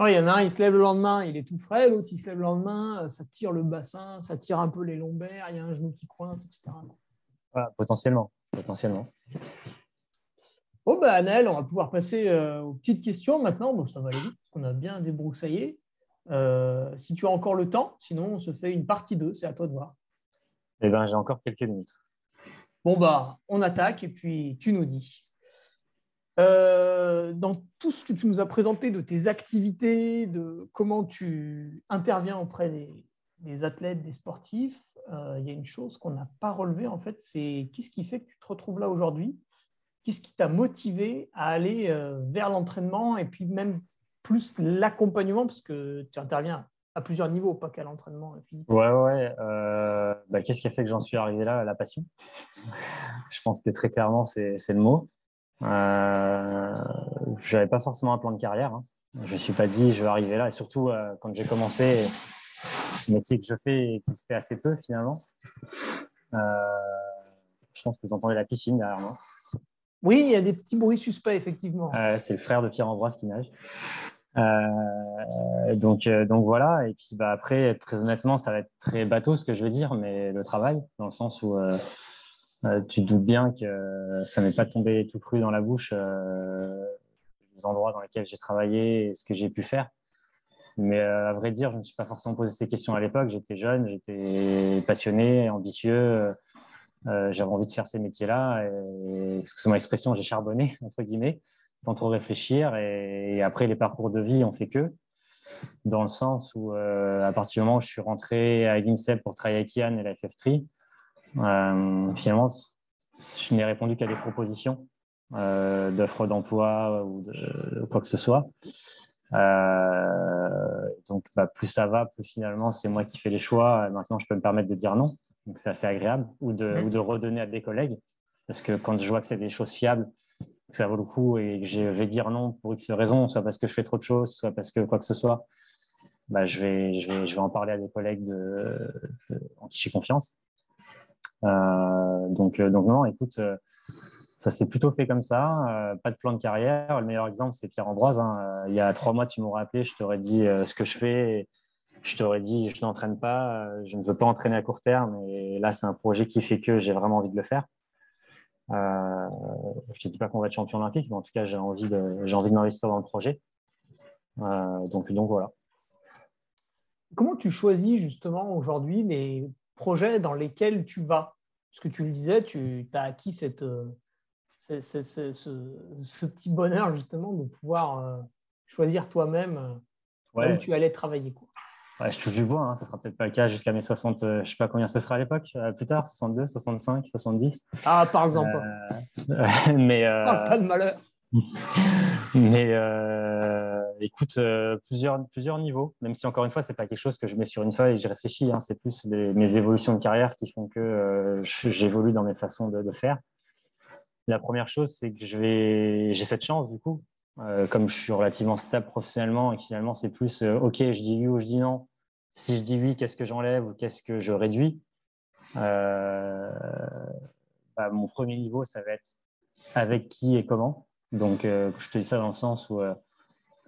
il y en a un, il se lève le lendemain, il est tout frais, l'autre, il se lève le lendemain, euh, ça tire le bassin, ça tire un peu les lombaires, il y a un genou qui coince, etc. potentiellement, potentiellement. Bon, bah, Annel, on va pouvoir passer euh, aux petites questions maintenant. Bon, ça va aller vite, parce qu'on a bien débroussaillé. Euh, si tu as encore le temps, sinon on se fait une partie 2, c'est à toi de voir. Eh bien, j'ai encore quelques minutes. Bon, bah, on attaque et puis tu nous dis. Euh, dans tout ce que tu nous as présenté de tes activités, de comment tu interviens auprès des, athlètes, des sportifs, euh, il y a une chose qu'on n'a pas relevée en fait, c'est qu'est-ce qui fait que tu te retrouves là aujourd'hui? Qu'est-ce qui t'a motivé à aller vers l'entraînement et puis même plus l'accompagnement parce que tu interviens à plusieurs niveaux, pas qu'à l'entraînement physique. Ouais, ouais. Bah, qu'est-ce qui a fait que j'en suis arrivé là La passion? Je pense que très clairement, c'est le mot. Euh, je n'avais pas forcément un plan de carrière. Hein. Je ne suis pas dit je vais arriver là. Et surtout, euh, quand j'ai commencé, le métier que je fais existait assez peu finalement. Euh, je pense que vous entendez la piscine derrière moi. Oui, il y a des petits bruits suspects, effectivement. c'est le frère de Pierre-Ambroise qui nage. Donc, donc voilà. Et puis bah, après, très honnêtement, ça va être très bateau ce que je veux dire, mais le travail, dans le sens où euh, tu te doutes bien que ça n'est pas tombé tout cru dans la bouche euh, les endroits dans lesquels j'ai travaillé et ce que j'ai pu faire. Mais euh, à vrai dire, je ne me suis pas forcément posé ces questions à l'époque. J'étais jeune, j'étais passionné, ambitieux. j'avais envie de faire ces métiers-là. Et, c'est mon expression, j'ai charbonné, entre guillemets, sans trop réfléchir. Et, après, les parcours de vie ont fait que, dans le sens où, à partir du moment où je suis rentré à l'INSEP pour travailler avec Yann et la FF3, euh, finalement, je n'ai répondu qu'à des propositions euh, d'offres d'emploi ou de, quoi que ce soit. Euh, donc, bah, plus ça va, plus finalement, c'est moi qui fais les choix. Maintenant, je peux me permettre de dire non. Donc, c'est assez agréable. Ou de, ou de, redonner à des collègues. Parce que quand je vois que c'est des choses fiables, ça vaut le coup et que je vais dire non pour X raisons, soit parce que je fais trop de choses, soit parce que quoi que ce soit, bah, je, vais, je, vais, je vais en parler à des collègues de, en qui j'ai confiance. Euh, donc, euh, donc non, écoute, euh, ça s'est plutôt fait comme ça. pas de plan de carrière. Le meilleur exemple, c'est Pierre Ambroise. Hein. il y a trois mois, tu m'aurais appelé, je t'aurais dit ce que je fais. je t'aurais dit, je n'entraîne pas, je ne veux pas entraîner à court terme. Et là, c'est un projet qui fait que j'ai vraiment envie de le faire. Je ne te dis pas qu'on va être champion olympique, mais en tout cas, j'ai envie de, j'ai envie de m'investir dans le projet. donc, donc voilà. Comment tu choisis justement aujourd'hui les projets dans lesquels tu vas? Parce que tu le disais, tu as acquis cette, euh, ce, petit bonheur justement de pouvoir euh, choisir toi-même euh, où tu allais travailler. Quoi. Ouais, je touche du bois, hein, ça ne sera peut-être pas le cas jusqu'à mes 60, je ne sais pas combien ce sera à l'époque, plus tard, 62, 65, 70. Ah, par exemple. mais, ah, pas de malheur. mais écoute, euh, plusieurs, plusieurs niveaux, même si encore une fois, ce n'est pas quelque chose que je mets sur une feuille et j'y réfléchis. Hein, c'est plus mes évolutions de carrière qui font que euh, j'évolue dans mes façons de, faire. La première chose, c'est que j'ai cette chance, du coup, euh, comme je suis relativement stable professionnellement et finalement, c'est plus OK, je dis oui ou je dis non. Si je dis oui, qu'est-ce que j'enlève ou qu'est-ce que je réduis? Bah, Mon premier niveau, ça va être avec qui et comment. Donc, je te dis ça dans le sens où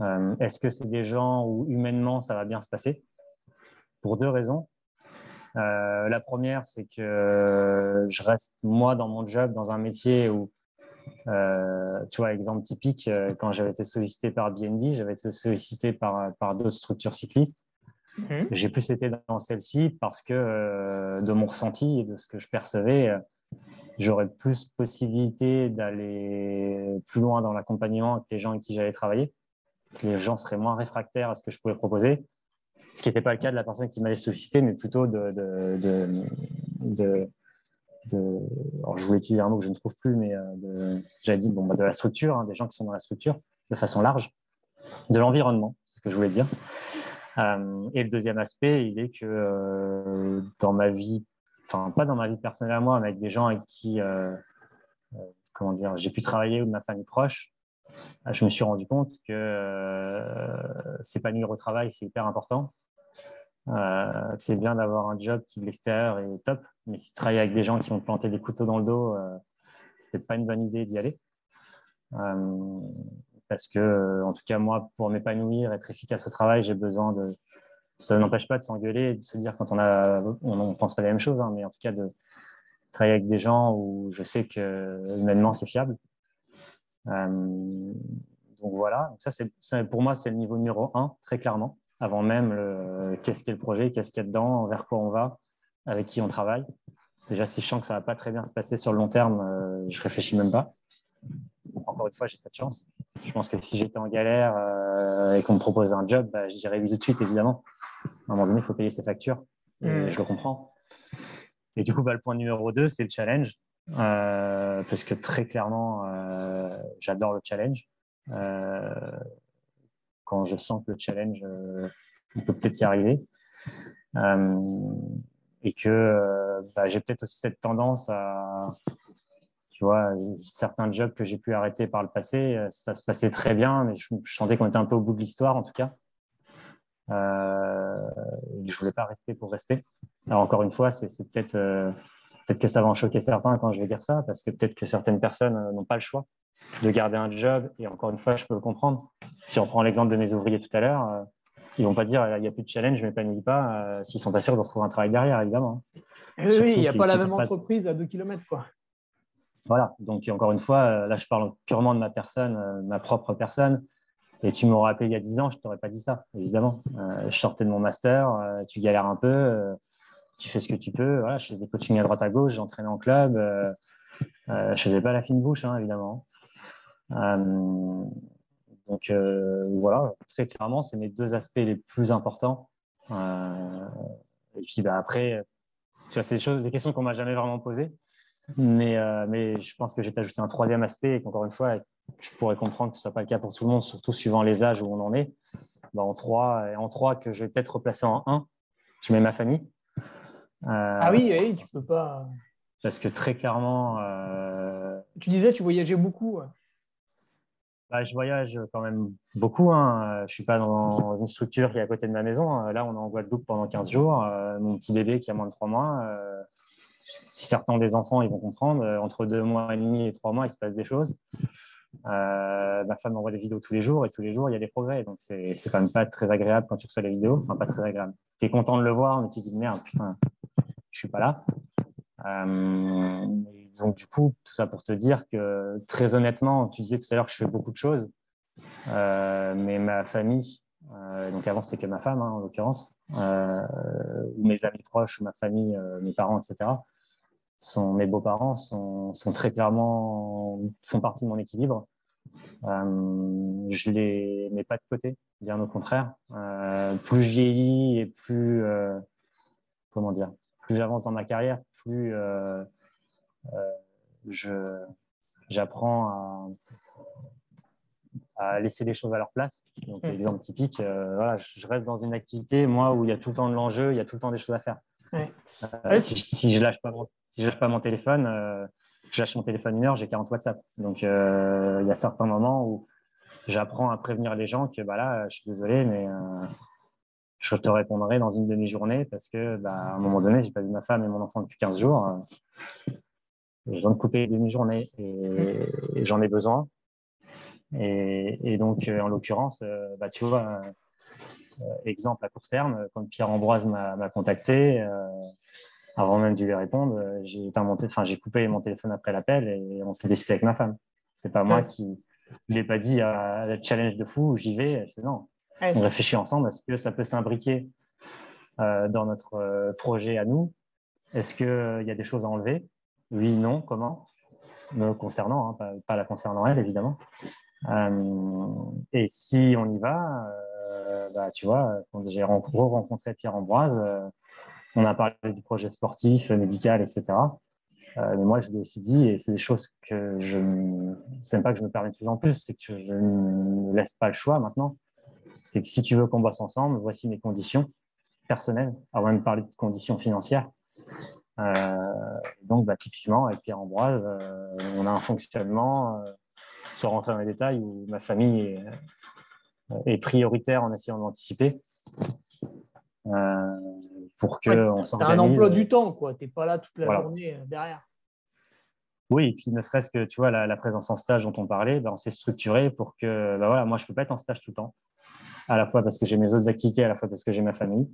euh, est-ce que c'est des gens où humainement ça va bien se passer? Pour deux raisons. Euh, la première, c'est que je reste moi dans mon job, dans un métier où, euh, tu vois, exemple typique, quand j'avais été sollicité par BNB, j'avais été sollicité par, par d'autres structures cyclistes. Mhm. J'ai plus été dans celle-ci parce que de mon ressenti et de ce que je percevais, j'aurais plus possibilité d'aller plus loin dans l'accompagnement avec les gens avec qui j'allais travailler les gens seraient moins réfractaires à ce que je pouvais proposer. Ce qui n'était pas le cas de la personne qui m'avait sollicité, mais plutôt de, de, de, de, alors je voulais utiliser un mot que je ne trouve plus, mais euh, j'avais dit bon, bah, de la structure, hein, des gens qui sont dans la structure de façon large, de l'environnement, c'est ce que je voulais dire. Euh, et le deuxième aspect, il est que euh, dans ma vie, enfin pas dans ma vie personnelle à moi, mais avec des gens avec qui, comment dire, j'ai pu travailler ou de ma famille proche, je me suis rendu compte que s'épanouir au travail, c'est hyper important. Euh, c'est bien d'avoir un job qui de l'extérieur est top, mais si tu travailles avec des gens qui vont te planter des couteaux dans le dos, euh, c'est pas une bonne idée d'y aller. Euh, parce que, en tout cas, moi, pour m'épanouir, être efficace au travail, j'ai besoin de. Ça n'empêche pas de s'engueuler et de se dire quand on a, on ne pense pas la même chose, hein, mais en tout cas de travailler avec des gens où je sais que humainement c'est fiable. donc voilà, ça, c'est, pour moi, c'est le niveau numéro un, très clairement avant même qu'est-ce qu'est le projet, qu'est-ce qu'il y a dedans, vers quoi on va, avec qui on travaille. Déjà, si je sens que ça ne va pas très bien se passer sur le long terme, euh, je réfléchis même pas. Encore une fois, j'ai cette chance. Je pense que si j'étais en galère euh, et qu'on me proposait un job, bah, oui tout de suite, évidemment. À un moment donné, il faut payer ses factures. Mm. Je le comprends. Et du coup, bah, le point numéro 2, c'est le challenge. Euh, parce que très clairement, j'adore le challenge quand je sens que le challenge, euh, on peut peut-être y arriver. Euh, et que euh, bah, j'ai peut-être aussi cette tendance à, tu vois, certains jobs que j'ai pu arrêter par le passé, ça se passait très bien, mais je, sentais qu'on était un peu au bout de l'histoire en tout cas. Euh, je voulais pas rester pour rester. Alors encore une fois, c'est peut-être peut-être que ça va en choquer certains quand je vais dire ça, parce que peut-être que certaines personnes n'ont pas le choix de garder un job. Et encore une fois, je peux le comprendre. Si on prend l'exemple de mes ouvriers tout à l'heure, euh, ils vont pas dire il n'y a plus de challenge, je ne m'épanouis pas, euh, s'ils sont pas sûrs de retrouver un travail derrière, évidemment. Oui, il n'y a pas la même entreprise à 2 km. Quoi. Voilà, donc encore une fois, euh, là je parle purement de ma personne, ma propre personne. Et tu m'aurais appelé il y a 10 ans, je ne t'aurais pas dit ça, évidemment. je sortais de mon master, tu galères un peu, tu fais ce que tu peux. Voilà, je faisais des coachings à droite à gauche, j'entraînais en club. je ne faisais pas la fine bouche, hein, évidemment. Euh, donc euh, voilà, très clairement, c'est mes deux aspects les plus importants. Euh, et puis bah, après, tu vois, c'est des, choses, des questions qu'on m'a jamais vraiment posées. Mais, mais je pense que j'ai ajouté un troisième aspect et qu'encore une fois, je pourrais comprendre que ce ne soit pas le cas pour tout le monde, surtout suivant les âges où on en est. Bah, en trois, et en trois que je vais peut-être replacer en un, je mets ma famille. ah oui, oui, tu peux pas. Parce que très clairement. Tu disais, tu voyageais beaucoup. Bah, je voyage quand même beaucoup. Hein. Je ne suis pas dans une structure qui est à côté de ma maison. Là, on est en Guadeloupe pendant 15 jours. Euh, mon petit bébé qui a moins de 3 mois. Euh, si certains des enfants ils vont comprendre, euh, entre 2 mois et demi et 3 mois, il se passe des choses. ma femme m'envoie des vidéos tous les jours et tous les jours, il y a des progrès. Donc, c'est quand même pas très agréable quand tu reçois les vidéos. Enfin, pas très agréable. Tu es content de le voir, mais tu te dis merde, putain, je suis pas là. Donc, du coup, tout ça pour te dire que très honnêtement, tu disais tout à l'heure que je fais beaucoup de choses, euh, mais ma famille, euh, donc avant c'était que ma femme hein, en l'occurrence, euh, ou mes amis proches, ma famille, mes parents, etc., sont, mes beaux-parents sont, sont, très clairement, font partie de mon équilibre. je les mets pas de côté, bien au contraire. plus je vieillis et plus, comment dire, plus j'avance dans ma carrière, plus euh, j'apprends à, laisser les choses à leur place. Donc, mm. exemple typique, euh, voilà, je reste dans une activité, moi, où il y a tout le temps de l'enjeu, il y a tout le temps des choses à faire. Euh, si, je lâche pas mon, si je lâche pas mon téléphone, je lâche mon téléphone une heure, j'ai 40 WhatsApp. Donc, il y a certains moments où j'apprends à prévenir les gens que bah là, je suis désolé, mais je te répondrai dans une demi-journée parce que bah, à un moment donné, j'ai pas vu ma femme et mon enfant depuis 15 jours je viens de couper demi-journée et, j'en ai besoin. Et, donc, euh, en l'occurrence, euh, bah, tu vois, euh, exemple à court terme, quand Pierre Ambroise m'a contacté, avant même de lui répondre, j'ai enfin, coupé mon téléphone après l'appel et on s'est décidé avec ma femme. C'est pas moi qui ne l'ai pas dit à la challenge de fou, j'y vais. non. On réfléchit ensemble. Est-ce que ça peut s'imbriquer dans notre projet à nous? Est-ce qu'il y a des choses à enlever? Oui, non, comment? Me concernant, hein, pas, la concernant elle, évidemment. Euh, et si on y va, euh, bah, tu vois, quand j'ai rencontré Pierre Ambroise, euh, on a parlé du projet sportif, médical, etc. mais moi, je lui ai aussi dit, et c'est des choses que je ne pas que je me permets de plus en plus, c'est que je ne laisse pas le choix maintenant. C'est que si tu veux qu'on bosse ensemble, voici mes conditions personnelles, avant de parler de conditions financières. Euh, donc, bah, typiquement, avec Pierre Ambroise, euh, on a un fonctionnement euh, sans rentrer dans les détails, où ma famille est, est prioritaire en essayant d'anticiper. Euh, pour que on s'organise. un emploi du temps, quoi. Tu n'es pas là toute la journée derrière. Oui, et puis ne serait-ce que tu vois la, présence en stage dont on parlait, ben, on s'est structuré pour que, ben, voilà, moi je peux pas être en stage tout le temps, à la fois parce que j'ai mes autres activités, à la fois parce que j'ai ma famille.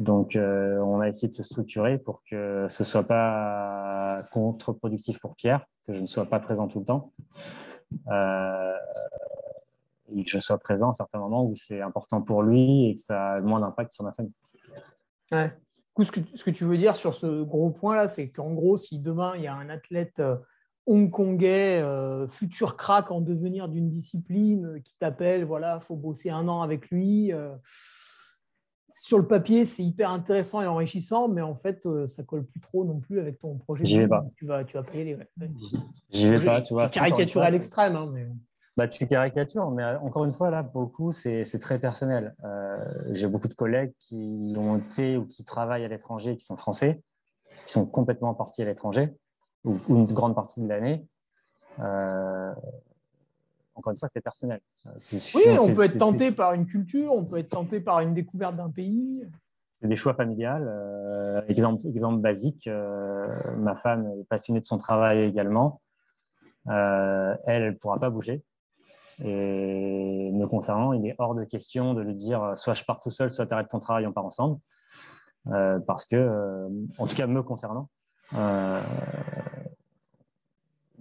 Donc euh, on a essayé de se structurer pour que ce soit pas contre-productif pour Pierre, que je ne sois pas présent tout le temps. Euh, et que je sois présent à certains moments où c'est important pour lui et que ça a moins d'impact sur ma famille. Ouais. ce, que, ce que, tu veux dire sur ce gros point-là, c'est qu'en gros, si demain il y a un athlète euh, hongkongais, euh, futur crack en devenir d'une discipline, qui t'appelle, voilà, il faut bosser un an avec lui. Sur le papier, c'est hyper intéressant et enrichissant, mais en fait, ça colle plus trop non plus avec ton projet. J'y vais pas. Tu vas, tu vas payer les. J'y vais pas, tu vois. Caricaturé à l'extrême, hein, mais... Bah, tu caricatures, mais euh, encore une fois, là, beaucoup, c'est très personnel. Euh, j'ai beaucoup de collègues qui ont été ou qui travaillent à l'étranger, qui sont français, qui sont complètement partis à l'étranger, ou, une grande partie de l'année. Euh, encore une fois, c'est personnel. Oui, on peut être tenté par une culture, on peut être tenté par une découverte d'un pays. C'est des choix familiales. exemple, exemple basique, ma femme est passionnée de son travail également. elle, elle ne pourra pas bouger. Et me concernant, il est hors de question de lui dire soit je pars tout seul, soit tu arrêtes ton travail, on part ensemble. Euh, parce que, euh, en tout cas, me concernant, euh,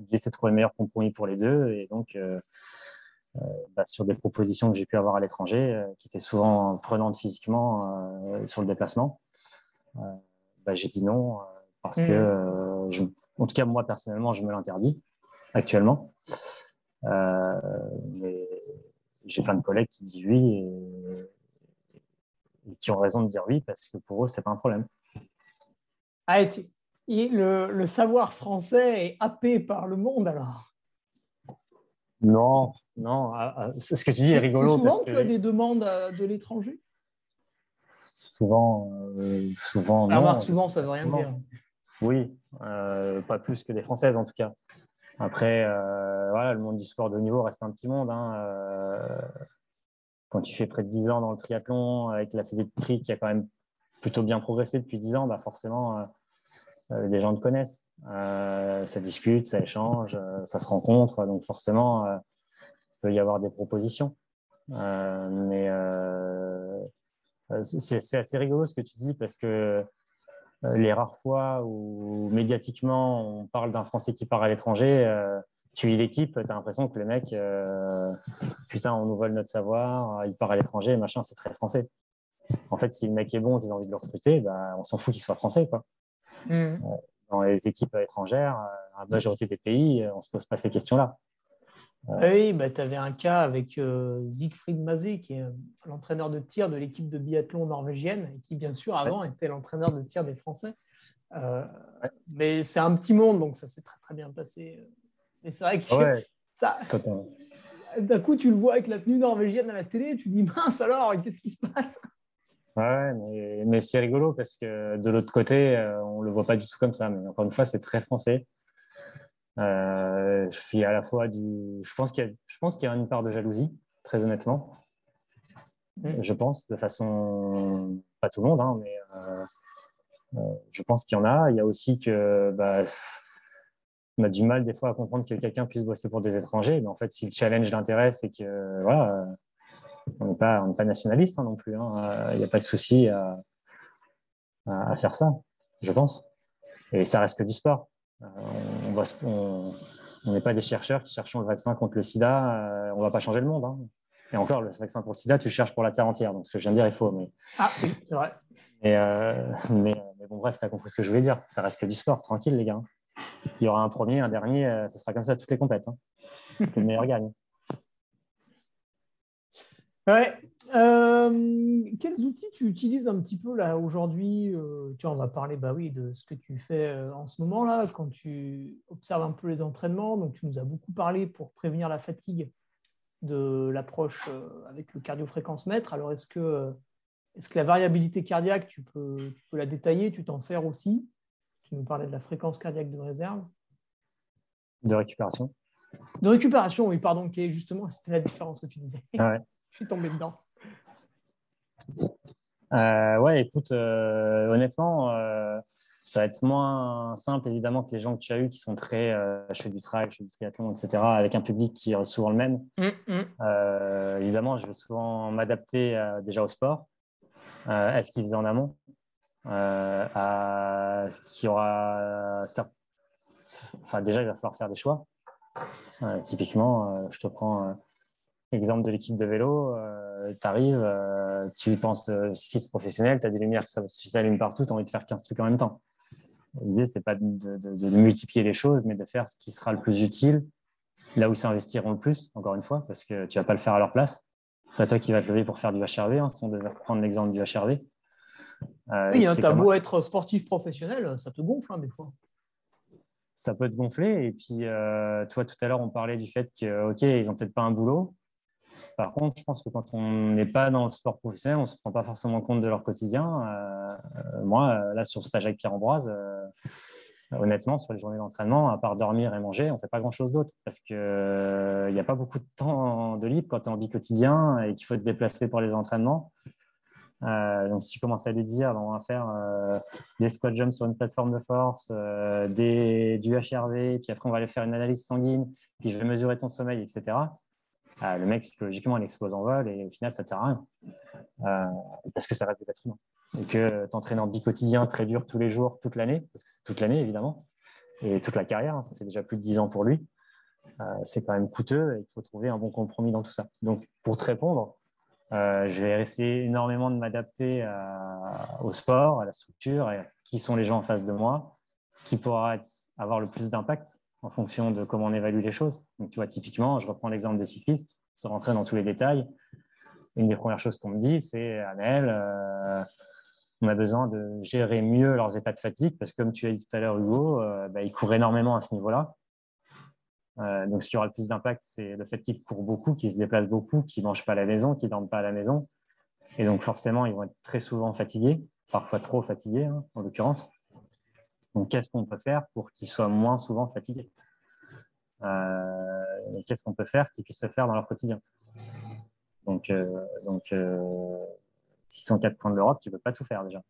j'essaie de trouver le meilleur compromis pour les deux. Et donc, euh, bah, sur des propositions que j'ai pu avoir à l'étranger, qui étaient souvent prenantes physiquement sur le déplacement, bah, j'ai dit non parce que, mmh. en tout cas, moi personnellement, je me l'interdis actuellement. Euh, j'ai plein de collègues qui disent oui et, qui ont raison de dire oui parce que pour eux, c'est pas un problème. Ah, le, savoir français est happé par le monde alors? Non, non. Ah, ah, ce que tu dis est rigolo. souvent parce que... tu as des demandes de l'étranger? Souvent, euh, souvent. non, souvent, ça veut rien dire. Oui, euh, pas plus que des françaises en tout cas. Après, euh, voilà, le monde du sport de haut niveau reste un petit monde. Hein, euh, quand tu fais près de 10 ans dans le triathlon, avec la physique tri qui a quand même plutôt bien progressé depuis 10 ans, bah forcément, euh, des gens te connaissent. ça discute, ça échange, ça se rencontre. Donc forcément, peut y avoir des propositions. mais c'est assez rigolo ce que tu dis parce que euh, les rares fois où médiatiquement on parle d'un Français qui part à l'étranger, euh, tu lis l'équipe, tu as l'impression que le mec, euh, putain, on nous vole notre savoir, il part à l'étranger, machin, c'est très français. En fait, si le mec est bon, qu'ils ont envie de le recruter, bah, on s'en fout qu'il soit français. Quoi. Mm. dans les équipes étrangères, la majorité des pays, on ne se pose pas ces questions-là. Ah oui, bah, tu avais un cas avec euh, Siegfried Mazé, qui est euh, l'entraîneur de tir de l'équipe de biathlon norvégienne, et qui, bien sûr, avant était l'entraîneur de tir des Français. Euh, mais c'est un petit monde, donc ça s'est très, très bien passé. Et c'est vrai que ça, d'un coup, tu le vois avec la tenue norvégienne à la télé, tu dis mince alors, qu'est-ce qui se passe? Ouais, mais, mais c'est rigolo parce que de l'autre côté, on ne le voit pas du tout comme ça. Mais encore une fois, c'est très français. Euh, je à la fois du. Je pense qu'il y, a... je pense qu'il y a une part de jalousie, très honnêtement. Mm. Je pense, de façon. Pas tout le monde, hein, mais euh, euh, je pense qu'il y en a. Il y a aussi que. Bah, on a du mal des fois à comprendre que quelqu'un puisse bosser pour des étrangers, mais en fait, si le challenge l'intéresse et que voilà, on n'est pas, pas nationaliste hein, non plus, hein, il n'y a pas de souci à, à, faire ça, je pense. Et ça reste que du sport. Euh, on n'est pas des chercheurs qui cherchons le vaccin contre le sida. Euh, on ne va pas changer le monde. Hein. Et encore, le vaccin pour le sida, tu le cherches pour la Terre entière. Donc, ce que je viens de dire est faux. Mais... Ah oui, c'est vrai. Euh, mais, bon, bref, tu as compris ce que je voulais dire. Ça reste que du sport, tranquille, les gars. Il y aura un premier, un dernier. ce sera comme ça toutes les compètes. Hein. le meilleur gagne. Ouais. Euh, quels outils tu utilises un petit peu là aujourd'hui euh, Tu on va parler bah oui, de ce que tu fais euh, en ce moment là, quand tu observes un peu les entraînements. Donc, tu nous as beaucoup parlé pour prévenir la fatigue de l'approche avec le cardiofréquence mètre. Alors, est-ce que, est que la variabilité cardiaque, tu peux, tu peux la détailler? Tu t'en sers aussi? Tu nous parlais de la fréquence cardiaque de réserve De récupération De récupération, oui, pardon, qui est justement, c'était la différence que tu disais. Ouais. Suis tombé dedans. Euh, ouais, écoute, euh, honnêtement, euh, ça va être moins simple évidemment que les gens que tu as eu qui sont très je fais du trail, je fais du triathlon, etc., avec un public qui est souvent le même. Hum, hum. évidemment, je vais souvent m'adapter déjà au sport, à ce qu'ils faisaient en amont, à ce qu'il y aura. Enfin, déjà, il va falloir faire des choix. typiquement, je te prends Exemple de l'équipe de vélo, euh, tu arrives, euh, tu penses euh, cycliste professionnel, tu as des lumières qui s'allument partout, tu as envie de faire 15 trucs en même temps. L'idée, ce n'est pas de, multiplier les choses, mais de faire ce qui sera le plus utile, là où ils s'investiront le plus, encore une fois, parce que tu ne vas pas le faire à leur place. C'est toi qui vas te lever pour faire du HRV, hein, si on devait reprendre l'exemple du HRV. oui, hein, tu as beau être sportif professionnel, ça te gonfle hein, des fois ça peut te gonfler. Et puis, toi, tout à l'heure, on parlait du fait que, OK, ils n'ont peut-être pas un boulot, par contre, je pense que quand on n'est pas dans le sport professionnel, on ne se prend pas forcément compte de leur quotidien. Euh, euh, moi, euh, là, sur le stage avec Pierre-Ambroise, honnêtement, sur les journées d'entraînement, à part dormir et manger, on ne fait pas grand-chose d'autre parce qu'il n'y a pas beaucoup de temps de libre quand tu es en vie quotidien et qu'il faut te déplacer pour les entraînements. donc, si tu commences à lui dire, on va faire des squat jumps sur une plateforme de force, des, du HRV, puis après, on va aller faire une analyse sanguine, puis je vais mesurer ton sommeil, etc. Ah, le mec, psychologiquement, il explose en vol et au final, ça ne sert à rien. Euh, parce que ça reste des êtres humains. Et que t'entraînes en bi-quotidien très dur tous les jours, toute l'année, parce que c'est toute l'année, évidemment, et toute la carrière, hein, ça fait déjà plus de 10 ans pour lui. Euh, c'est quand même coûteux et il faut trouver un bon compromis dans tout ça. Donc, pour te répondre, euh, je vais essayer énormément de m'adapter au sport, à la structure, et à qui sont les gens en face de moi, ce qui pourra avoir le plus d'impact en fonction de comment on évalue les choses. Donc, tu vois, typiquement, je reprends l'exemple des cyclistes, sans rentrer dans tous les détails. Une des premières choses qu'on me dit, c'est Annel, euh, on a besoin de gérer mieux leurs états de fatigue parce que, comme tu as dit tout à l'heure, Hugo, euh, bah, ils courent énormément à ce niveau-là. Euh, donc, ce qui aura le plus d'impact, c'est le fait qu'ils courent beaucoup, qu'ils se déplacent beaucoup, qu'ils ne mangent pas à la maison, qu'ils ne dorment pas à la maison. Et donc, forcément, ils vont être très souvent fatigués, parfois trop fatigués, hein, en l'occurrence. Donc, qu'est-ce qu'on peut faire pour qu'ils soient moins souvent fatigués? Qu'est-ce qu'on peut faire qui puisse se faire dans leur quotidien? Donc, euh, donc euh, s'ils sont quatre points de l'Europe, tu ne peux pas tout faire déjà.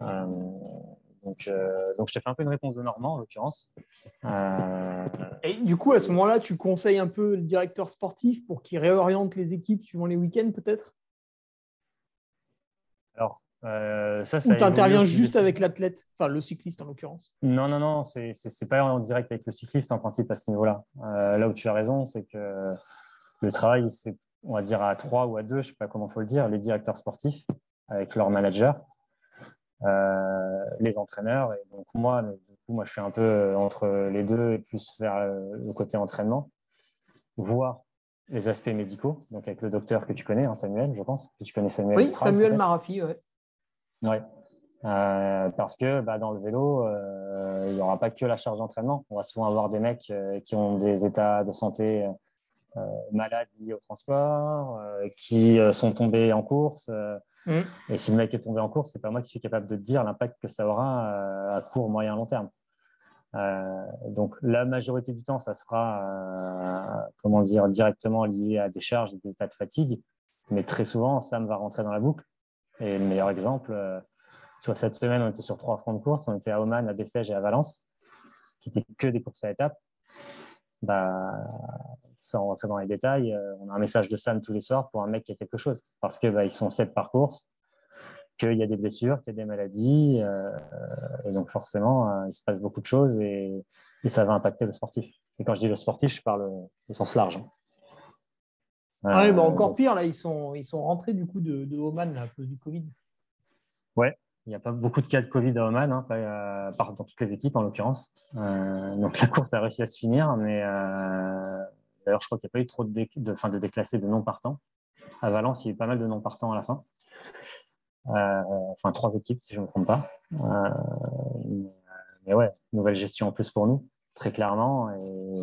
donc, donc, je t'ai fait un peu une réponse de Normand, en l'occurrence. Et du coup, à ce moment-là, tu conseilles un peu le directeur sportif pour qu'il réoriente les équipes suivant les week-ends, peut-être? Alors, euh, ça, Ou tu interviens juste avec l'athlète, enfin le cycliste en l'occurrence Non, non, non, c'est pas en direct avec le cycliste en principe à ce niveau-là. Euh, là où tu as raison, c'est que le travail, c'est, on va dire, à trois ou à deux, je ne sais pas comment il faut le dire, les directeurs sportifs avec leur manager, euh, les entraîneurs. Et donc, moi, du coup, moi, je suis un peu entre les deux et plus vers le côté entraînement, voir les aspects médicaux, donc avec le docteur que tu connais, hein, Samuel, je pense, que tu connais Samuel. Oui, Samuel Marafi, oui. Oui, euh, parce que bah, dans le vélo, euh, il n'y aura pas que la charge d'entraînement. On va souvent avoir des mecs euh, qui ont des états de santé malades liés au transport, qui sont tombés en course. Mm. Et si le mec est tombé en course, c'est pas moi qui suis capable de dire l'impact que ça aura à court, moyen, long terme. donc la majorité du temps, ça sera comment dire directement lié à des charges et des états de fatigue, mais très souvent, Sam va rentrer dans la boucle et le meilleur exemple, euh, cette semaine, on était sur trois fronts de course. On était à Oman, à Bessèges et à Valence, qui n'étaient que des courses à étapes. Bah, sans rentrer dans les détails, euh, on a un message de Sam tous les soirs pour un mec qui a quelque chose. Parce qu'ils bah, sont sept par course, qu'il y a des blessures, qu'il y a des maladies. Euh, et donc, forcément, il se passe beaucoup de choses et, ça va impacter le sportif. Et quand je dis le sportif, je parle au sens large. Hein. Ah ouais, bah encore pire, là, ils sont, ils sont rentrés du coup de, de Oman à cause du Covid. Ouais, il n'y a pas beaucoup de cas de Covid à Oman, hein, euh, dans toutes les équipes en l'occurrence. Euh, donc la course a réussi à se finir, mais euh, d'ailleurs, je crois qu'il n'y a pas eu trop de, de, fin, de déclassés de non-partants. À Valence, il y a eu pas mal de non-partants à la fin. enfin, trois équipes, si je ne me trompe pas. mais ouais, nouvelle gestion en plus pour nous, très clairement. Et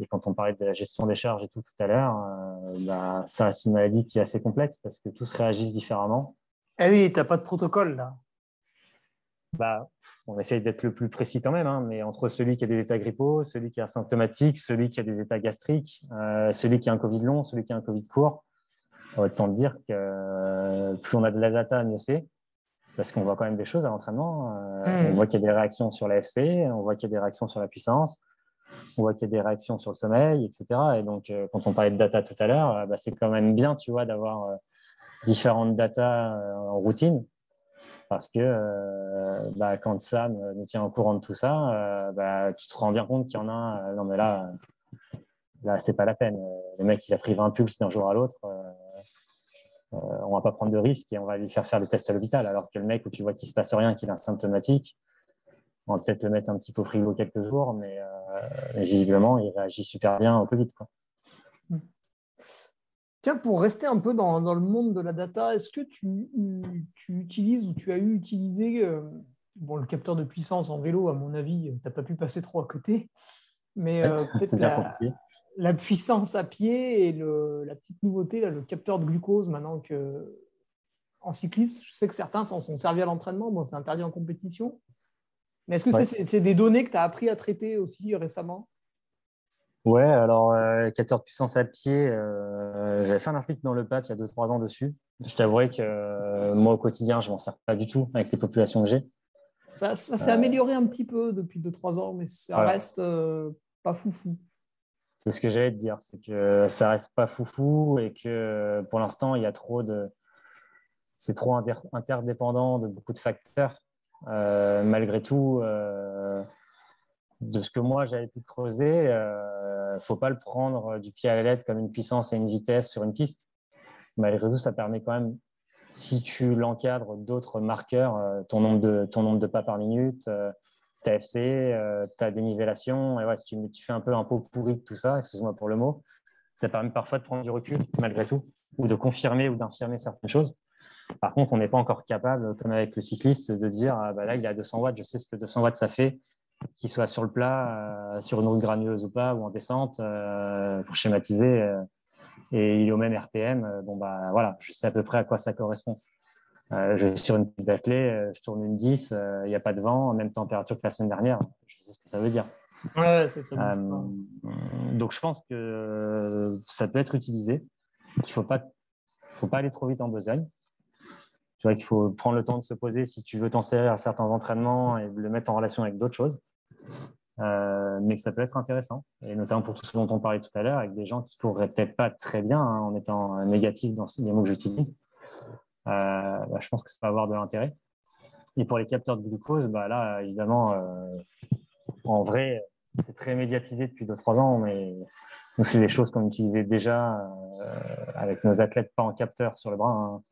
et quand on parlait de la gestion des charges et tout tout à l'heure, euh, bah, ça reste une maladie qui est assez complexe parce que tous réagissent différemment. Eh oui, tu n'as pas de protocole là. bah, on essaye d'être le plus précis quand même, hein, mais entre celui qui a des états grippaux, celui qui est asymptomatique, celui qui a des états gastriques, euh, celui qui a un Covid long, celui qui a un Covid court, autant dire que euh, plus on a de la data, mieux c'est, parce qu'on voit quand même des choses à l'entraînement. Euh, mmh. On voit qu'il y a des réactions sur l'AFC, on voit qu'il y a des réactions sur la puissance, on voit qu'il y a des réactions sur le sommeil, etc. Et donc, quand on parlait de data tout à l'heure, bah, c'est quand même bien, tu vois, d'avoir différentes data en routine parce que euh, bah, quand Sam nous tient au courant de tout ça, euh, bah, tu te rends bien compte qu'il y en a, euh, non mais là, là c'est pas la peine. Le mec, il a pris 20 pulses d'un jour à l'autre, on va pas prendre de risques et on va lui faire faire des tests à l'hôpital. Alors que le mec où tu vois qu'il se passe rien, qu'il est asymptomatique, on va peut-être le mettre un petit peu au frigo quelques jours, mais visiblement, il réagit super bien au Covid. Quoi. Tiens, pour rester un peu dans, le monde de la data, est-ce que tu, utilises ou tu as eu utilisé euh, bon, le capteur de puissance en vélo, à mon avis, tu n'as pas pu passer trop à côté, mais euh, peut-être la, puissance à pied et la petite nouveauté, le capteur de glucose, maintenant que en cycliste, je sais que certains s'en sont servis à l'entraînement, bon, c'est interdit en compétition. Mais est-ce que c'est des données que tu as appris à traiter aussi récemment? Ouais, alors, euh, capteur de puissance à pied, euh, j'avais fait un article dans le PAP il y a 2-3 ans dessus. Je t'avouerai que euh, moi, au quotidien, je m'en sers pas du tout avec les populations que j'ai. Ça, s'est amélioré un petit peu depuis 2-3 ans, mais ça reste pas foufou. C'est ce que j'allais te dire, c'est que ça reste pas foufou et que pour l'instant, il y a trop de. C'est trop interdépendant de beaucoup de facteurs. Malgré tout, de ce que moi j'avais pu creuser, il euh, ne faut pas le prendre du pied à la lettre comme une puissance et une vitesse sur une piste. Malgré tout, ça permet quand même, si tu l'encadres d'autres marqueurs, euh, ton, nombre de, pas par minute, euh, ta FC, ta dénivellation, et ouais, si tu, fais un peu un pot pourri de tout ça, excuse-moi pour le mot, ça permet parfois de prendre du recul malgré tout, ou de confirmer ou d'infirmer certaines choses. Par contre, on n'est pas encore capable, comme avec le cycliste, de dire ah, bah là, il a 200 watts, je sais ce que 200 watts ça fait, qu'il soit sur le plat, euh, sur une route granuleuse ou pas, ou en descente, euh, pour schématiser, euh, et il est au même RPM, bon bah voilà, je sais à peu près à quoi ça correspond. je suis sur une piste d'athlée, je tourne une 10, il n'y a pas de vent, même température que la semaine dernière, je sais ce que ça veut dire. Ouais, c'est ça. donc je pense que ça peut être utilisé, qu'il ne faut pas, faut pas aller trop vite en besogne tu vois qu'il faut prendre le temps de se poser si tu veux t'en servir à certains entraînements et le mettre en relation avec d'autres choses. Euh, mais que ça peut être intéressant, et notamment pour tout ce dont on parlait tout à l'heure, avec des gens qui pourraient peut-être pas très bien hein, en étant négatifs dans les mots que j'utilise. Euh, bah, je pense que ça peut avoir de l'intérêt. Et pour les capteurs de glucose, bah, là, évidemment, euh, en vrai, c'est très médiatisé depuis 2-3 ans, mais c'est des choses qu'on utilisait déjà avec nos athlètes, pas en capteur sur le bras, hein,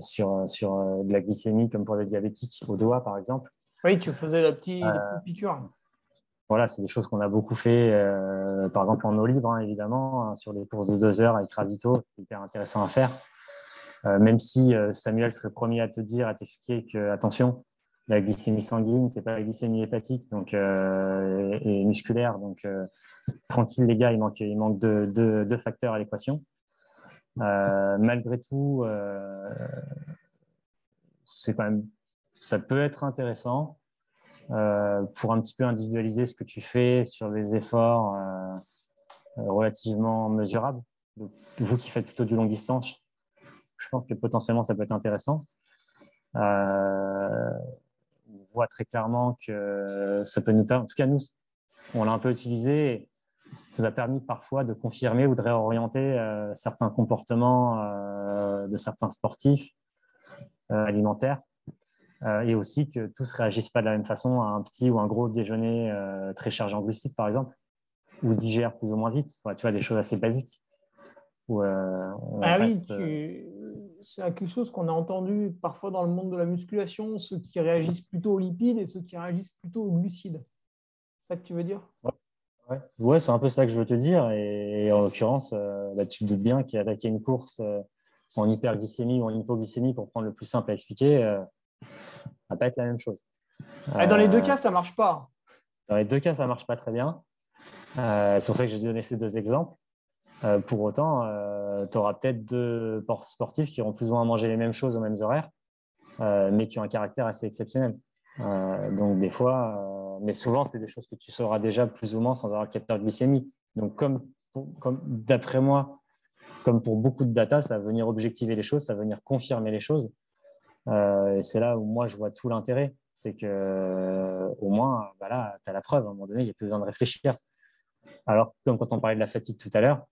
sur, sur de la glycémie, comme pour les diabétiques au doigt, par exemple. Oui, tu faisais la petite, euh, piqûre. Voilà, c'est des choses qu'on a beaucoup fait, euh, par exemple en eau libre, hein, évidemment, hein, sur des courses de deux heures avec Ravito, c'est hyper intéressant à faire. Euh, même si Samuel serait promis à te dire, à t'expliquer que, attention, la glycémie sanguine, c'est pas la glycémie hépatique donc, et, musculaire. Donc, tranquille, les gars, il manque, il manque deux, deux facteurs à l'équation. Malgré tout, c'est quand même ça peut être intéressant euh, pour un petit peu individualiser ce que tu fais sur des efforts euh, relativement mesurables. vous qui faites plutôt du long distance, je pense que potentiellement ça peut être intéressant. Euh, on voit très clairement que ça peut nous permettre, en tout cas nous, on l'a un peu utilisé, ça nous a permis parfois de confirmer ou de réorienter certains comportements de certains sportifs alimentaires euh, et aussi que tous ne réagissent pas de la même façon à un petit ou un gros déjeuner euh, très chargé en glucides, par exemple, ou digèrent plus ou moins vite. tu vois, des choses assez basiques. Euh, ah oui, c'est quelque chose qu'on a entendu parfois dans le monde de la musculation, ceux qui réagissent plutôt aux lipides et ceux qui réagissent plutôt aux glucides. C'est ça que tu veux dire? Ouais, ouais. c'est un peu ça que je veux te dire. Et, en l'occurrence, bah, tu te doutes bien qu'attaquer une course en hyperglycémie ou en hypoglycémie, pour prendre le plus simple à expliquer, va pas être la même chose. Dans les deux euh, cas, ça marche pas. Dans les deux cas, ça marche pas très bien. Euh, c'est pour ça que j'ai donné ces deux exemples. Euh, pour autant, tu auras peut-être deux sportifs qui auront plus ou moins mangé les mêmes choses aux mêmes horaires. mais qui ont un caractère assez exceptionnel. donc des fois, mais souvent, c'est des choses que tu sauras déjà plus ou moins sans avoir le capteur de glycémie. Donc comme, comme d'après moi, comme pour beaucoup de data, ça va venir objectiver les choses, ça va venir confirmer les choses. et c'est là où moi, je vois tout l'intérêt. C'est que au moins, bah tu as la preuve. À un moment donné, il n'y a plus besoin de réfléchir. Alors, comme quand on parlait de la fatigue tout à l'heure,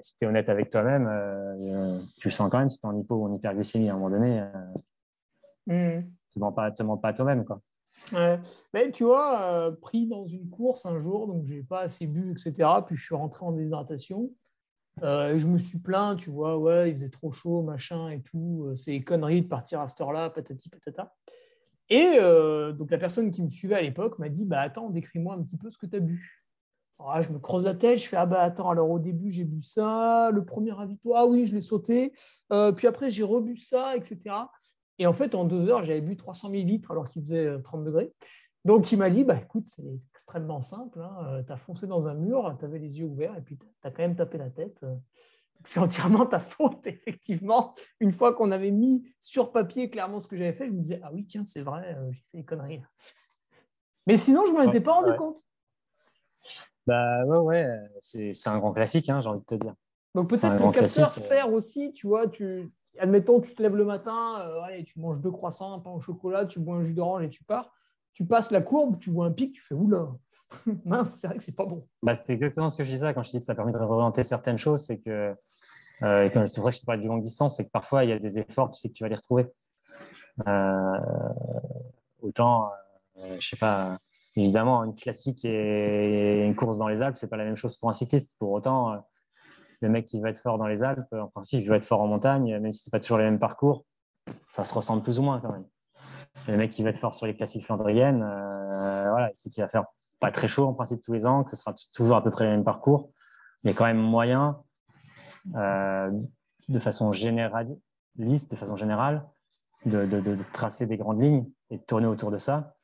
si tu es honnête avec toi-même, euh, tu le sens quand même si tu es en hypo ou en hyperglycémie à un moment donné. Euh, mm. Tu ne te mens pas à toi-même. Quoi. Mais tu vois, euh, pris dans une course un jour, donc j'ai pas assez bu, etc. Puis je suis rentré en déshydratation. et je me suis plaint, tu vois, ouais, il faisait trop chaud, machin et tout. C'est conneries de partir à cette heure-là, patati patata. Et donc la personne qui me suivait à l'époque m'a dit, bah attends, décris-moi un petit peu ce que tu as bu. Ah, je me creuse la tête, je fais Ah bah attends, alors au début j'ai bu ça, le premier ravito, ah oui, je l'ai sauté, euh, puis après j'ai rebu ça, etc. Et en fait, en deux heures, j'avais bu 300 millilitres alors qu'il faisait 30 euh, degrés. Donc il m'a dit Bah écoute, c'est extrêmement simple, hein. euh, tu as foncé dans un mur, tu avais les yeux ouverts et puis tu as quand même tapé la tête. C'est entièrement ta faute, effectivement. Une fois qu'on avait mis sur papier clairement ce que j'avais fait, je me disais Ah oui, tiens, c'est vrai, j'ai fait des conneries. Mais sinon, je ne m'en étais pas rendu compte. Bah ouais, ouais, c'est un grand classique, hein, j'ai envie de te dire. Donc peut-être que le capteur euh. sert aussi, tu vois, tu, admettons, tu te lèves le matin, euh, allez, tu manges deux croissants, un pain au chocolat, tu bois un jus d'orange et tu pars. Tu passes la courbe, tu vois un pic, tu fais oula, mince, c'est vrai que c'est pas bon. Bah, c'est exactement ce que je disais quand je dis que ça permet de réorienter certaines choses, c'est que, euh, c'est vrai que je te parle du longue distance, c'est que parfois il y a des efforts, tu sais que tu vas les retrouver. autant, je sais pas, Évidemment, une classique et une course dans les Alpes, c'est pas la même chose pour un cycliste. Pour autant, euh, le mec qui va être fort dans les Alpes, en principe, il va être fort en montagne, même si c'est pas toujours les mêmes parcours, ça se ressemble plus ou moins quand même. Le mec qui va être fort sur les classiques flandriennes, euh, voilà, c'est qu'il va faire pas très chaud en principe tous les ans, que ce sera toujours à peu près les mêmes parcours. Il y a quand même moyen, euh, de façon généraliste, de façon générale, de, tracer des grandes lignes et de tourner autour de ça.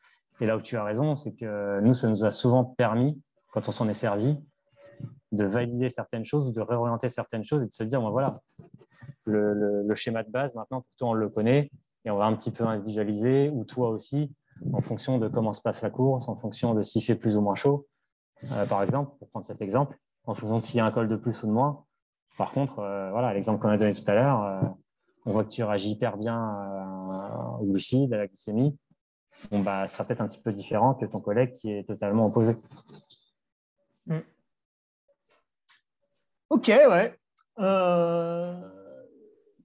Et là où tu as raison, c'est que nous, ça nous a souvent permis, quand on s'en est servi, de valider certaines choses, de réorienter certaines choses et de se dire, bon, voilà, le, schéma de base, maintenant, pour toi, on le connaît et on va un petit peu individualiser, ou toi aussi, en fonction de comment se passe la course, en fonction de s'il fait plus ou moins chaud. Euh, par exemple, pour prendre cet exemple, en fonction de s'il y a un col de plus ou de moins. Par contre, euh, voilà, l'exemple qu'on a donné tout à l'heure, euh, on voit que tu réagis hyper bien au glucide, à la glycémie bon, bah, sera peut-être un petit peu différent que ton collègue qui est totalement opposé. Mm. Ok, ouais. Euh,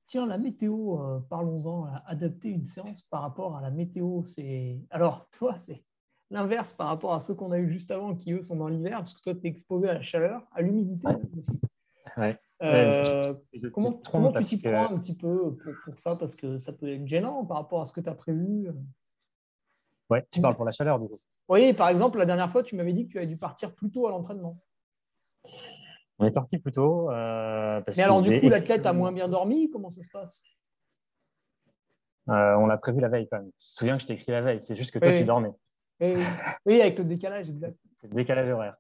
tiens, la météo, euh, parlons-en. Adapter une séance par rapport à la météo, c'est. Alors, toi, c'est l'inverse par rapport à ceux qu'on a eu juste avant qui, eux, sont dans l'hiver, parce que toi, tu es exposé à la chaleur, à l'humidité aussi. Ouais. Euh, comment, tu t'y prends un petit peu pour, pour, ça Parce que ça peut être gênant par rapport à ce que tu as prévu. Ouais, tu parles pour la chaleur, du coup. Oui, par exemple, la dernière fois, tu m'avais dit que tu avais dû partir plus tôt à l'entraînement. On est parti plus tôt. Euh, Mais alors, du coup, l'athlète a moins bien dormi Comment ça se passe? Euh, On l'a prévu la veille quand même. Tu te souviens que je t'ai écrit la veille, c'est juste que toi, tu dormais. Oui, avec le décalage, exact. C'est le décalage horaire.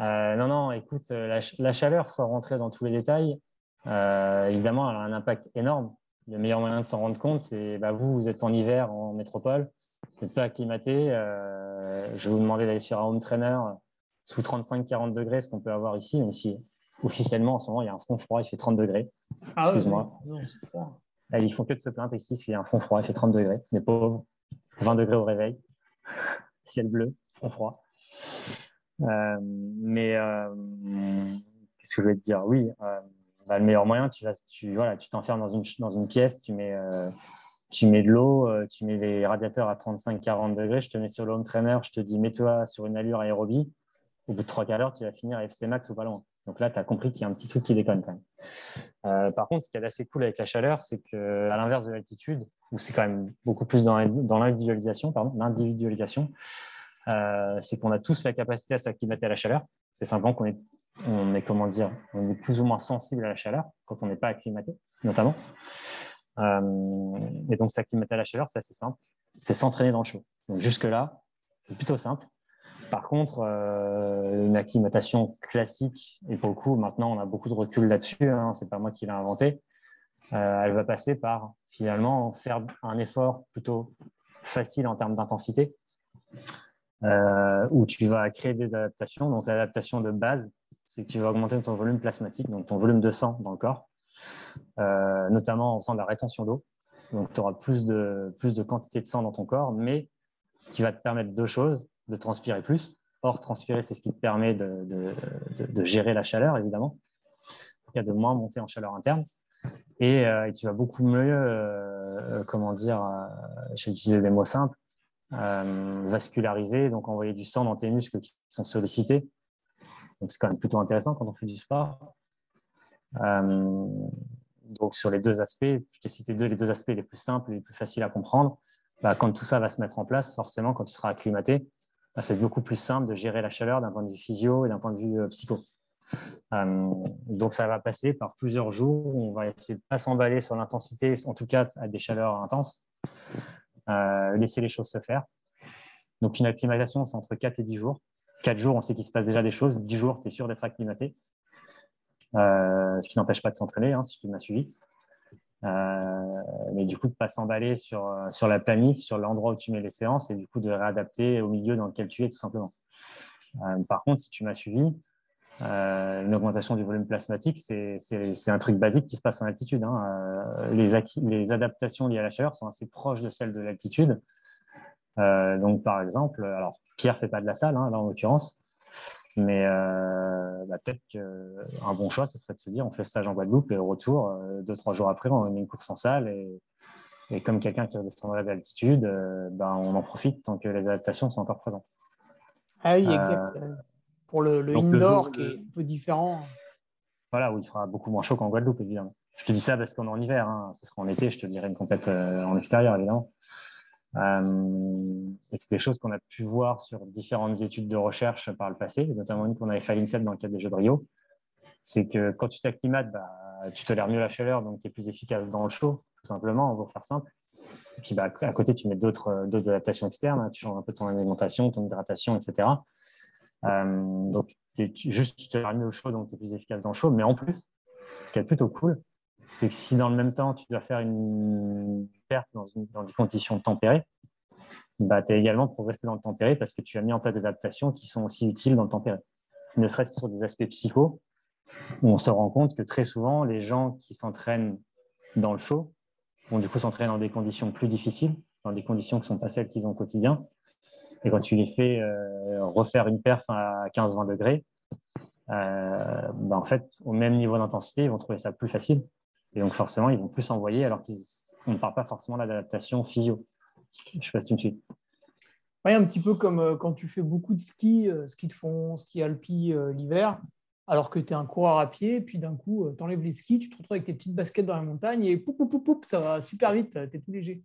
Euh, non, non, écoute, la, la, chaleur, sans rentrer dans tous les détails, évidemment, elle a un impact énorme. Le meilleur moyen de s'en rendre compte, c'est bah, vous, vous êtes en hiver en métropole, vous n'êtes pas acclimaté. Je vais vous demander d'aller sur un home trainer sous 35-40 degrés, ce qu'on peut avoir ici, même si officiellement en ce moment il y a un front froid, il fait 30 degrés. Ah Excuse-moi. ils font que de se plaindre ici, il y a un front froid, il fait 30 degrés. Les pauvres, 20 degrés au réveil, ciel bleu, front froid. Euh, mais euh, qu'est-ce que je vais te dire? Oui, bah, le meilleur moyen, tu vas, tu voilà, tu t'enfermes dans une, dans une pièce, tu mets tu mets de l'eau, euh, tu mets les radiateurs à 35-40 degrés, je te mets sur le home trainer, je te dis mets-toi sur une allure aérobie. Au bout de 3 quarts d'heure, tu vas finir à FC max ou pas loin. Donc là, tu as compris qu'il y a un petit truc qui déconne quand même. Euh, par contre, ce qui est assez cool avec la chaleur, c'est qu'à l'inverse de l'altitude, où c'est quand même beaucoup plus dans l'individualisation, pardon, l'individualisation, euh, c'est qu'on a tous la capacité à s'acclimater à la chaleur. C'est simplement qu'on est, comment dire, on est plus ou moins sensible à la chaleur quand on n'est pas acclimaté, notamment. Euh, et donc, s'acclimater à la chaleur, c'est assez simple. C'est s'entraîner dans le chaud. Donc, jusque-là, c'est plutôt simple. Par contre, euh, une acclimatation classique, et pour le coup, maintenant, on a beaucoup de recul là-dessus, hein, c'est pas moi qui l'ai inventé. elle va passer par finalement faire un effort plutôt facile en termes d'intensité, où tu vas créer des adaptations. Donc l'adaptation de base, c'est que tu vas augmenter ton volume plasmatique, donc ton volume de sang dans le corps, notamment en faisant de la rétention d'eau. Donc tu auras plus de, plus de quantité de sang dans ton corps, mais qui va te permettre deux choses, de transpirer plus. Or, transpirer, c'est ce qui te permet de, gérer la chaleur, évidemment, en de moins monter en chaleur interne. Et, euh, tu vas beaucoup mieux, euh, comment dire, euh, j'ai utilisé des mots simples, vasculariser, donc envoyer du sang dans tes muscles qui sont sollicités. Donc, c'est quand même plutôt intéressant quand on fait du sport. donc, sur les deux aspects, je t'ai cité deux, les deux aspects les plus simples et les plus faciles à comprendre. Bah, quand tout ça va se mettre en place, forcément, quand tu seras acclimaté, c'est beaucoup plus simple de gérer la chaleur d'un point de vue physio et d'un point de vue euh, psycho. Euh, donc, ça va passer par plusieurs jours où on va essayer de ne pas s'emballer sur l'intensité, en tout cas à des chaleurs intenses, euh, laisser les choses se faire. Donc, une acclimatation, c'est entre 4 et 10 jours. 4 jours, on sait qu'il se passe déjà des choses. 10 jours, tu es sûr d'être acclimaté. ce qui n'empêche pas de s'entraîner, hein, si tu m'as suivi. Euh, mais du coup, de ne pas s'emballer sur, euh, sur la planif, sur l'endroit où tu mets les séances et du coup de réadapter au milieu dans lequel tu es, tout simplement. Euh, par contre, si tu m'as suivi, une augmentation du volume plasmatique, c'est un truc basique qui se passe en altitude. Hein. les, les, adaptations liées à la chaleur sont assez proches de celles de l'altitude. donc, par exemple, alors Pierre fait pas de la salle, hein, là en l'occurrence, mais euh, bah, peut-être qu'un bon choix, ce serait de se dire on fait le stage en Guadeloupe et au retour, euh, deux, trois jours après, on met une course en salle. Et, et comme quelqu'un qui redescendrait d'altitude, euh, bah, on en profite tant que les adaptations sont encore présentes. Ah oui, exact. Pour le, le indoor qui est un peu différent. Voilà, où il fera beaucoup moins chaud qu'en Guadeloupe, évidemment. Je te dis ça parce qu'on est en hiver. Hein. Ce sera en été, je te dirais une compète en extérieur, évidemment. Euh, et c'est des choses qu'on a pu voir sur différentes études de recherche par le passé, notamment une qu'on avait fait à l'INSEP dans le cadre des Jeux de Rio. C'est que quand tu t'acclimates, bah, tu tolères mieux la chaleur, donc tu es plus efficace dans le chaud, tout simplement, pour faire simple. Et puis bah, à côté, tu mets d'autres adaptations externes, hein. tu changes un peu ton alimentation, ton hydratation, etc. Euh, donc juste, tu tolères mieux au chaud, donc tu es plus efficace dans le chaud. Mais en plus, ce qui est plutôt cool, c'est que si dans le même temps, tu dois faire une perte dans, des conditions tempérées, bah, tu es également progressé dans le tempéré parce que tu as mis en place des adaptations qui sont aussi utiles dans le tempéré. Ne serait-ce que sur des aspects psychos, où on se rend compte que très souvent, les gens qui s'entraînent dans le chaud vont du coup s'entraîner dans des conditions plus difficiles, dans des conditions qui ne sont pas celles qu'ils ont au quotidien. Et quand tu les fais euh, refaire une perf à 15-20 degrés, euh, bah, en fait, au même niveau d'intensité, ils vont trouver ça plus facile et donc, forcément, ils vont plus envoyer alors qu'on ne parle pas forcément d'adaptation physio. Je ne sais pas si tu me suis. Oui, un petit peu comme euh, quand tu fais beaucoup de ski, euh, ski de fond, ski alpi euh, l'hiver, alors que tu es un coureur à pied, puis d'un coup, tu enlèves les skis, tu te retrouves avec tes petites baskets dans la montagne et poup, poup, poup, poup ça va super vite, tu es tout léger.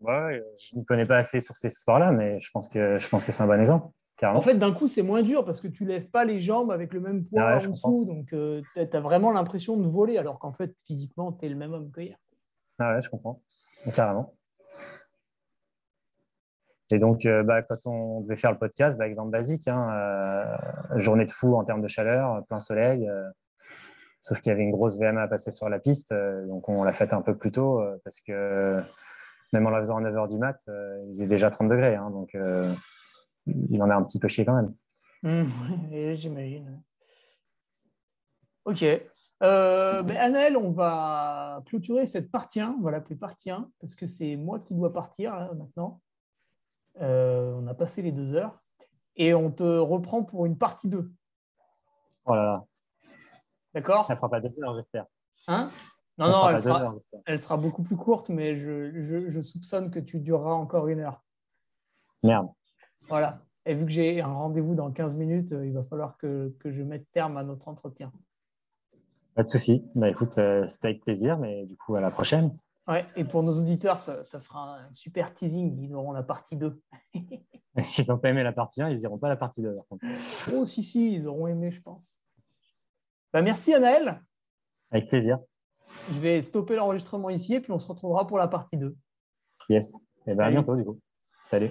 Ouais, je ne connais pas assez sur ces sports-là, mais je pense que, je pense que c'est un bon exemple. En fait, d'un coup, c'est moins dur parce que tu lèves pas les jambes avec le même poids en dessous. Donc, euh, tu as vraiment l'impression de voler, alors qu'en fait, physiquement, tu es le même homme que hier. Ah ouais, je comprends. Carrément. Et donc, euh, bah, quand on devait faire le podcast, bah, exemple basique, hein, euh, journée de fou en termes de chaleur, plein soleil, sauf qu'il y avait une grosse VMA à passer sur la piste, donc on l'a faite un peu plus tôt parce que même en la faisant à 9h du mat, il faisait déjà 30 degrés. Hein, donc, il en a un petit peu chier quand même. Mmh, j'imagine. Ok. Euh, ben, on va clôturer cette partie 1. On va l'appeler partie 1 parce que c'est moi qui dois partir maintenant. Euh, on a passé les deux heures et on te reprend pour une partie 2. Oh là là. D'accord? Ça ne fera pas deux heures, j'espère. Hein? Non, non, elle sera, elle sera, beaucoup plus courte, mais je, je soupçonne que tu dureras encore une heure. Merde. Voilà. Et vu que j'ai un rendez-vous dans 15 minutes, euh, il va falloir que, je mette terme à notre entretien. Pas de souci. Bah, écoute, euh, c'était avec plaisir, mais du coup, à la prochaine. Ouais, et pour nos auditeurs, ça, fera un super teasing. Ils auront la partie 2. S'ils n'ont pas aimé la partie 1, ils n'iront pas la partie 2. Oh, si, si, ils auront aimé, je pense. Bah, merci, Anaël. Avec plaisir. Je vais stopper l'enregistrement ici et puis on se retrouvera pour la partie 2. Yes. Et bien, à bientôt, du coup. Salut.